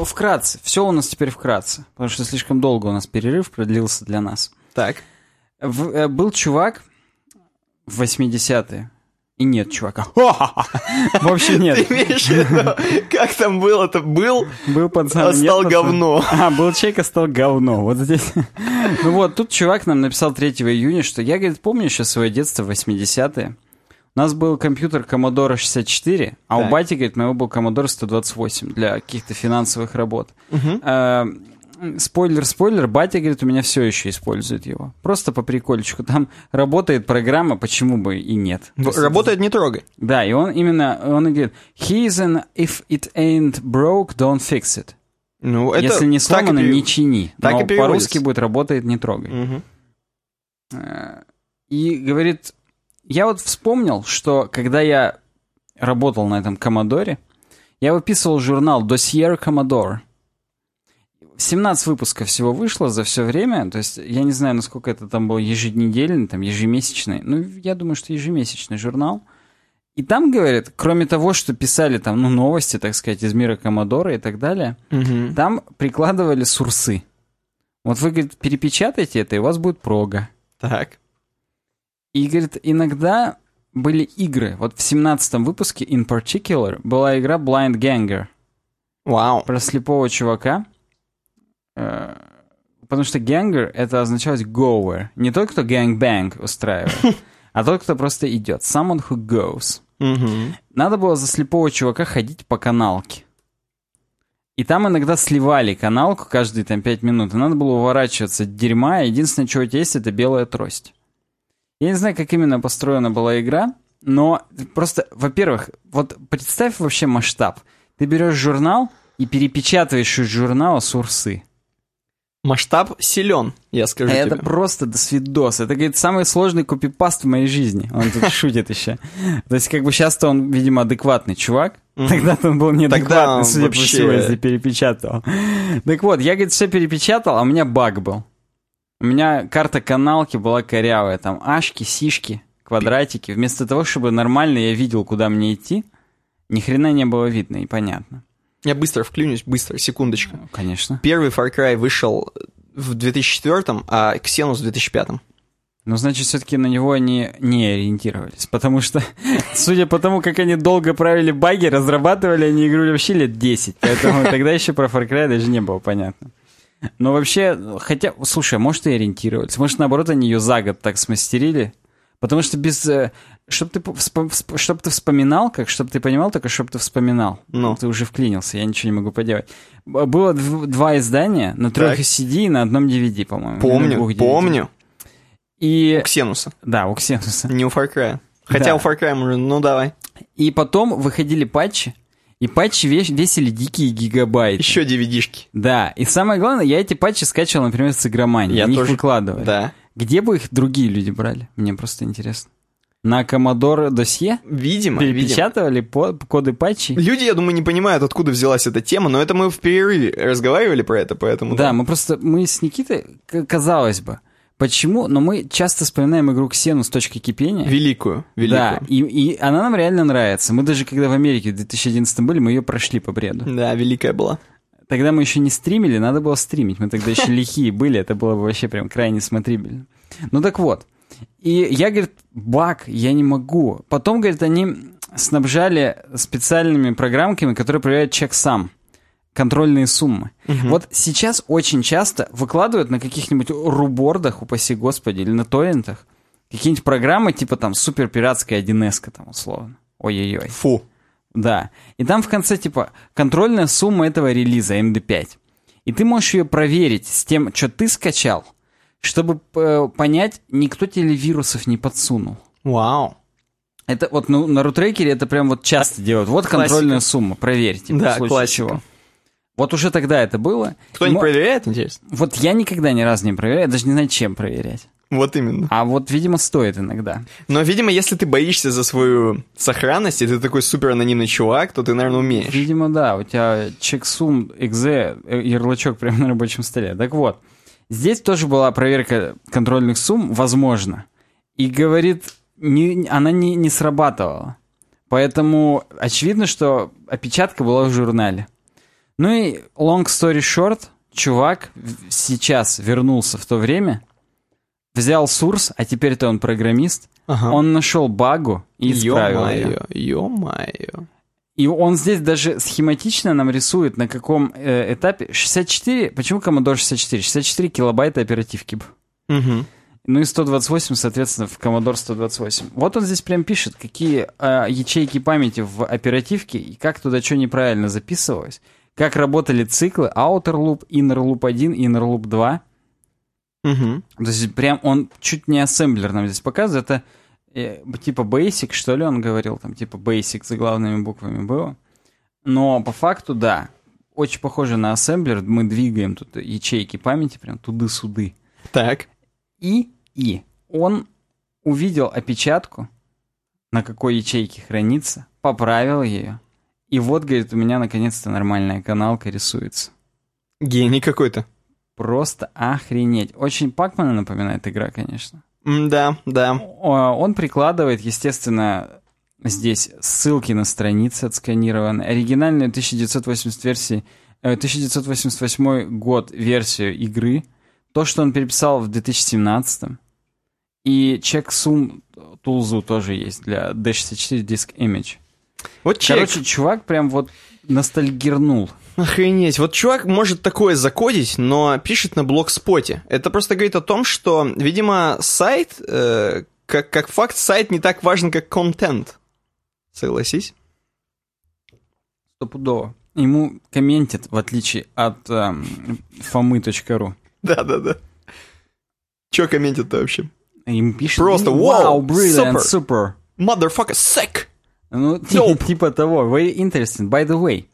Вкратце, все у нас теперь вкратце, потому что слишком долго у нас перерыв продлился для нас. Так. В- э, был чувак в 80-е, и нет чувака. В общем, Ты нет. имеешь в виду, как там было-то? Был, Был пацан, а стал говно. А, был человек, а стал говно. Вот здесь. Ну вот, тут чувак нам написал 3 июня, что я, говорит, помню еще свое детство в 80-е. У нас был компьютер Commodore 64, а Так. у бати, говорит, моего был Commodore 128 для каких-то финансовых работ. Спойлер, спойлер, батя, говорит, у меня все еще использует его. Просто по прикольчику. Там работает программа, почему бы и нет. Работает не трогай. да, и он именно, он и говорит, he is an if it ain't broke, don't fix it. Ну, это Если не так и сломано, пере- не чини. так Но по-русски будет работает, не трогай. Э, И говорит, я вот вспомнил, что когда я работал на этом Коммодоре, я выписывал журнал Dossier Commodore. 17 выпусков всего вышло за все время, то есть я не знаю, насколько это там был еженедельный, там ежемесячный, ну, я думаю, что ежемесячный журнал. И там, говорят, кроме того, что писали там, ну, новости, так сказать, из мира Коммодора и так далее, Мгм. там прикладывали сурсы. Вот вы, говорит, перепечатайте это, и у вас будет прога. Так. И, говорит, иногда были игры. Вот в 17 выпуске, in particular, была игра Blind Ganger Вау. про слепого чувака. Э, Потому что ganger — это означалось goer. Не тот, кто gangbang устраивает, а тот, кто просто идет. Someone who goes. Надо было за слепого чувака ходить по каналке. И там иногда сливали каналку каждые там 5 минут. И надо было уворачиваться от дерьма. Единственное, что у тебя есть, это белая трость. Я не знаю, как именно построена была игра, но просто, во-первых, вот представь вообще масштаб. Ты берешь журнал и перепечатываешь из журнала сурсы. Масштаб силен, я скажу Это тебе. просто до свидос. Это, говорит, самый сложный копипаст в моей жизни. Он тут шутит еще. То есть, как бы сейчас-то он, видимо, адекватный чувак. Тогда-то он был Тогда неадекватный, судя по всему, если перепечатал. Так вот, я, говорит, все перепечатал, а у меня баг был. У меня карта каналки была корявая. Там ашки, сишки, квадратики. Вместо того, чтобы нормально я видел, куда мне идти, ни хрена не было видно и понятно. Я быстро вклинюсь, быстро, секундочку. Ну, Конечно. Первый Far Cry вышел в 2004, а Xenos в 2005. Ну, значит, все-таки на него они не ориентировались. Потому что, судя по тому, как они долго правили баги, разрабатывали они игру вообще лет 10. Поэтому тогда еще про Far Cry даже не было понятно. Но вообще, хотя, слушай, может и ориентировались. Может, наоборот, они ее за год так смастерили. Потому что без... э, Чтоб ты, чтоб ты вспоминал, как чтоб ты понимал, только чтоб ты вспоминал. Ну. Ты уже вклинился, я ничего не могу поделать. Было два издания на трех CD и на одном DVD, по-моему. Помню, помню. И... У Ксенуса. Да, у Ксенуса. Не у Far Cry. Хотя да. у Far Cry уже, ну давай. И потом выходили патчи, и патчи весили дикие гигабайты. Еще DVD-шки. Да, и самое главное, я эти патчи скачивал, например, с игромании. Я Они тоже... их выкладывали. Да. Где бы их другие люди брали? Мне просто интересно. На Commodore досье? Видимо. Перепечатывали видимо. По, коды патчей? Люди, я думаю, не понимают, откуда взялась эта тема, но это мы в перерыве разговаривали про это, поэтому... Да, да. мы просто, мы с Никитой, казалось бы, Почему? Но мы часто вспоминаем игру Ксену с точки кипения. Великую, великую. Да, и, и она нам реально нравится. Мы даже когда в Америке в 2011 были, мы ее прошли по бреду. Да, великая была. Тогда мы еще не стримили, надо было стримить. Мы тогда еще лихие были, это было бы вообще прям крайне смотрибельно. Ну так вот. И я, говорит, баг, я не могу. Потом, говорит, они снабжали специальными программками, которые проверяют чек сам контрольные суммы. Угу. Вот сейчас очень часто выкладывают на каких-нибудь рубордах, упаси господи, или на торрентах, какие-нибудь программы типа там супер пиратская 1С, там условно. Ой-ой-ой. Фу. Да. И там в конце типа контрольная сумма этого релиза MD5. И ты можешь ее проверить с тем, что ты скачал, чтобы э, понять, никто тебе вирусов не подсунул. Вау. Это вот ну, на рутрекере это прям вот часто делают. Вот классика. контрольная сумма, проверьте. Типа, да, классика. Чего. Вот уже тогда это было. Кто не проверяет, интересно? Вот я никогда ни разу не проверяю, даже не знаю, чем проверять. Вот именно. А вот, видимо, стоит иногда. Но, видимо, если ты боишься за свою сохранность, и ты такой супер анонимный чувак, то ты, наверное, умеешь. Видимо, да. У тебя чексум экзе, э, ярлычок прямо на рабочем столе. Так вот, здесь тоже была проверка контрольных сумм, возможно. И говорит, не, она не, не срабатывала. Поэтому очевидно, что опечатка была в журнале. Ну и long story short, чувак сейчас вернулся в то время, взял сурс, а теперь-то он программист, ага. он нашел багу и исправил ё-моё, ее. Ё-моё. И он здесь даже схематично нам рисует, на каком э, этапе. 64, почему Commodore 64? 64 килобайта оперативки. Угу. Ну и 128, соответственно, в Commodore 128. Вот он здесь прям пишет, какие э, ячейки памяти в оперативке и как туда что неправильно записывалось как работали циклы Outer Loop, Inner Loop 1, Inner Loop 2. Угу. То есть прям он чуть не ассемблер нам здесь показывает. Это типа Basic, что ли, он говорил, там типа Basic за главными буквами было. Но по факту, да, очень похоже на ассемблер. Мы двигаем тут ячейки памяти прям туды-суды. Так. И, и он увидел опечатку, на какой ячейке хранится, поправил ее, и вот, говорит, у меня наконец-то нормальная каналка рисуется. Гений какой-то. Просто охренеть. Очень Пакмана напоминает игра, конечно. Да, да. Он прикладывает, естественно, здесь ссылки на страницы отсканированы. Оригинальную 1980 версии, 1988 э, год версию игры. То, что он переписал в 2017. И checksum тулзу тоже есть для D64 Disk Image. Вот человек... Короче, чувак прям вот ностальгирнул. Охренеть. Вот чувак может такое закодить, но пишет на блогспоте. Это просто говорит о том, что, видимо, сайт, э, как, как факт, сайт не так важен, как контент. Согласись? Стопудово. Ему комментит, в отличие от э, фомы.ру. Да-да-да. Че комментит-то вообще? Им пишет... Просто вау, brilliant, super. Motherfucker, sick. Ну, типа того. Very interesting. By the way.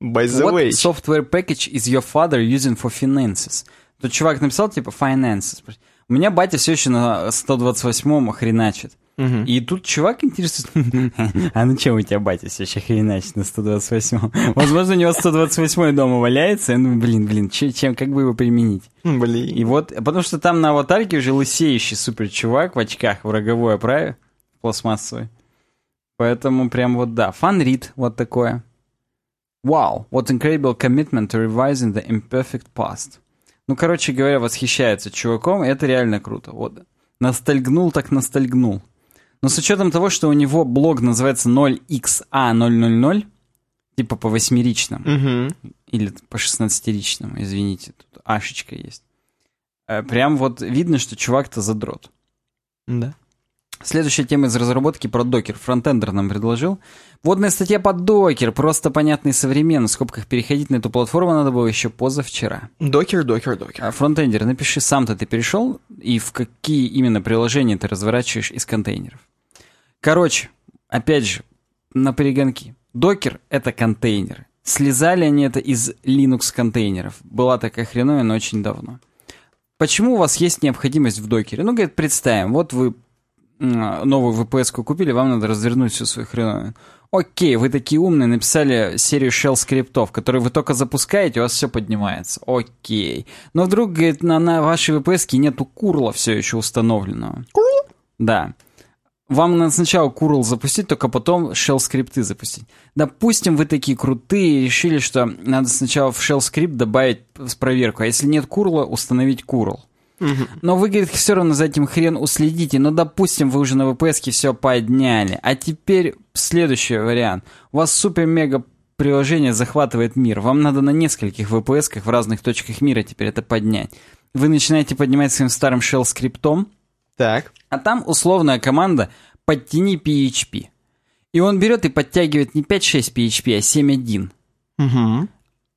By the what way. software package is your father using for finances? Тут чувак написал, типа, finances. У меня батя все еще на 128-м хреначит. Угу. И тут чувак интересует, а ну чем у тебя батя все еще хреначит на 128-м? Возможно, у него 128-й дома валяется, ну, блин, блин, чем, как бы его применить? Блин. И вот, потому что там на аватарке уже лысеющий супер чувак в очках в роговой оправе, пластмассовой. Поэтому прям вот да. Фан-рид вот такое. Wow, what incredible commitment to revising the imperfect past. Ну, короче говоря, восхищается чуваком, и это реально круто. Вот. Ностальгнул так ностальгнул. Но с учетом того, что у него блог называется 0xa000, типа по восьмеричному, угу. или по шестнадцатеричному, извините, тут ашечка есть. Э, прям вот видно, что чувак-то задрот. Да. Следующая тема из разработки про докер. Фронтендер нам предложил. Вводная статья под докер, просто понятный современный. В скобках переходить на эту платформу надо было еще позавчера. Докер, докер, докер. А, фронтендер, напиши, сам-то ты перешел и в какие именно приложения ты разворачиваешь из контейнеров. Короче, опять же, на перегонки. Докер — это контейнеры. Слезали они это из Linux контейнеров. Была такая хреновина очень давно. Почему у вас есть необходимость в докере? Ну, говорит, представим, вот вы новую VPS купили, вам надо развернуть всю свою хреновину. Окей, вы такие умные, написали серию shell скриптов, которые вы только запускаете, у вас все поднимается. Окей. Но вдруг, говорит, на, на вашей VPS нету курла все еще установленного. Курл? Да. Вам надо сначала курл запустить, только потом shell скрипты запустить. Допустим, вы такие крутые и решили, что надо сначала в shell скрипт добавить проверку, а если нет курла, установить курл. Но вы, говорит, все равно за этим хрен уследите. Но, допустим, вы уже на VPS все подняли. А теперь следующий вариант. У вас супер-мега приложение захватывает мир. Вам надо на нескольких VPS в разных точках мира теперь это поднять. Вы начинаете поднимать своим старым shell скриптом. Так. А там условная команда «подтяни PHP». И он берет и подтягивает не 5.6 PHP, а 7.1. Угу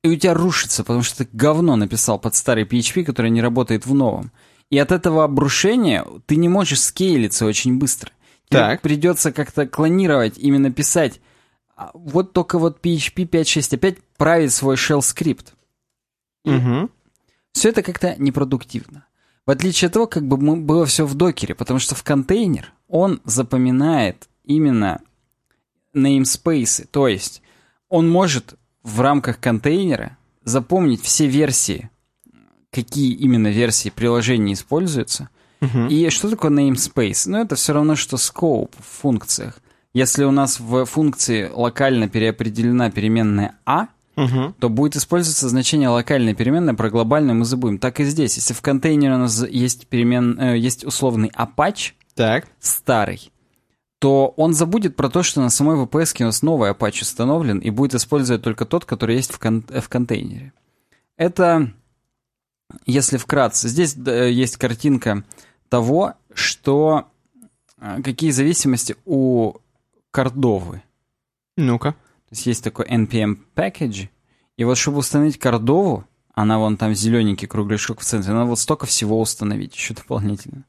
и у тебя рушится, потому что ты говно написал под старый PHP, который не работает в новом. И от этого обрушения ты не можешь скейлиться очень быстро. Тебе так. придется как-то клонировать, именно писать. А вот только вот PHP 5.6 опять править свой shell скрипт. Угу. Все это как-то непродуктивно. В отличие от того, как бы было все в докере, потому что в контейнер он запоминает именно namespace, то есть он может в рамках контейнера запомнить все версии, какие именно версии приложения используются. Угу. И что такое namespace? Ну, это все равно, что scope в функциях. Если у нас в функции локально переопределена переменная а, угу. то будет использоваться значение локальной переменной, про глобальную мы забудем. Так и здесь. Если в контейнере у нас есть, перемен, э, есть условный Apache, так. старый, то он забудет про то, что на самой VPS у нас новый Apache установлен и будет использовать только тот, который есть в, кон в контейнере. Это, если вкратце, здесь есть картинка того, что а, какие зависимости у кордовы. Ну-ка. То есть есть такой npm package, и вот чтобы установить кордову, она вон там зелененький кругляшок в центре, надо вот столько всего установить еще дополнительно.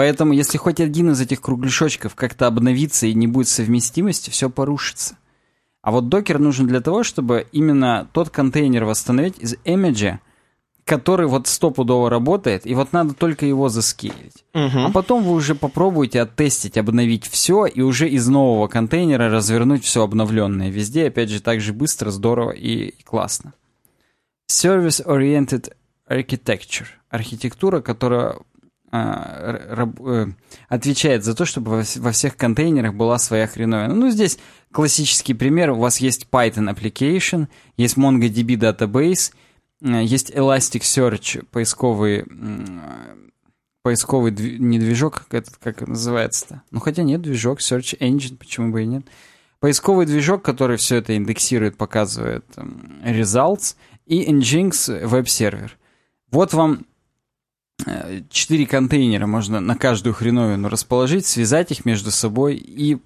Поэтому, если хоть один из этих кругляшочков как-то обновится и не будет совместимости, все порушится. А вот докер нужен для того, чтобы именно тот контейнер восстановить из имиджа, который вот стопудово работает, и вот надо только его заскейлить. Угу. А потом вы уже попробуете оттестить, обновить все, и уже из нового контейнера развернуть все обновленное везде, опять же, так же быстро, здорово и классно. Service-oriented architecture. Архитектура, которая отвечает за то, чтобы во всех контейнерах была своя хреновина. Ну, здесь классический пример. У вас есть Python application, есть MongoDB database, э, есть Elasticsearch поисковый поисковый не движок, этот, как называется-то? Ну, хотя нет, движок, Search Engine, почему бы и нет. Поисковый движок, который все это индексирует, показывает results, и Nginx веб-сервер. Вот вам четыре контейнера можно на каждую хреновину расположить, связать их между собой и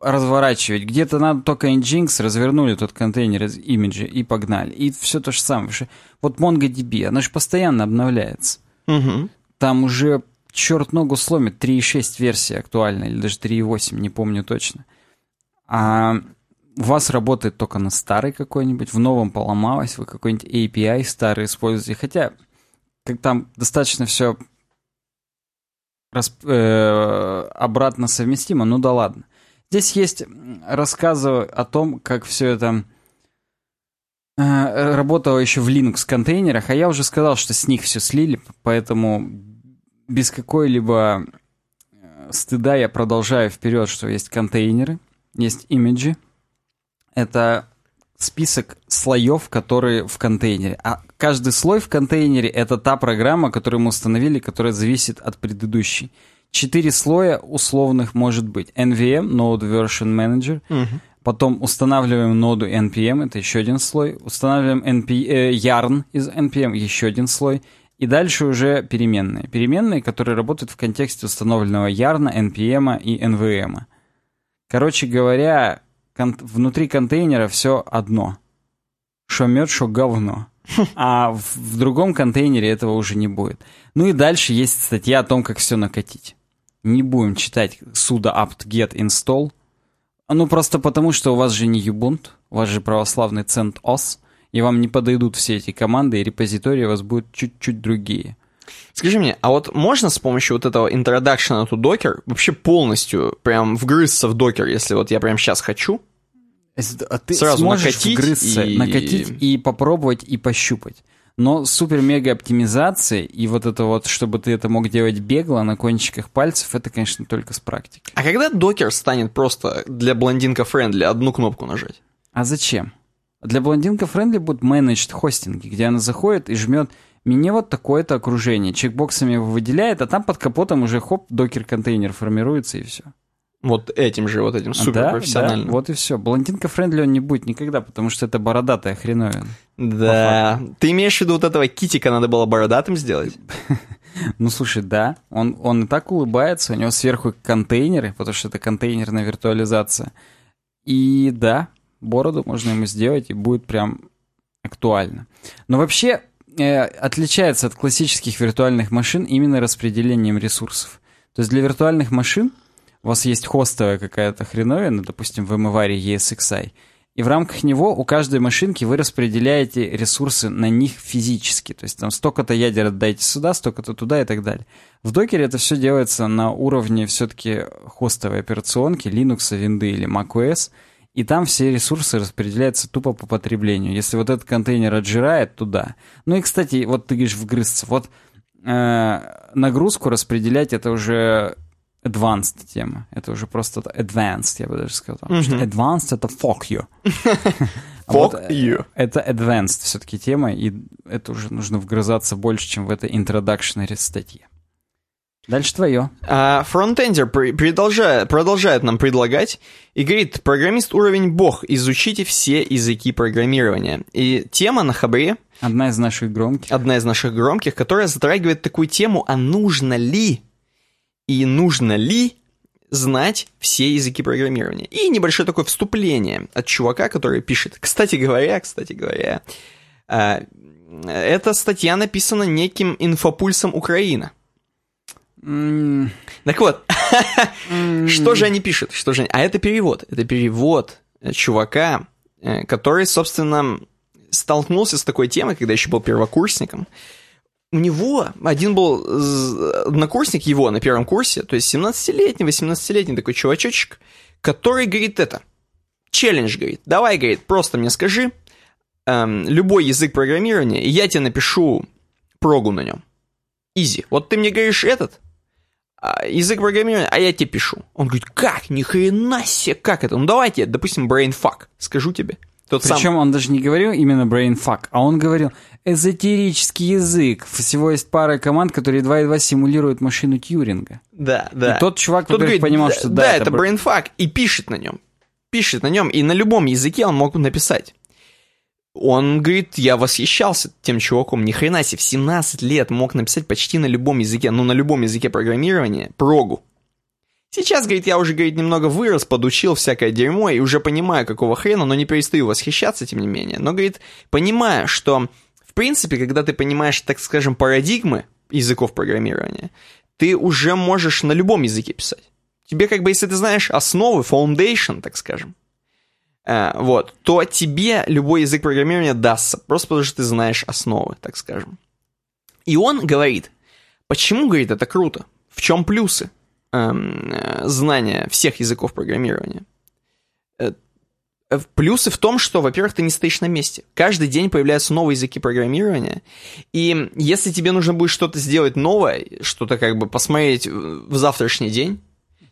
разворачивать. Где-то надо только Nginx, развернули тот контейнер из имиджа и погнали. И все то же самое. Вот MongoDB, она же постоянно обновляется. Угу. Там уже черт ногу сломит, 3.6 версия актуальна, или даже 3.8, не помню точно. А у вас работает только на старой какой-нибудь, в новом поломалось, вы какой-нибудь API старый используете. Хотя там достаточно все расп... э, обратно совместимо, ну да ладно. Здесь есть рассказы о том, как все это э, работало еще в Linux контейнерах, а я уже сказал, что с них все слили, поэтому без какой-либо э, стыда я продолжаю вперед, что есть контейнеры, есть имиджи. Это список слоев, которые в контейнере. А каждый слой в контейнере — это та программа, которую мы установили, которая зависит от предыдущей. Четыре слоя условных может быть. NVM, Node Version Manager. Угу. Потом устанавливаем ноду NPM, это еще один слой. Устанавливаем NP, э, Yarn из NPM, еще один слой. И дальше уже переменные. Переменные, которые работают в контексте установленного Yarn, NPM и NVM. Короче говоря, кон- внутри контейнера все одно. Что мед, что говно. А в, в другом контейнере этого уже не будет. Ну и дальше есть статья о том, как все накатить. Не будем читать sudo apt get install. Ну просто потому, что у вас же не Ubuntu, у вас же православный CentOS, и вам не подойдут все эти команды, и репозитории у вас будут чуть-чуть другие. Скажи мне, а вот можно с помощью вот этого introduction to Docker вообще полностью прям вгрызться в Docker, если вот я прям сейчас хочу? А ты Сразу сможешь накатить вгрызться, и- накатить и попробовать и пощупать. Но супер-мега оптимизация и вот это вот, чтобы ты это мог делать бегло на кончиках пальцев, это, конечно, только с практикой. А когда Docker станет просто для блондинка friendly одну кнопку нажать? А зачем? Для блондинка friendly будут managed хостинги, где она заходит и жмет мне вот такое-то окружение, чекбоксами его выделяет, а там под капотом уже хоп, докер-контейнер формируется и все. Вот этим же, вот этим суперпрофессиональным. Да, вот и все. Блондинка friendly он не будет никогда, потому что это бородатая хреновина. Да. Ты имеешь в виду вот этого китика надо было бородатым сделать? Ну, слушай, да, он, он и так улыбается, у него сверху контейнеры, потому что это контейнерная виртуализация. И да, бороду можно ему сделать, и будет прям актуально. Но вообще э, отличается от классических виртуальных машин именно распределением ресурсов. То есть для виртуальных машин у вас есть хостовая какая-то хреновина, допустим, в MVR ESXi, и в рамках него у каждой машинки вы распределяете ресурсы на них физически. То есть там столько-то ядер отдайте сюда, столько-то туда и так далее. В докере это все делается на уровне все-таки хостовой операционки, Linux, Windows или macOS, и там все ресурсы распределяются тупо по потреблению. Если вот этот контейнер отжирает, туда. Ну и, кстати, вот ты говоришь вгрызться. Вот э, нагрузку распределять это уже advanced тема. Это уже просто advanced, я бы даже сказал. Потому что advanced — это fuck you. А вот, Fuck you. Это advanced все-таки тема, и это уже нужно вгрызаться больше, чем в этой introductory статье. Дальше твое. А фронтендер продолжает, продолжает нам предлагать и говорит, программист уровень бог, изучите все языки программирования. И тема на хабре, Одна из наших громких. одна из наших громких, которая затрагивает такую тему, а нужно ли и нужно ли знать все языки программирования. И небольшое такое вступление от чувака, который пишет. Кстати говоря, кстати говоря, а, эта статья написана неким инфопульсом Украина. Так вот, что же они пишут? Что же они- А это перевод. Это перевод э, чувака, э, который, собственно, столкнулся с такой темой, когда еще был первокурсником. У него один был однокурсник его на первом курсе, то есть 17-летний, 18-летний такой чувачочек, который говорит это. Челлендж, говорит. Давай, говорит, просто мне скажи эм, любой язык программирования, и я тебе напишу прогу на нем. Изи. Вот ты мне говоришь этот, а, язык программирования, а я тебе пишу. Он говорит, как? Ни хрена себе, как это? Ну давайте, допустим, brainfuck, скажу тебе. Тот сам- Причем он даже не говорил именно brainfuck, а он говорил эзотерический язык. Всего есть пара команд, которые едва-едва симулируют машину Тьюринга. Да, да. И тот чувак, Тот говорит, понимал, да, что да, да, это бр- brainfuck, и пишет на нем. Пишет на нем, и на любом языке он мог написать. Он говорит, я восхищался тем чуваком, ни хрена себе, в 17 лет мог написать почти на любом языке, ну на любом языке программирования, прогу. Сейчас, говорит, я уже, говорит, немного вырос, подучил всякое дерьмо и уже понимаю, какого хрена, но не перестаю восхищаться, тем не менее. Но, говорит, понимаю, что, в принципе, когда ты понимаешь, так скажем, парадигмы языков программирования, ты уже можешь на любом языке писать. Тебе, как бы, если ты знаешь основы, foundation, так скажем, э, вот, то тебе любой язык программирования дастся, просто потому что ты знаешь основы, так скажем. И он говорит, почему, говорит, это круто? В чем плюсы знания всех языков программирования? Э, э, Плюсы в том, что, во-первых, ты не стоишь на месте. Каждый день появляются новые языки программирования. И если тебе нужно будет что-то сделать новое, что-то как бы посмотреть в завтрашний день,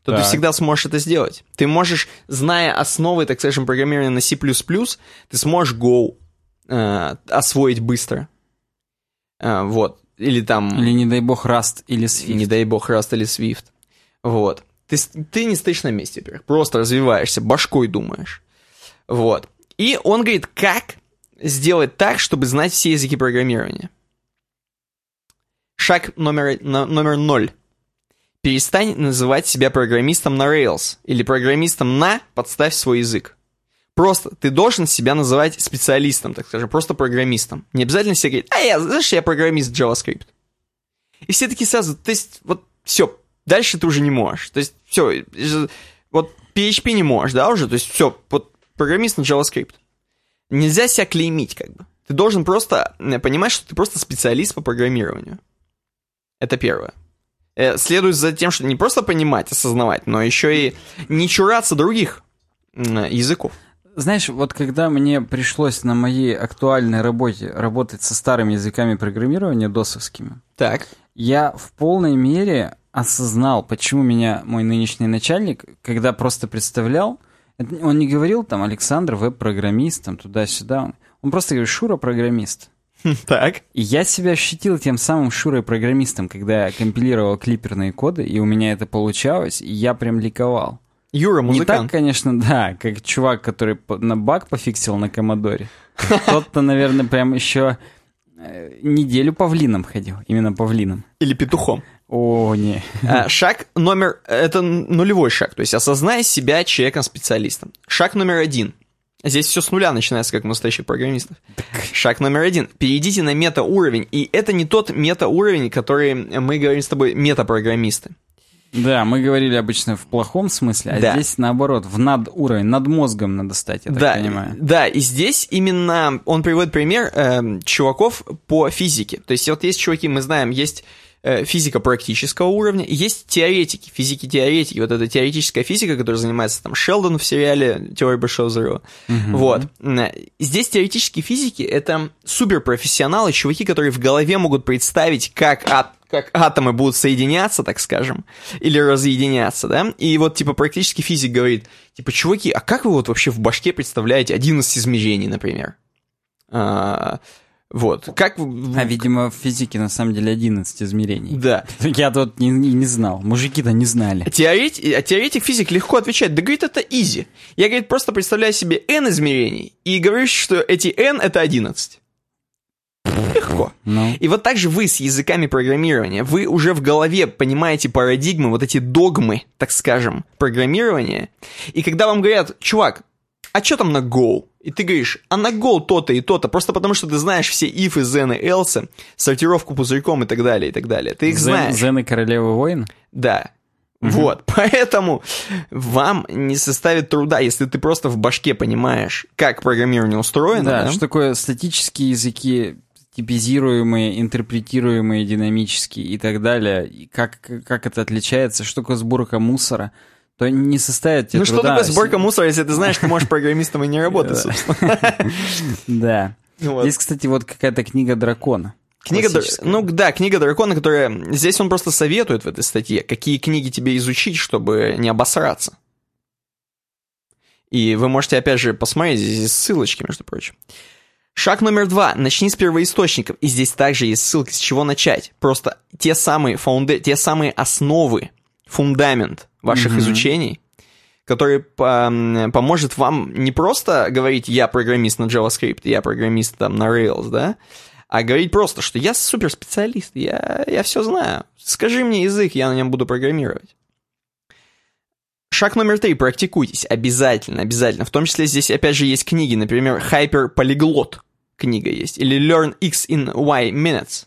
то Так. ты всегда сможешь это сделать. Ты можешь, зная основы, так скажем, программирования на C++, ты сможешь Go э, освоить быстро. Э, вот. Или там... Или, не дай бог, Rust или Swift. Не дай бог Rust или Swift. Вот. Ты, ты не стоишь на месте, во-первых. Просто развиваешься, башкой думаешь. Вот. И он говорит, как сделать так, чтобы знать все языки программирования. Шаг номер, номер ноль. Перестань называть себя программистом на Rails или программистом на подставь свой язык. Просто ты должен себя называть специалистом, так скажем, просто программистом. Не обязательно себе говорить, а я, знаешь, я программист JavaScript. И все такие сразу, то есть, вот, все, дальше ты уже не можешь. То есть, все, вот PHP не можешь, да, уже, то есть, все, вот, программист на JavaScript. Нельзя себя клеймить, как бы. Ты должен просто понимать, что ты просто специалист по программированию. Это первое. Э, Следует за тем, что не просто понимать, осознавать, но еще и не чураться других языков. Знаешь, вот когда мне пришлось на моей актуальной работе работать со старыми языками программирования, досовскими, Так. я в полной мере осознал, почему меня мой нынешний начальник, когда просто представлял, он не говорил там Александр веб-программист, там туда-сюда, он, он просто говорит Шура программист. Так. И я себя ощутил тем самым Шурой-программистом, когда я компилировал клиперные коды, и у меня это получалось, и я прям ликовал. Юра, Не так, музыкант. конечно, да, как чувак, который на баг пофиксил на Комодоре. Тот-то, наверное, прям еще э, неделю павлином ходил, именно павлином. Или петухом. О, не. А, Шаг номер... Это нулевой шаг. То есть осознай себя человеком-специалистом. Шаг номер один. Здесь все с нуля начинается, как у настоящих программистов. Шаг номер один. Перейдите на мета-уровень. И это не тот мета-уровень, который мы говорим с тобой мета-программисты. Да, мы говорили обычно в плохом смысле, а Да. здесь наоборот, в над уровень, над мозгом надо стать, я да, так понимаю. да, и здесь именно он приводит пример эм, чуваков по физике. То есть вот есть чуваки, мы знаем, есть э, физика практического уровня, есть теоретики, физики-теоретики. Вот эта теоретическая физика, которая занимается там Шелдон в сериале «Теория большого взрыва». Вот. М, Здесь теоретические физики — это суперпрофессионалы, чуваки, которые в голове могут представить, как ат- как атомы будут соединяться, так скажем, или разъединяться, да? И вот, типа, практически физик говорит, типа, чуваки, а как вы вот вообще в башке представляете 11 измерений, например? Вот. Как... А, видимо, в физике на самом деле 11 измерений. Да. Я тут не, не, не знал. Мужики-то не знали. Теорет- а теоретик физик легко отвечает, да, говорит, это изи. Я, говорит, просто представляю себе n измерений и говорю, что эти n это 11. Легко. Ну, И вот так же вы с языками программирования, вы уже в голове понимаете парадигмы, вот эти догмы, так скажем, программирования. И когда вам говорят, чувак, а что там на Go? И ты говоришь, а на Go то-то и то-то, просто потому что ты знаешь все if, then и else, сортировку пузырьком и так далее, и так далее. Ты их Зен, знаешь. Зен и королева воин? Да. Вот, поэтому вам не составит труда, если ты просто в башке понимаешь, как программирование устроено. Да, да? что такое статические языки, типизируемые, интерпретируемые динамические и так далее, и как, как это отличается, что такое сборка мусора, то не составит тебе Ну что труда. такое сборка мусора, если ты знаешь, ты можешь программистом и не работать, собственно. Да. Здесь, кстати, вот какая-то книга дракона. Книга, ну да, книга дракона, которая... Здесь он просто советует в этой статье, какие книги тебе изучить, чтобы не обосраться. И вы можете, опять же, посмотреть, здесь есть ссылочки, между прочим. Шаг номер два. Начни с первоисточников. И здесь также есть ссылки, с чего начать. Просто те самые, фаунде... те самые основы, фундамент ваших Мгм. изучений, который поможет вам не просто говорить «я программист на JavaScript», «я программист там на Rails», да, а говорить просто, что я суперспециалист, я, я все знаю. Скажи мне язык, я на нем буду программировать. Шаг номер три. Практикуйтесь. Обязательно, обязательно. В том числе здесь, опять же, есть книги. Например, Hyper Polyglot книга есть. Или Learn X in Y Minutes.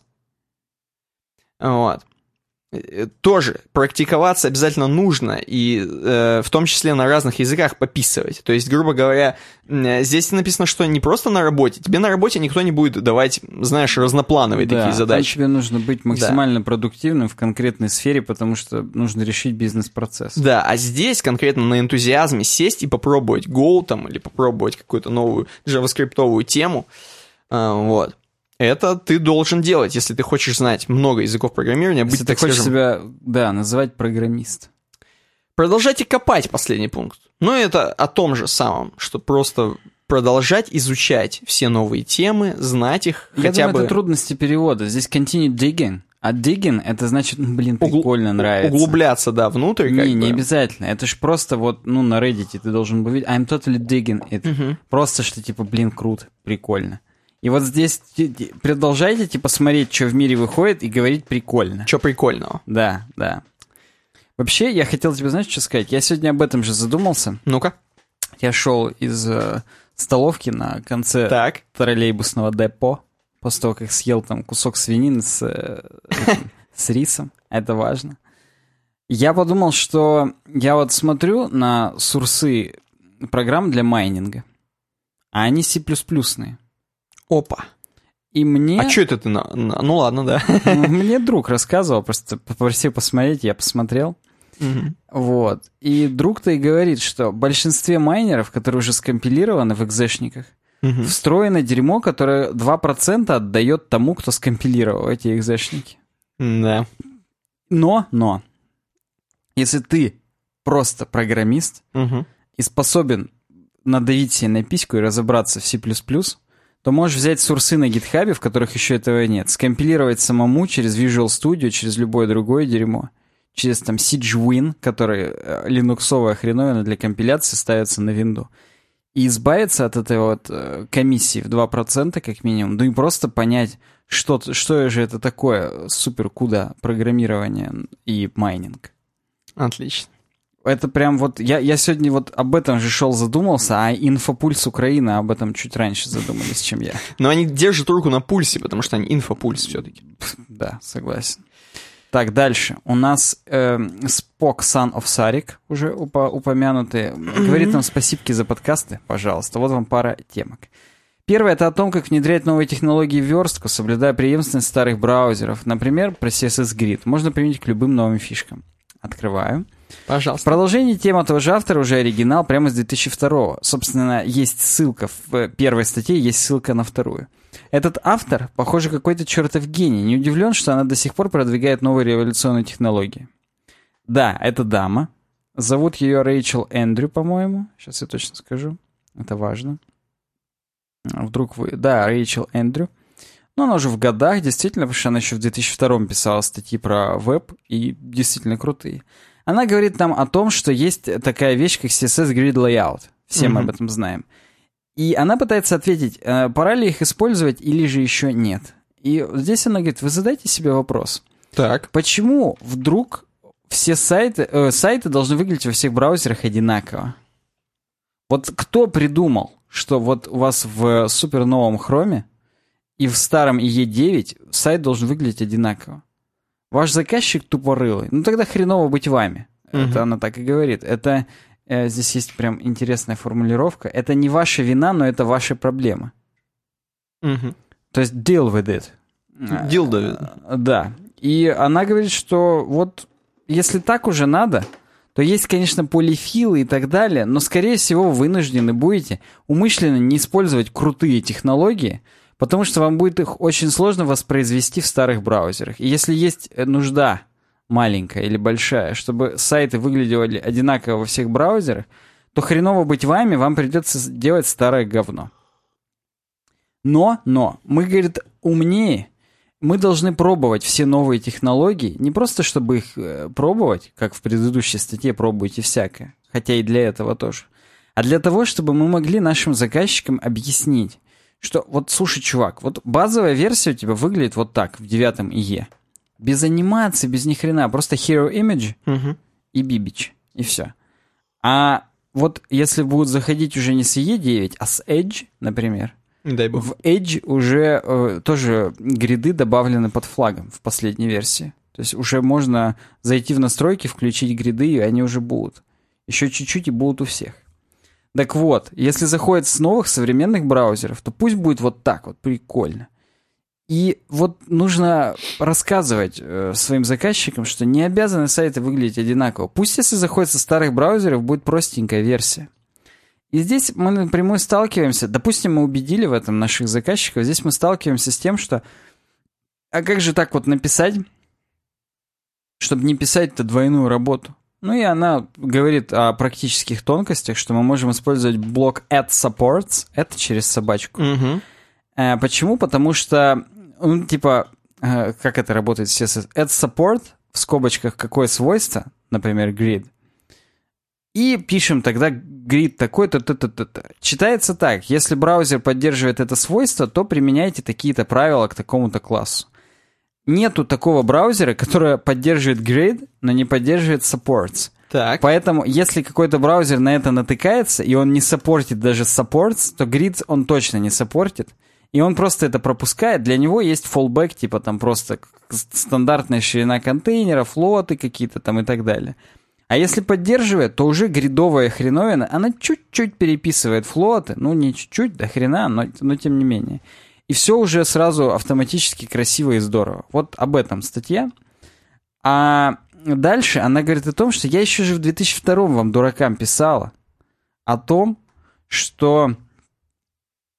Вот. Э, Тоже практиковаться обязательно нужно, и э, в том числе на разных языках пописывать. То есть, грубо говоря, э, здесь написано, что не просто на работе. Тебе на работе никто не будет давать, знаешь, разноплановые Да, такие там задачи. тебе нужно быть максимально продуктивным в конкретной сфере, потому что нужно решить бизнес-процесс. Да, а здесь конкретно на энтузиазме сесть и попробовать Go там или попробовать какую-то новую джаваскриптовую тему. А, вот. Это ты должен делать, если ты хочешь знать много языков программирования, быть, Если ты так хочешь скажем, себя, да, называть программист. Продолжайте копать, последний пункт. Но это о том же самом, что просто продолжать изучать все новые темы, знать их, Я хотя думаю, бы это трудности перевода. Здесь continue digging. А digging, это значит, ну, блин, угл- прикольно, нравится. углубляться, да, внутрь. Не, не бы. обязательно. Это ж просто вот, ну, на Reddit ты должен был видеть I'm totally digging it. Мгм. Просто, что типа, блин, круто, прикольно. И вот здесь продолжайте, типа, смотреть, что в мире выходит, и говорить прикольно. Че прикольного? Да, да. Вообще, я хотел тебе, знаешь, что сказать? Я сегодня об этом же задумался. Ну-ка. Я шел из э, столовки на конце Так. троллейбусного депо, после того, как съел там кусок свинины с, э, с рисом. Это важно. Я подумал, что я вот смотрю на сурсы программ для майнинга, а они C++-ные. Опа. И мне... А что это ты? на- Ну ладно, да. Мне друг рассказывал, просто попросил посмотреть, я посмотрел. Мгм. Вот. И друг-то и говорит, что в большинстве майнеров, которые уже скомпилированы в экзешниках, Мгм. встроено дерьмо, которое 2% отдает тому, кто скомпилировал эти экзешники. Да. Но, но, если ты просто программист Мгм. и способен надавить себе на письку и разобраться в C++, то можешь взять сурсы на гитхабе, в которых еще этого нет, скомпилировать самому через Visual Studio, через любое другое дерьмо, через там SiegeWin, который э, линуксовая хреновина для компиляции ставится на винду, и избавиться от этой вот э, комиссии в 2% как минимум, ну и просто понять, что, что же это такое супер куда программирование и майнинг. Отлично. Это прям вот... Я, я сегодня вот об этом же шел задумался, а Инфопульс Украины об этом чуть раньше задумались, чем я. Но они держат руку на пульсе, потому что они инфопульс все-таки. Да, согласен. Так, дальше. У нас э, Spock Son of Sarik, уже упомянутый, говорит нам спасибо за подкасты, пожалуйста. Вот вам пара темок. Первое — это о том, как внедрять новые технологии в верстку, соблюдая преемственность старых браузеров. Например, про CSS Grid. Можно применить к любым новым фишкам. Открываю. Пожалуйста. продолжении темы того же автора уже оригинал прямо с 2002 Собственно, есть ссылка в э, первой статье, есть ссылка на вторую. Этот автор, похоже, какой-то чертов гений. Не удивлен, что она до сих пор продвигает новые революционные технологии. Да, это дама. Зовут ее Рэйчел Эндрю, по-моему. Сейчас я точно скажу. Это важно. А Вдруг вы... Да, Рэйчел Эндрю. Но она уже в годах, действительно, потому что она еще в 2002 писала статьи про веб, и действительно крутые. Она говорит нам о том, что есть такая вещь, как CSS Grid Layout. Все мы Мгм. об этом знаем. И она пытается ответить, э, пора ли их использовать или же еще нет. И здесь она говорит, вы задайте себе вопрос. Так. Почему вдруг все сайты, э, сайты должны выглядеть во всех браузерах одинаково? Вот кто придумал, что вот у вас в супер новом хроме и в старом IE9 сайт должен выглядеть одинаково? Ваш заказчик тупорылый. Ну тогда хреново быть вами. Мгм. Это она так и говорит. Это э, здесь есть прям интересная формулировка. Это не ваша вина, но это ваши проблемы. Мгм. То есть deal with it. Deal with Э, Да. И она говорит, что вот если так уже надо, то есть, конечно, полифилы и так далее, но, скорее всего, вы вынуждены будете умышленно не использовать крутые технологии, потому что вам будет их очень сложно воспроизвести в старых браузерах. И если есть э, нужда маленькая или большая, чтобы сайты выглядели одинаково во всех браузерах, то хреново быть вами, вам придется делать старое говно. Но, но, мы, говорит, умнее, мы должны пробовать все новые технологии, не просто чтобы их э, пробовать, как в предыдущей статье пробуйте всякое, хотя и для этого тоже, а для того, чтобы мы могли нашим заказчикам объяснить, что вот, слушай, чувак, вот базовая версия у тебя выглядит вот так в девятом ИЕ. Без анимации, без ни хрена, просто hero image Мгм. и бибич, и все. А вот если будут заходить уже не с IE9, а с Edge, например, Дай бог. в Edge уже э, тоже гриды добавлены под флагом в последней версии. То есть уже можно зайти в настройки, включить гриды, и они уже будут. Еще чуть-чуть и будут у всех. Так вот, если заходит с новых современных браузеров, то пусть будет вот так вот, прикольно. И вот нужно рассказывать э, своим заказчикам, что не обязаны сайты выглядеть одинаково. Пусть если заходит со старых браузеров, будет простенькая версия. И здесь мы напрямую сталкиваемся, допустим, мы убедили в этом наших заказчиков, здесь мы сталкиваемся с тем, что а как же так вот написать, чтобы не писать-то двойную работу? Ну и она говорит о практических тонкостях, что мы можем использовать блок add supports, это через собачку. Мгм. Э, почему? Потому что, ну, типа, э, как это работает CSS? At supports, в скобочках какое свойство, например, grid, И пишем тогда grid такой-то, т -т -т -т. Читается так. Если браузер поддерживает это свойство, то применяйте такие-то правила к такому-то классу. Нету такого браузера, который поддерживает grid, но не поддерживает supports. Так. Поэтому, если какой-то браузер на это натыкается, и он не саппортит даже supports, то grid он точно не саппортит. И он просто это пропускает. Для него есть fallback, типа там просто стандартная ширина контейнера, флоты какие-то там и так далее. А если поддерживает, то уже гридовая хреновина, она чуть-чуть переписывает флоты, ну не чуть-чуть, до хрена, но, но тем не менее. И все уже сразу автоматически красиво и здорово. Вот об этом статья. А дальше она говорит о том, что я еще же в 2002 вам, дуракам, писала о том, что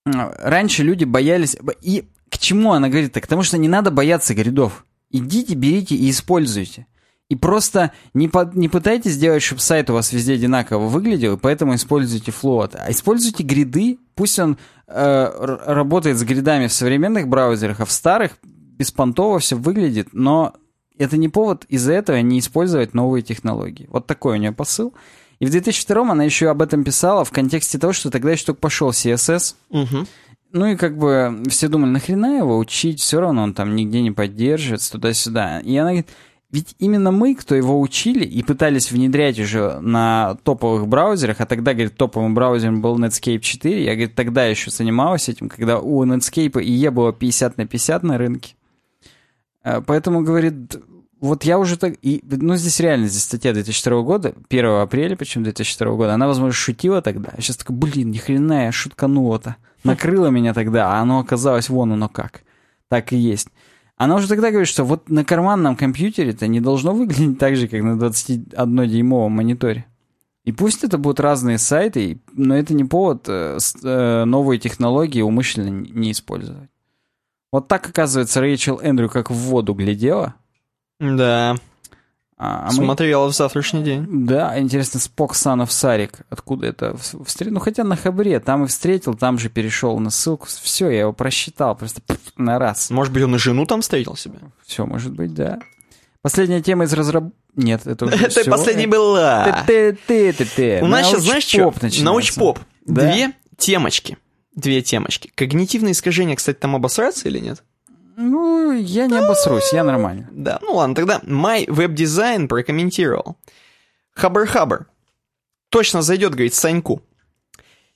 раньше люди боялись... И к чему она говорит так? К тому, что не надо бояться гридов. Идите, берите и используйте. И просто не, по, не пытайтесь сделать, чтобы сайт у вас везде одинаково выглядел, и поэтому используйте Float. А используйте гриды, пусть он э, работает с гридами в современных браузерах, а в старых беспонтово все выглядит, но это не повод из-за этого не использовать новые технологии. Вот такой у нее посыл. И в 2002 она еще об этом писала в контексте того, что тогда еще только пошел CSS. Угу. Ну и как бы все думали, нахрена его учить, все равно он там нигде не поддерживается, туда-сюда. И она говорит, ведь именно мы, кто его учили и пытались внедрять уже на топовых браузерах, а тогда, говорит, топовым браузером был Netscape 4, я, говорит, тогда еще занималась этим, когда у Netscape и E было 50 на 50 на рынке. Э, поэтому, говорит, вот я уже так... И, ну, здесь реально, здесь статья 2002 года, 1 апреля, почему 2002 года, она, возможно, шутила тогда. А сейчас такая, блин, ни хрена я шутканула-то. Накрыло меня тогда, а оно оказалось вон оно как. Так и есть. Она уже тогда говорит, что вот на карманном компьютере это не должно выглядеть так же, как на 21-дюймовом мониторе. И пусть это будут разные сайты, но это не повод э, э, новые технологии умышленно не использовать. Вот так, оказывается, Рэйчел Эндрю как в воду глядела. Да. А, Смотрела мы... в завтрашний день. Да, интересно, Спок Санов Сарик. Откуда это? Встр... Ну, хотя на Хабре, там и встретил, там же перешел на ссылку. Все, я его просчитал просто на раз. Может быть, он и жену там встретил себе? Все, может быть, да. Последняя тема из разраб... Нет, это уже Это последняя была. У нас сейчас, знаешь что? Научпоп. Две темочки. Две темочки. Когнитивное искажение, кстати, там обосраться или нет? Ну, я не обосрусь, я нормально. Да, ну ладно, тогда My Web Design прокомментировал. Хабр-хабр. Точно зайдет, говорит, Саньку.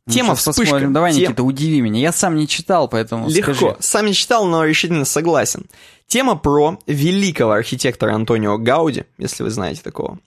Ну, Тема ну, вспышка. Посмотрим. Давай, Тем... Никита, удиви меня. Я сам не читал, поэтому Легко. Скажи. Сам не читал, но решительно согласен. Тема про великого архитектора Антонио Гауди, если вы знаете такого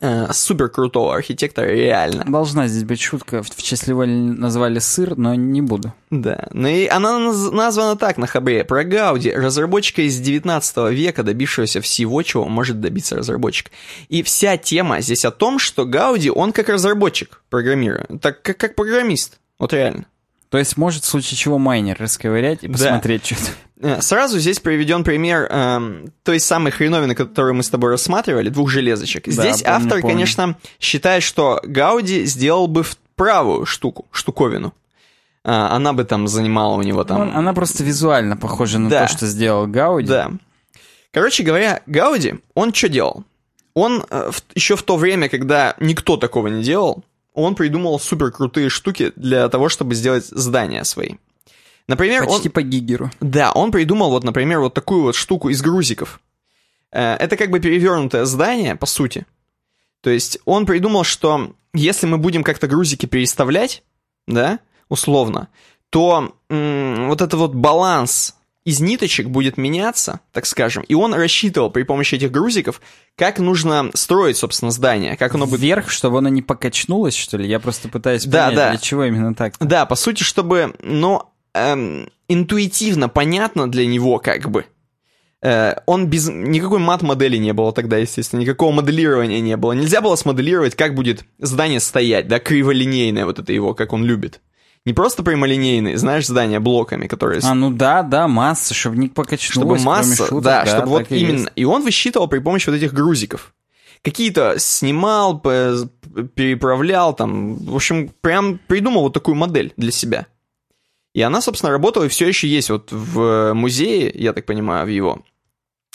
э, супер крутого архитектора, реально. Должна здесь быть шутка, в его назвали сыр, но не буду. Да, ну и она названа так на хабре, про Гауди, разработчика из 19 века, добившегося всего, чего может добиться разработчик. И вся тема здесь о том, что Гауди, он как разработчик программирует, так как, как программист, вот реально. То есть может в случае чего майнер расковырять и посмотреть да. что-то. Э, сразу здесь приведен пример эм, той самой хреновины, которую мы с тобой рассматривали, двух железочек. Да, здесь помню, автор, помню. конечно, считает, что Гауди сделал бы в правую штуку, штуковину. Э, она бы там занимала у него там... Ну, она просто визуально похожа на да. то, что сделал Гауди. Да. Короче говоря, Гауди, он что делал? Он э, в, еще в то время, когда никто такого не делал, он придумал супер крутые штуки для того, чтобы сделать здания свои. Например, Почти он... по гигеру. Да, он придумал вот, например, вот такую вот штуку из грузиков. Э, это как бы перевернутое здание, по сути. То есть он придумал, что если мы будем как-то грузики переставлять, да, условно, то м- вот этот вот баланс из ниточек будет меняться, так скажем, и он рассчитывал при помощи этих грузиков, как нужно строить, собственно, здание, как оно будет... Вверх, чтобы оно не покачнулось, что ли? Я просто пытаюсь понять, да, да. для чего именно так. Да, по сути, чтобы, ну, эм, интуитивно понятно для него как бы. Э, он без... Никакой мат-модели не было тогда, естественно, никакого моделирования не было. Нельзя было смоделировать, как будет здание стоять, да, криволинейное вот это его, как он любит. Не просто прямолинейные, знаешь, здания блоками, которые... А, ну да, да, масса, чтобы не покачнулось, Чтобы масса, шуток, да, да, чтобы вот и именно... Есть. И он высчитывал при помощи вот этих грузиков. Какие-то снимал, переправлял, там, в общем, прям придумал вот такую модель для себя. И она, собственно, работала и все еще есть вот в музее, я так понимаю, в его.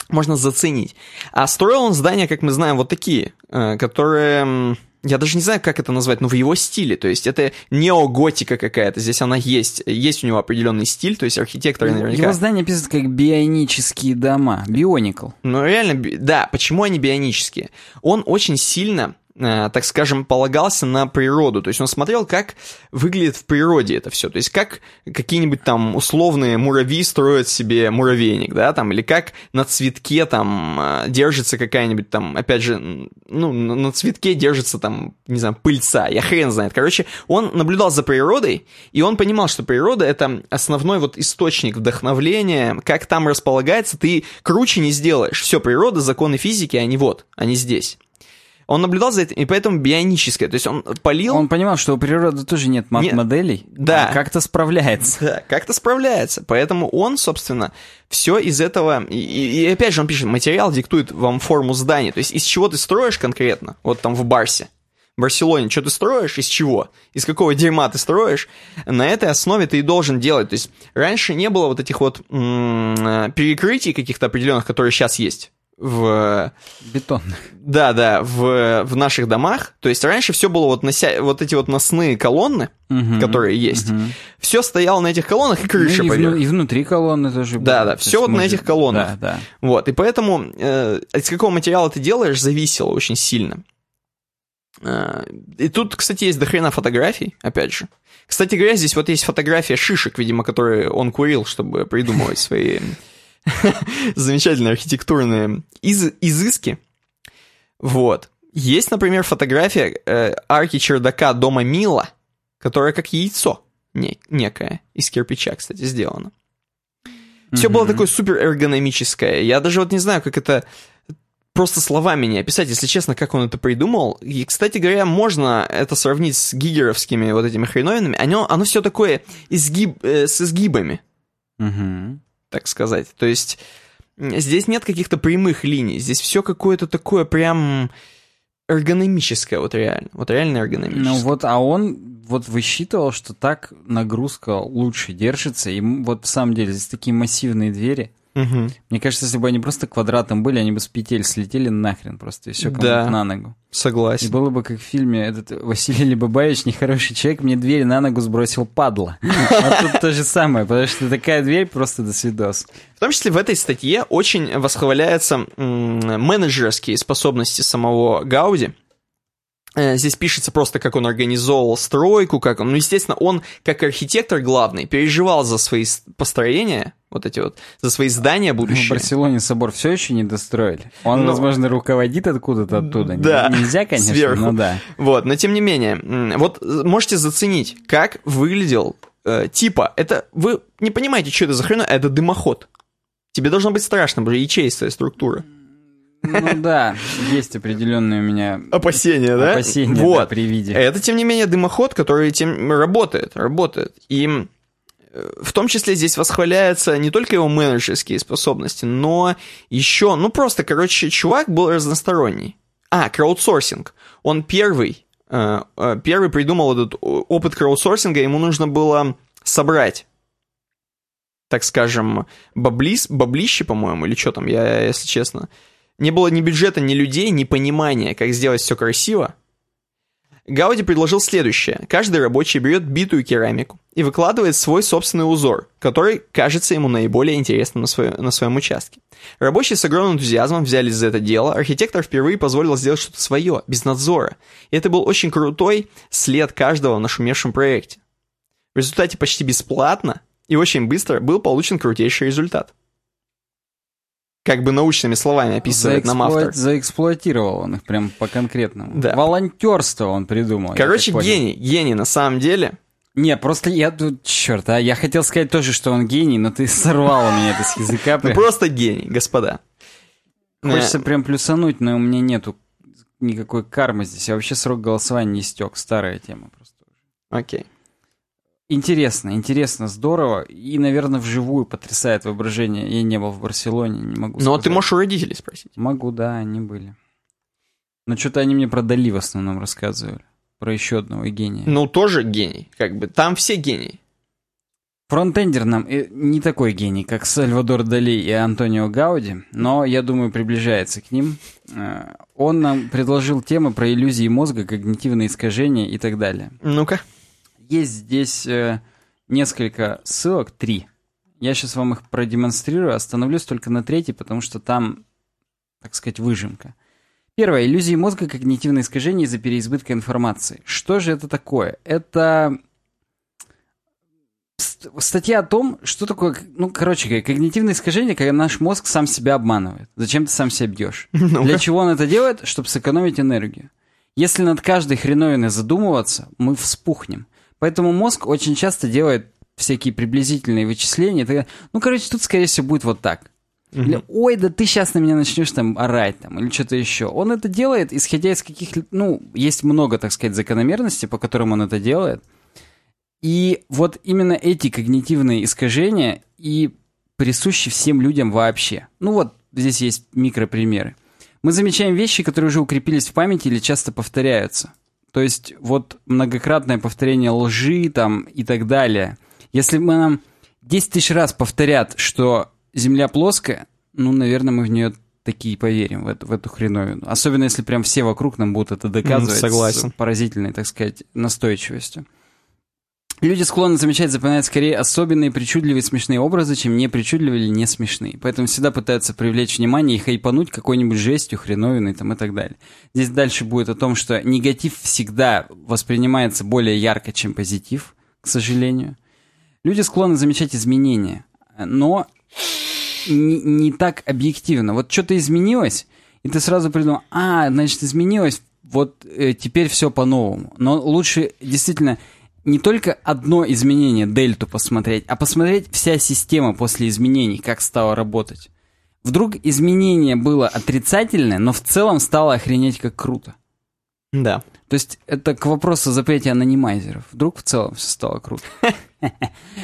Можно заценить. А строил он здания, как мы знаем, вот такие, э, которые я даже не знаю, как это назвать, но в его стиле. То есть это неоготика какая-то. Здесь она есть. Есть у него определенный стиль, то есть архитектор наверняка. Его здание описывают как бионические дома. Бионикл. Ну реально, да. Почему они бионические? Он очень сильно так скажем, полагался на природу. То есть он смотрел, как выглядит в природе это все. То есть как какие-нибудь там условные муравьи строят себе муравейник, да, там, или как на цветке там э, держится какая-нибудь там, опять же, ну, на цветке держится там, не знаю, пыльца, я хрен знает. Короче, он наблюдал за природой, и он понимал, что природа — это основной вот источник вдохновления, как там располагается, ты круче не сделаешь. Все, природа, законы физики, они вот, они здесь. Он наблюдал за этим, и поэтому бионическое. То есть он полил... Он понимал, что у природы тоже нет моделей. Да. как-то справляется. Да, как-то справляется. Поэтому он, собственно, все из этого... И, и опять же он пишет, материал диктует вам форму здания. То есть из чего ты строишь конкретно, вот там в Барсе, в Барселоне, что ты строишь, из чего, из какого дерьма ты строишь, на этой основе ты и должен делать. То есть раньше не было вот этих вот м- перекрытий каких-то определенных, которые сейчас есть в... Бетонных. Да, да, в, в наших домах. То есть раньше все было вот, нося... вот эти вот носные колонны, угу, которые есть. Угу. Все стояло на этих колоннах и крыша ну, и, поверх. и внутри колонны тоже Да, да, все вот на этих колоннах. Да, да. Вот, и поэтому э, из какого материала ты делаешь, зависело очень сильно. Э, и тут, кстати, есть дохрена фотографий, опять же. Кстати говоря, здесь вот есть фотография шишек, видимо, которые он курил, чтобы придумывать свои замечательные архитектурные из изыски. Вот. Есть, например, фотография э, арки чердака дома Мила, которая как яйцо не, некое, из кирпича, кстати, сделано. Все mm-hmm. было такое супер эргономическое. Я даже вот не знаю, как это просто словами не описать, если честно, как он это придумал. И, кстати говоря, можно это сравнить с гигеровскими вот этими хреновинами. Оно, оно все такое изгиб, э, с изгибами. Угу так сказать. То есть здесь нет каких-то прямых линий, здесь все какое-то такое прям эргономическое, вот реально, вот реально эргономическое. Ну вот, а он вот высчитывал, что так нагрузка лучше держится, и вот в самом деле здесь такие массивные двери, Угу. Мне кажется, если бы они просто квадратом были, они бы с петель слетели нахрен просто, и все кому да. на ногу. Согласен. И было бы как в фильме этот Василий Либабаевич, нехороший человек, мне дверь на ногу сбросил, падла. А тут то же самое, потому что такая дверь просто до свидос. В том числе в этой статье очень восхваляются менеджерские способности самого Гауди. Э, здесь пишется просто, как он организовал стройку, как он, ну, естественно, он, как архитектор главный, переживал за свои построения, вот эти вот, за свои здания будущие. В Барселоне собор все еще не достроили. Он, но... Ну, возможно, руководит откуда-то оттуда. Да. Нельзя, конечно, сверху. но да. Вот, но тем не менее, вот можете заценить, как выглядел, э, типа, это, вы не понимаете, что это за хрена, это дымоход. Тебе должно быть страшно, потому что ячеистая структура. Ну да, есть определенные у меня опасения, да? Опасения вот. да, при виде. Это, тем не менее, дымоход, который тем работает, работает. И э, в том числе здесь восхваляются не только его менеджерские способности, но еще, ну просто, короче, чувак был разносторонний. А, краудсорсинг. Он первый, э, э, первый придумал этот опыт краудсорсинга, ему нужно было собрать так скажем, баблис, баблище, по-моему, или что там, я, если честно, не было ни бюджета, ни людей, ни понимания, как сделать все красиво. Гауди предложил следующее. Каждый рабочий берет битую керамику и выкладывает свой собственный узор, который кажется ему наиболее интересным на, свое, на своем участке. Рабочие с огромным энтузиазмом взялись за это дело, архитектор впервые позволил сделать что-то свое, без надзора. И это был очень крутой след каждого в нашумевшем проекте. В результате почти бесплатно и очень быстро был получен крутейший результат как бы научными словами описывает нам автор. Заэксплуатировал он их прям по-конкретному. Да. Волонтерство он придумал. Короче, гений, гений на самом деле. Не, просто я тут, черт, а я хотел сказать тоже, что он гений, но ты сорвал меня это с языка. Ну просто гений, господа. Хочется прям плюсануть, но у меня нету никакой кармы здесь. А вообще срок голосования не стек, старая тема просто. Окей. Интересно, интересно, здорово. И, наверное, вживую потрясает воображение. Я не был в Барселоне, не могу Но ты можешь у родителей спросить. Могу, да, они были. Но что-то они мне про Дали в основном рассказывали. Про еще одного гения. Ну, тоже гений. Как бы там все гении. Фронтендер нам э, не такой гений, как Сальвадор Дали и Антонио Гауди, но, я думаю, приближается к ним. Э, Он нам предложил темы про иллюзии мозга, когнитивные искажения и так далее. Ну-ка. Есть здесь э, несколько ссылок, три. Я сейчас вам их продемонстрирую, остановлюсь только на третьей, потому что там, так сказать, выжимка. Первое. Иллюзии мозга, когнитивные искажения из-за переизбытка информации. Что же это такое? Это ст- статья о том, что такое, ну, короче когнитивное искажение, когда наш мозг сам себя обманывает. Зачем ты сам себя бьешь? Ну-ка. Для чего он это делает? Чтобы сэкономить энергию. Если над каждой хреновиной задумываться, мы вспухнем. Поэтому мозг очень часто делает всякие приблизительные вычисления. Ну, короче, тут, скорее всего, будет вот так. Или, ой, да ты сейчас на меня начнешь там орать там, или что-то еще. Он это делает, исходя из каких... Ну, есть много, так сказать, закономерностей, по которым он это делает. И вот именно эти когнитивные искажения и присущи всем людям вообще. Ну вот, здесь есть микропримеры. Мы замечаем вещи, которые уже укрепились в памяти или часто повторяются. То есть вот многократное повторение лжи там и так далее. Если мы нам 10 тысяч раз повторят, что Земля плоская, ну, наверное, мы в нее такие поверим, в эту, в эту хреновину. Особенно, если прям все вокруг нам будут это доказывать согласен. с поразительной, так сказать, настойчивостью. Люди склонны замечать, запоминать скорее особенные, причудливые, смешные образы, чем не причудливые или не смешные. Поэтому всегда пытаются привлечь внимание и хайпануть какой-нибудь жестью, хреновиной там и так далее. Здесь дальше будет о том, что негатив всегда воспринимается более ярко, чем позитив, к сожалению. Люди склонны замечать изменения, но не, не так объективно. Вот что-то изменилось, и ты сразу придумал, а, значит, изменилось, вот э, теперь все по-новому. Но лучше действительно не только одно изменение, дельту посмотреть, а посмотреть вся система после изменений, как стала работать. Вдруг изменение было отрицательное, но в целом стало охренеть как круто. Да. То есть это к вопросу о запрете анонимайзеров. Вдруг в целом все стало круто.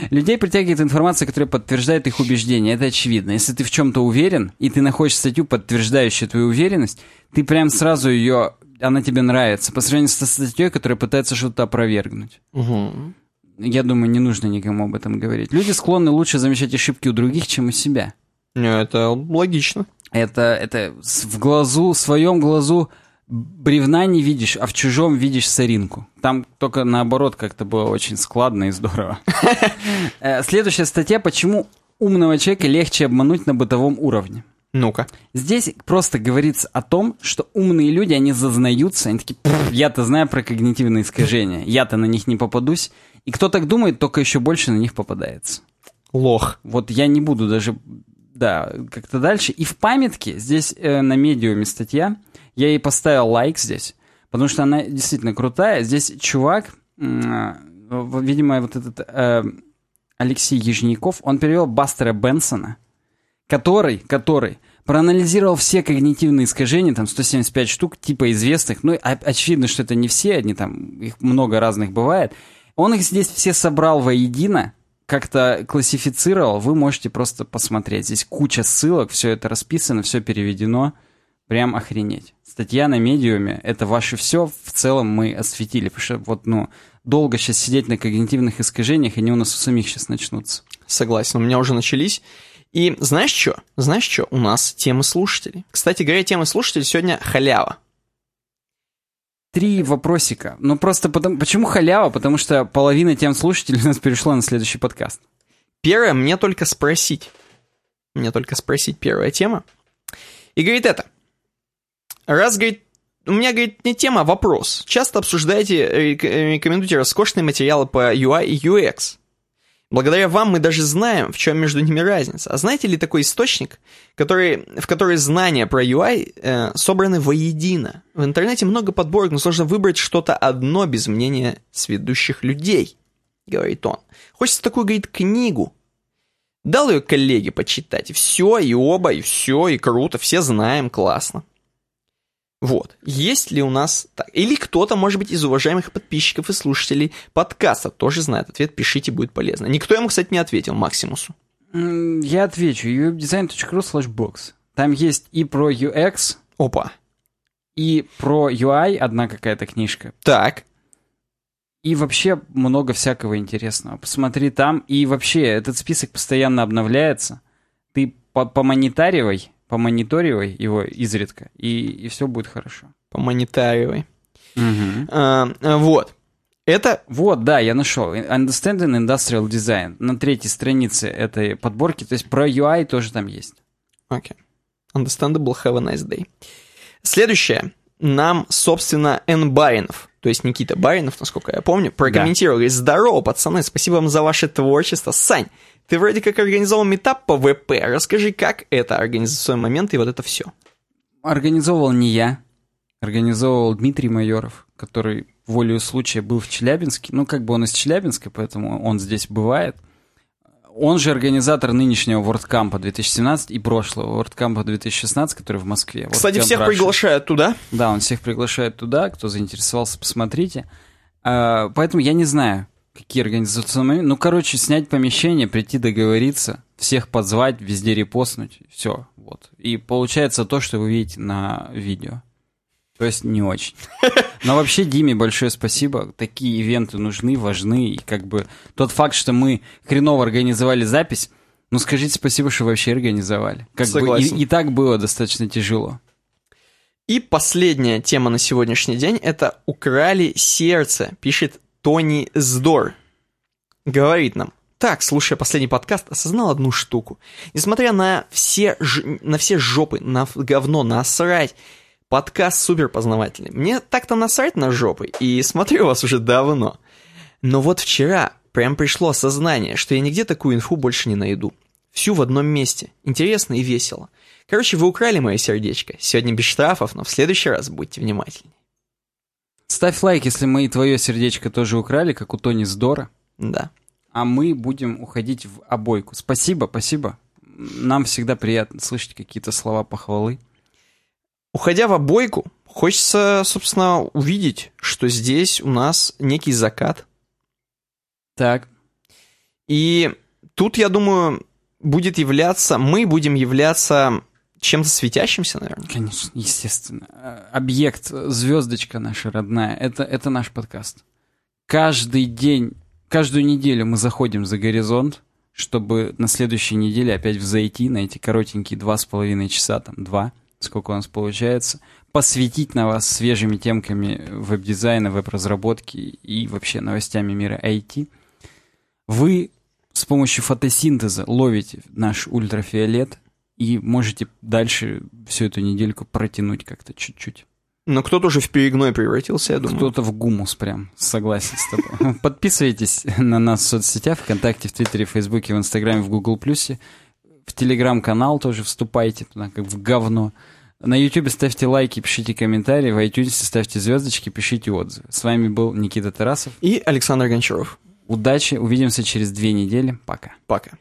Людей притягивает информация, которая подтверждает их убеждения. Это очевидно. Если ты в чем-то уверен, и ты находишь статью, подтверждающую твою уверенность, ты прям сразу ее, она тебе нравится, по сравнению со статьей, которая пытается что-то опровергнуть. Мгм. Я думаю, не нужно никому об этом говорить. Люди склонны лучше замечать ошибки у других, чем у себя. Ну, Это логично. Это, это с- в глазу, в своем глазу бревна не видишь, а в чужом видишь соринку. Там только наоборот как-то было очень складно и здорово. Э, Следующая статья «Почему умного человека легче обмануть на бытовом уровне». Ну-ка. Здесь просто говорится о том, что умные люди, они зазнаются, они такие, «Пф, я-то знаю про когнитивные искажения, я-то на них не попадусь. И кто так думает, только еще больше на них попадается. Лох. Вот я не буду даже, да, как-то дальше. И в памятке, здесь э, на медиуме статья, я ей поставил лайк здесь, потому что она действительно крутая. Здесь чувак, э, видимо, вот этот э, Алексей Ежников, он перевел Бастера Бенсона, который, который проанализировал все когнитивные искажения, там 175 штук, типа известных, ну, очевидно, что это не все, они там, их много разных бывает. Он их здесь все собрал воедино, как-то классифицировал, вы можете просто посмотреть. Здесь куча ссылок, все это расписано, все переведено. Прям охренеть. Статья на медиуме — это ваше все. В целом мы осветили, потому что вот, ну, долго сейчас сидеть на когнитивных искажениях, они у нас у самих сейчас начнутся. Согласен, у меня уже начались. И знаешь что? Знаешь что? У нас темы слушателей. Кстати говоря, темы слушателей сегодня халява. Три вопросика. Ну, просто потому... Почему халява? Потому что половина тем слушателей у нас перешла на следующий подкаст. Первое, мне только спросить. Мне только спросить первая тема. И говорит это. Раз, говорит, у меня, говорит, не тема, а вопрос. Часто обсуждаете, рек- рекомендуете роскошные материалы по UI и UX. Благодаря вам мы даже знаем, в чем между ними разница. А знаете ли такой источник, который, в который знания про UI э, собраны воедино? В интернете много подборок, но сложно выбрать что-то одно без мнения сведущих людей, говорит он. Хочется такую, говорит, книгу. Дал ее коллеге почитать, и все, и оба, и все, и круто, все знаем, классно. Вот. Есть ли у нас? Или кто-то, может быть, из уважаемых подписчиков и слушателей подкаста тоже знает ответ, пишите, будет полезно. Никто ему, кстати, не ответил, Максимусу. Я отвечу. webdesign.ru slash box. Там есть и про UX, Опа. и про UI одна какая-то книжка. Так. И вообще много всякого интересного. Посмотри там. И вообще, этот список постоянно обновляется. Ты по помонитаривай, помониторивай его изредка, и, и все будет хорошо. Помонитаривай. Угу. А, вот. Это... Вот, да, я нашел. Understanding Industrial Design. На третьей странице этой подборки. То есть про UI тоже там есть. Окей. Okay. Understandable. Have a nice day. Следующее. Нам, собственно, Н. Баринов, то есть Никита Баринов, насколько я помню, прокомментировали. Да. Здорово, пацаны, спасибо вам за ваше творчество. Сань, ты вроде как организовал метап по ВП. Расскажи, как это организационный момент и вот это все. Организовывал не я. Организовывал Дмитрий Майоров, который волею случая был в Челябинске. Ну, как бы он из Челябинска, поэтому он здесь бывает. Он же организатор нынешнего WordCamp 2017 и прошлого WordCamp 2016, который в Москве. Кстати, WordCamp всех Russia. приглашает туда. Да, он всех приглашает туда. Кто заинтересовался, посмотрите. А, поэтому я не знаю, какие организационные. Ну, короче, снять помещение, прийти договориться, всех позвать, везде репостнуть, все, вот. И получается то, что вы видите на видео. То есть не очень. Но вообще Диме большое спасибо. Такие ивенты нужны, важны. И как бы тот факт, что мы хреново организовали запись, ну скажите спасибо, что вообще организовали. Как Согласен. бы и, и так было достаточно тяжело. И последняя тема на сегодняшний день – это «Украли сердце», пишет Тони Здор говорит нам, так, слушая последний подкаст, осознал одну штуку. Несмотря на все, ж... на все жопы, на говно, насрать, подкаст супер познавательный. Мне так-то насрать на жопы, и смотрю вас уже давно. Но вот вчера прям пришло осознание, что я нигде такую инфу больше не найду. Всю в одном месте. Интересно и весело. Короче, вы украли мое сердечко. Сегодня без штрафов, но в следующий раз будьте внимательнее. Ставь лайк, если мы и твое сердечко тоже украли, как у Тони Здора. Да. А мы будем уходить в обойку. Спасибо, спасибо. Нам всегда приятно слышать какие-то слова похвалы. Уходя в обойку, хочется, собственно, увидеть, что здесь у нас некий закат. Так. И тут, я думаю, будет являться, мы будем являться чем-то светящимся, наверное. Конечно, естественно. Э, объект, звездочка наша родная, это, это наш подкаст. Каждый день, каждую неделю мы заходим за горизонт, чтобы на следующей неделе опять взойти на эти коротенькие два с половиной часа, там два, сколько у нас получается, посвятить на вас свежими темками веб-дизайна, веб-разработки и вообще новостями мира IT. Вы с помощью фотосинтеза ловите наш ультрафиолет, и можете дальше всю эту недельку протянуть как-то чуть-чуть. Но кто-то уже в перегной превратился, я думаю. Кто-то в гумус прям, согласен с тобой. Подписывайтесь на нас в соцсетях, ВКонтакте, в Твиттере, в Фейсбуке, в Инстаграме, в Гугл Плюсе. В Телеграм-канал тоже вступайте туда, как в говно. На Ютубе ставьте лайки, пишите комментарии, в iTunes ставьте звездочки, пишите отзывы. С вами был Никита Тарасов. И Александр Гончаров. Удачи, увидимся через две недели. Пока. Пока.